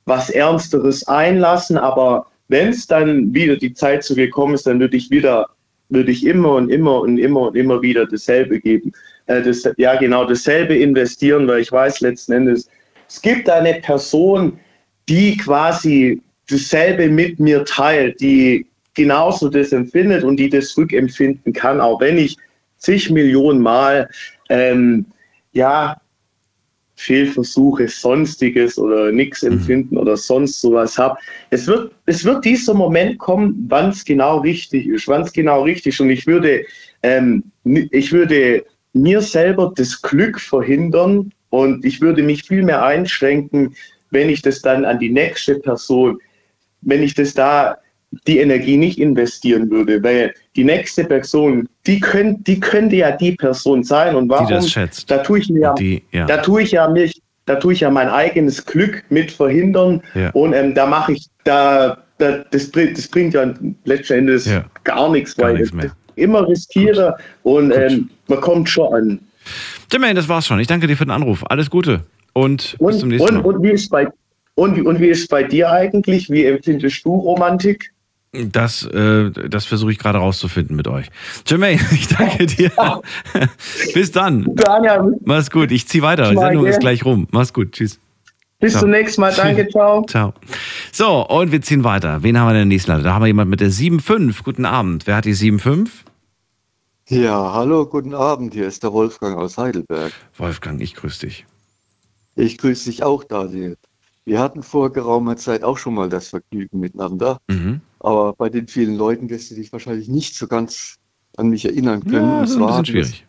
was Ernsteres einlassen. Aber wenn es dann wieder die Zeit zu gekommen ist, dann würde ich wieder, würde ich immer und immer und immer und immer wieder dasselbe geben. Äh, das, ja, genau, dasselbe investieren, weil ich weiß letzten Endes, es gibt eine Person, die quasi dasselbe mit mir teilt, die genauso das empfindet und die das rückempfinden kann, auch wenn ich zig Millionen Mal ähm, ja Fehlversuche, sonstiges oder nichts empfinden oder sonst sowas habe. Es wird, es wird dieser Moment kommen, wann es genau richtig ist, wann es genau richtig ist. Und ich würde, ähm, ich würde mir selber das Glück verhindern und ich würde mich viel mehr einschränken, wenn ich das dann an die nächste Person, wenn ich das da die Energie nicht investieren würde, weil die nächste Person, die, könnt, die könnte ja die Person sein und warum? das schätzt. Da tue ich mir, die- ja. da tue ich ja mich, da tue ich ja mein eigenes Glück mit verhindern Ja. und ähm, da mache ich, da, da das, bringt, das bringt ja letzten Endes gar nichts, Gar weil nichts ich mehr. immer riskiere und ähm, man kommt schon an. Jermaine, das war's schon. Ich danke dir für den Anruf. Alles Gute. und, Und, bis zum nächsten und, Mal. und, wie ist bei, und, und wie ist bei dir eigentlich? Wie empfindest du Romantik? Das, äh, das versuche ich gerade rauszufinden mit euch. Jermaine, ich danke dir. Bis dann. Daniel, Mach's gut. Ich zieh weiter. Die. Sendung ist gleich rum. Mach's gut. Tschüss. bis Ciao. zum nächsten Mal. Danke, ciao. Ciao. So, und wir ziehen weiter. Wen haben wir denn in der nächsten Leitung? Da haben wir jemand mit der 7.5. Guten Abend. Wer hat die 7.5? Ja, hallo, guten Abend. Hier ist der Wolfgang aus Heidelberg. Wolfgang, ich grüße dich. Ich grüße dich auch, Daniel. Wir hatten vor geraumer Zeit auch schon mal das Vergnügen miteinander. Mhm. Aber bei den vielen Leuten wirst du dich wahrscheinlich nicht so ganz an mich erinnern können. Ja, Und das ist ein zwar bisschen schwierig.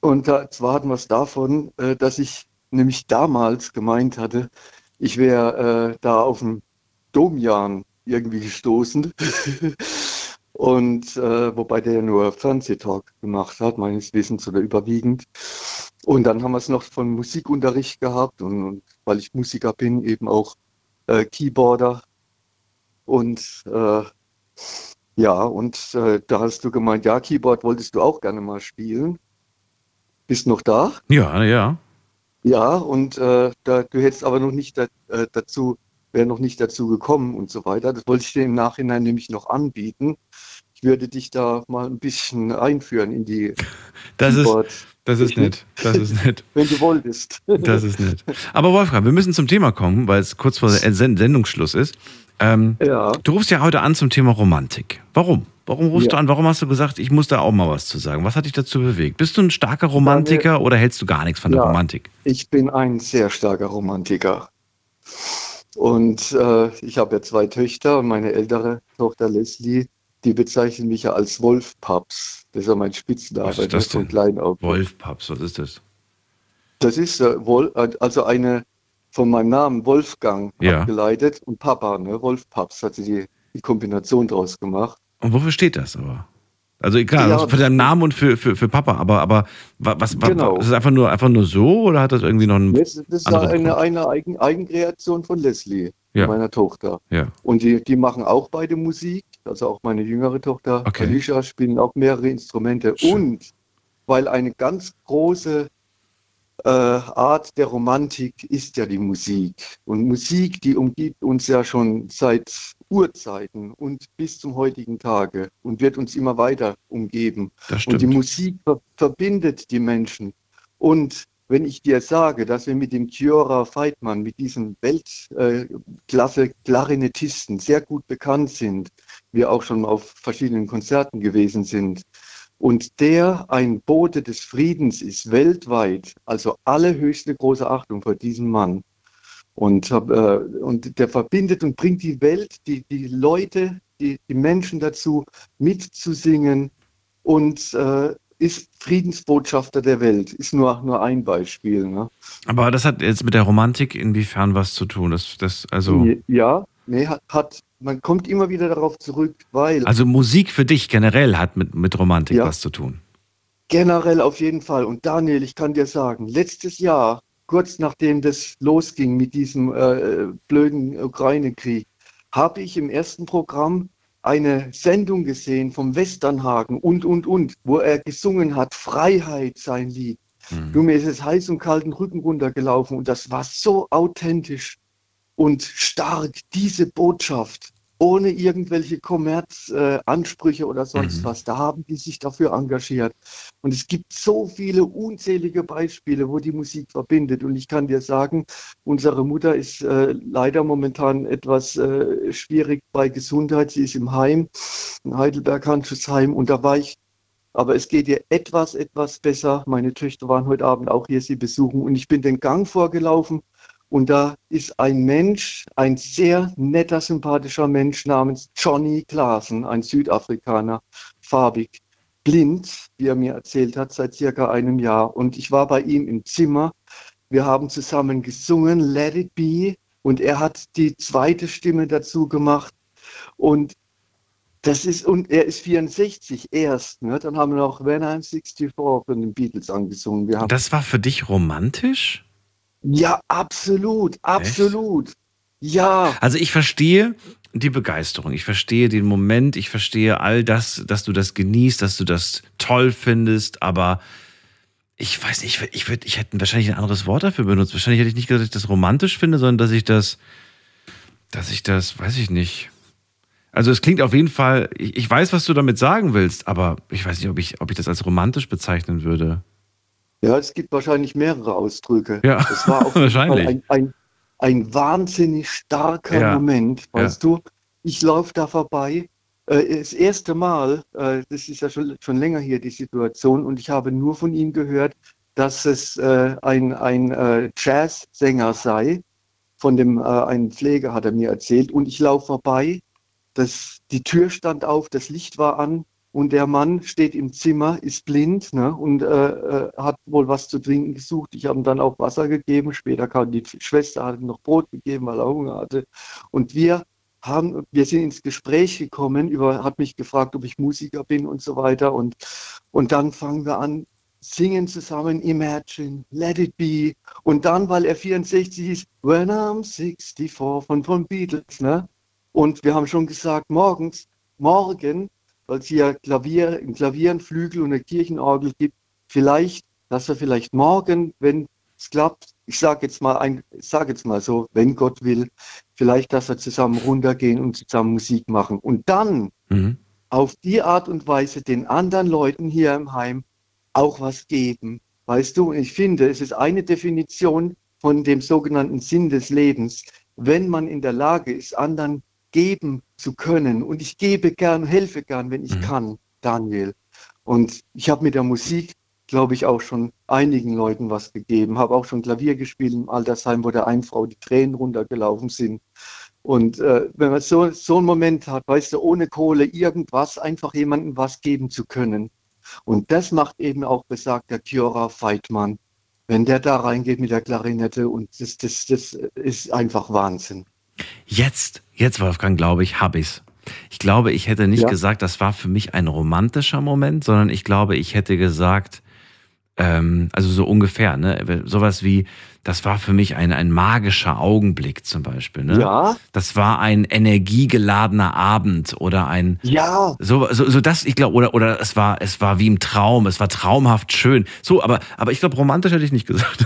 Und da, zwar hatten wir es davon, äh, dass ich nämlich damals gemeint hatte, ich wäre äh, da auf dem Domjan irgendwie gestoßen. Und äh, wobei der ja nur Fernsehtalk gemacht hat, meines Wissens oder überwiegend. Und dann haben wir es noch von Musikunterricht gehabt und, und weil ich Musiker bin, eben auch äh, Keyboarder. Und äh, ja, und äh, da hast du gemeint, ja, Keyboard wolltest du auch gerne mal spielen. Bist noch da? Ja, ja. Ja, und äh, da, du hättest aber noch nicht da, äh, dazu, wäre noch nicht dazu gekommen und so weiter. Das wollte ich dir im Nachhinein nämlich noch anbieten. Ich würde dich da mal ein bisschen einführen in die Das ist, Keyboard. das ist nett. Das ist nett. Wenn du wolltest. Das ist nett. Aber Wolfgang, wir müssen zum Thema kommen, weil es kurz vor Sendungsschluss ist. Ähm, ja. Du rufst ja heute an zum Thema Romantik. Warum? Warum rufst Ja. du an? Warum hast du gesagt, ich muss da auch mal was zu sagen? Was hat dich dazu bewegt? Bist du ein starker Romantiker oder hältst du gar nichts von der Ja. Romantik? Ich bin ein sehr starker Romantiker. Und äh, ich habe ja zwei Töchter meine ältere Tochter Leslie, die bezeichnen mich ja als Wolfpaps. Das ist ja mein Spitzname Was ist das denn? Wolfpaps, was ist das? Das ist äh, also eine von meinem Namen Wolfgang Ja. abgeleitet und Papa, ne? Wolfpaps hat sie die, die Kombination draus gemacht. Und wofür steht das aber? Also egal, Ja, also für deinen Namen und für, für, für Papa, aber, aber wa- was, wa- Genau. ist es einfach nur, einfach nur so oder hat das irgendwie noch einen Das, das ist eine, eine Eigen, Eigenkreation von Leslie, Ja. meiner Tochter. Ja. Und die, die machen auch beide Musik, also auch meine jüngere Tochter Okay. Alicia spielen auch mehrere Instrumente. Und weil eine ganz große äh, Art der Romantik ist ja die Musik. Und Musik, die umgibt uns ja schon seit Urzeiten und bis zum heutigen Tage und wird uns immer weiter umgeben. Und die. Musik ver verbindet die Menschen. Und wenn ich dir sage, dass wir mit dem Kiora Feitmann, mit diesem Weltklasse Klarinettisten sehr gut bekannt sind, wir auch schon auf verschiedenen Konzerten gewesen sind, und der ein Bote des Friedens ist weltweit, also allerhöchste große Achtung vor diesem Mann. Und, äh, und der verbindet und bringt die Welt, die, die Leute, die, die Menschen dazu, mitzusingen und äh, ist Friedensbotschafter der Welt. Ist nur, nur ein Beispiel. Ne? Aber das hat jetzt mit der Romantik inwiefern was zu tun? Das, das, also, Ja, nee, hat, hat, man kommt immer wieder darauf zurück, weil also Musik für dich generell hat mit, mit Romantik Ja. was zu tun. Generell auf jeden Fall. Und Daniel, ich kann dir sagen, letztes Jahr, kurz nachdem das losging mit diesem äh, blöden Ukraine-Krieg, habe ich im ersten Programm eine Sendung gesehen vom Westernhagen und, und, und, wo er gesungen hat, Freiheit sein Lied. Du, mir ist es heiß und kalt den Rücken runtergelaufen und das war so authentisch und stark, diese Botschaft, ohne irgendwelche Kommerzansprüche äh, oder sonst was. Da haben die sich dafür engagiert. Und es gibt so viele unzählige Beispiele, wo die Musik verbindet. Und ich kann dir sagen, unsere Mutter ist äh, leider momentan etwas äh, schwierig bei Gesundheit. Sie ist im Heim, in Heidelberg Handschutzheim. Und da war ich aber es geht ihr etwas, etwas besser. Meine Töchter waren heute Abend auch hier sie besuchen und ich bin den Gang vorgelaufen und da ist ein Mensch, ein sehr netter, sympathischer Mensch namens Johnny Klaassen, ein Südafrikaner, farbig, blind, wie er mir erzählt hat, seit circa einem Jahr. Und ich war bei ihm im Zimmer. Wir haben zusammen gesungen, Let It Be. Und er hat die zweite Stimme dazu gemacht. Und das ist, und er ist 64 erst. Ne? Dann haben wir noch When I'm 64 von den Beatles angesungen. Wir haben, Das war für dich romantisch? Ja, absolut, absolut. Ja. Also ich verstehe die Begeisterung, ich verstehe den Moment, ich verstehe all das, dass du das genießt, dass du das toll findest, aber ich weiß nicht, ich, würd, ich hätte wahrscheinlich ein anderes Wort dafür benutzt. Wahrscheinlich hätte ich nicht gesagt, dass ich das romantisch finde, sondern dass ich das, dass ich das, weiß ich nicht. Also es klingt auf jeden Fall, ich, ich weiß, was du damit sagen willst, aber ich weiß nicht, ob ich, ob ich das als romantisch bezeichnen würde. Ja, es gibt wahrscheinlich mehrere Ausdrücke. Ja, es war auf wahrscheinlich. Ein, ein, ein wahnsinnig starker Ja, Moment, ja. weißt du? Ich laufe da vorbei. Äh, das erste Mal, äh, das ist ja schon, schon länger hier die Situation, und ich habe nur von ihm gehört, dass es äh, ein, ein Jazzsänger sei. Von dem einen Pfleger hat er mir erzählt. Und ich laufe vorbei. Das, die Tür stand auf, das Licht war an und der Mann steht im Zimmer, ist blind ne, und äh, äh, hat wohl was zu trinken gesucht. Ich habe ihm dann auch Wasser gegeben. Später kam die Schwester, hat ihm noch Brot gegeben, weil er Hunger hatte. Und wir haben, wir sind ins Gespräch gekommen, über, hat mich gefragt, ob ich Musiker bin und so weiter. Und, und dann fangen wir an, singen zusammen Imagine, Let It Be. Und dann, weil er 64 ist, When I'm 64 von, von Beatles. Ne? Und wir haben schon gesagt, morgens, morgen, weil es hier Klavier, ein Klavier, ein Flügel und eine Kirchenorgel gibt, vielleicht, dass wir vielleicht morgen, wenn es klappt, ich sage jetzt mal ein, sage jetzt mal so, wenn Gott will, vielleicht, dass wir zusammen runtergehen und zusammen Musik machen. Und dann Mhm. auf die Art und Weise den anderen Leuten hier im Heim auch was geben. Weißt du, ich finde, es ist eine Definition von dem sogenannten Sinn des Lebens, wenn man in der Lage ist, anderen geben zu können. Und ich gebe gern, helfe gern, wenn ich kann, Daniel. Und ich habe mit der Musik, glaube ich, auch schon einigen Leuten was gegeben, habe auch schon Klavier gespielt im Altersheim, wo der einen Frau die Tränen runtergelaufen sind. Und äh, wenn man so, so einen Moment hat, weißt du, ohne Kohle irgendwas, einfach jemandem was geben zu können. Und das macht eben auch besagter Kiora Feitmann. Wenn der da reingeht mit der Klarinette und das, das, das ist einfach Wahnsinn. Jetzt, jetzt Wolfgang, glaube ich, habe ich's. Ich glaube, ich hätte nicht Ja. gesagt, das war für mich ein romantischer Moment, sondern ich glaube, ich hätte gesagt, ähm, also so ungefähr, ne? Sowas wie, das war für mich ein, ein magischer Augenblick zum Beispiel, ne? Ja. Das war ein energiegeladener Abend oder ein, Ja. so, so, so das, ich glaube, oder, oder es war, es war wie im Traum, es war traumhaft schön. So, aber, aber ich glaube, romantisch hätte ich nicht gesagt.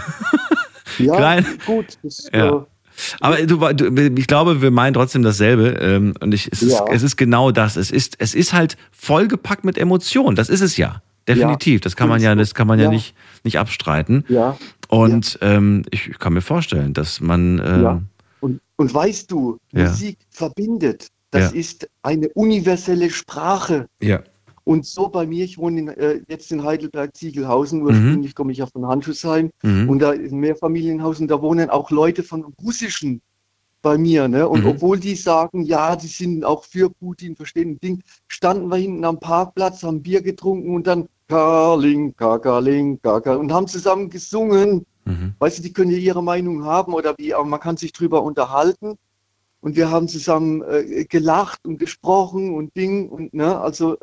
Ja, Klein. gut. Das, Ja. äh, Aber du, du, ich glaube, wir meinen trotzdem dasselbe. Ähm, und ich, es, ist, Ja. es ist genau das. Es ist, es ist halt vollgepackt mit Emotionen. Das ist es ja. Definitiv. Das kann man ja, das kann man ja, Ja. nicht, nicht abstreiten. Ja. Und Ähm, ich kann mir vorstellen, dass man ähm, Ja. Und, und weißt du, Ja. Musik verbindet. Das Ja. ist eine universelle Sprache. ja. Und so bei mir, ich wohne in, äh, jetzt in Heidelberg-Ziegelhausen, ursprünglich komme ich ja von Handschussheim Mhm. und da ist ein Mehrfamilienhaus und da wohnen auch Leute von Russischen bei mir. Ne? Und Mhm. obwohl die sagen, ja, die sind auch für Putin, verstehen ein Ding, standen wir hinten am Parkplatz, haben Bier getrunken und dann Kalinka, Kalinka, Kalinka und haben zusammen gesungen. Mhm. Weißt du, die können ja ihre Meinung haben oder wie, aber man kann sich drüber unterhalten. Und wir haben zusammen äh, gelacht und gesprochen und Ding und ne, also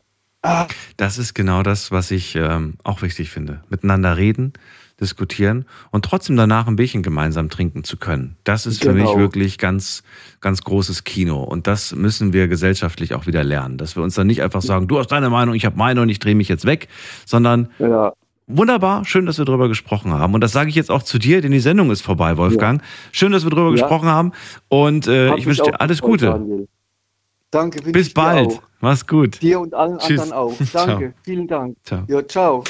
Das ist genau das, was ich ähm, auch wichtig finde. Miteinander reden, diskutieren und trotzdem danach ein Bierchen gemeinsam trinken zu können. Das ist für mich Genau. wirklich ganz, ganz großes Kino. Und das müssen wir gesellschaftlich auch wieder lernen. Dass wir uns dann nicht einfach sagen, du hast deine Meinung, ich habe meine und ich drehe mich jetzt weg, sondern wunderbar, schön, dass wir drüber gesprochen haben. Und das sage ich jetzt auch zu dir, denn die Sendung ist vorbei, Wolfgang. Schön, dass wir drüber Ja. gesprochen haben. Und äh, Hat ich wünsche dir alles Gute. Daniel. Danke, Bis bald. Mach's gut. Dir und allen Tschüss. anderen auch. Ciao. Danke, vielen Dank. Ciao. Ja, ciao.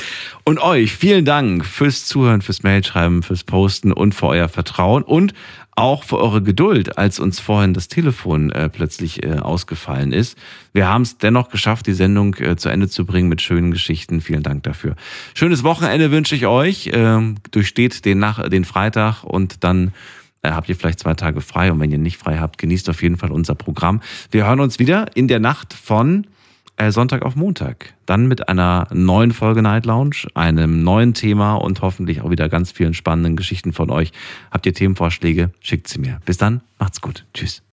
Und euch vielen Dank fürs Zuhören, fürs Mailschreiben, fürs Posten und für euer Vertrauen und auch für eure Geduld, als uns vorhin das Telefon äh, plötzlich äh, ausgefallen ist. Wir haben es dennoch geschafft, die Sendung äh, zu Ende zu bringen mit schönen Geschichten. Vielen Dank dafür. Schönes Wochenende wünsche ich euch. Ähm, durchsteht den, Nach den Freitag und dann habt ihr vielleicht zwei Tage frei. Und wenn ihr nicht frei habt, genießt auf jeden Fall unser Programm. Wir hören uns wieder in der Nacht von äh, Sonntag auf Montag. Dann mit einer neuen Folge Night Lounge, einem neuen Thema und hoffentlich auch wieder ganz vielen spannenden Geschichten von euch. Habt ihr Themenvorschläge? Schickt sie mir. Bis dann, macht's gut. Tschüss.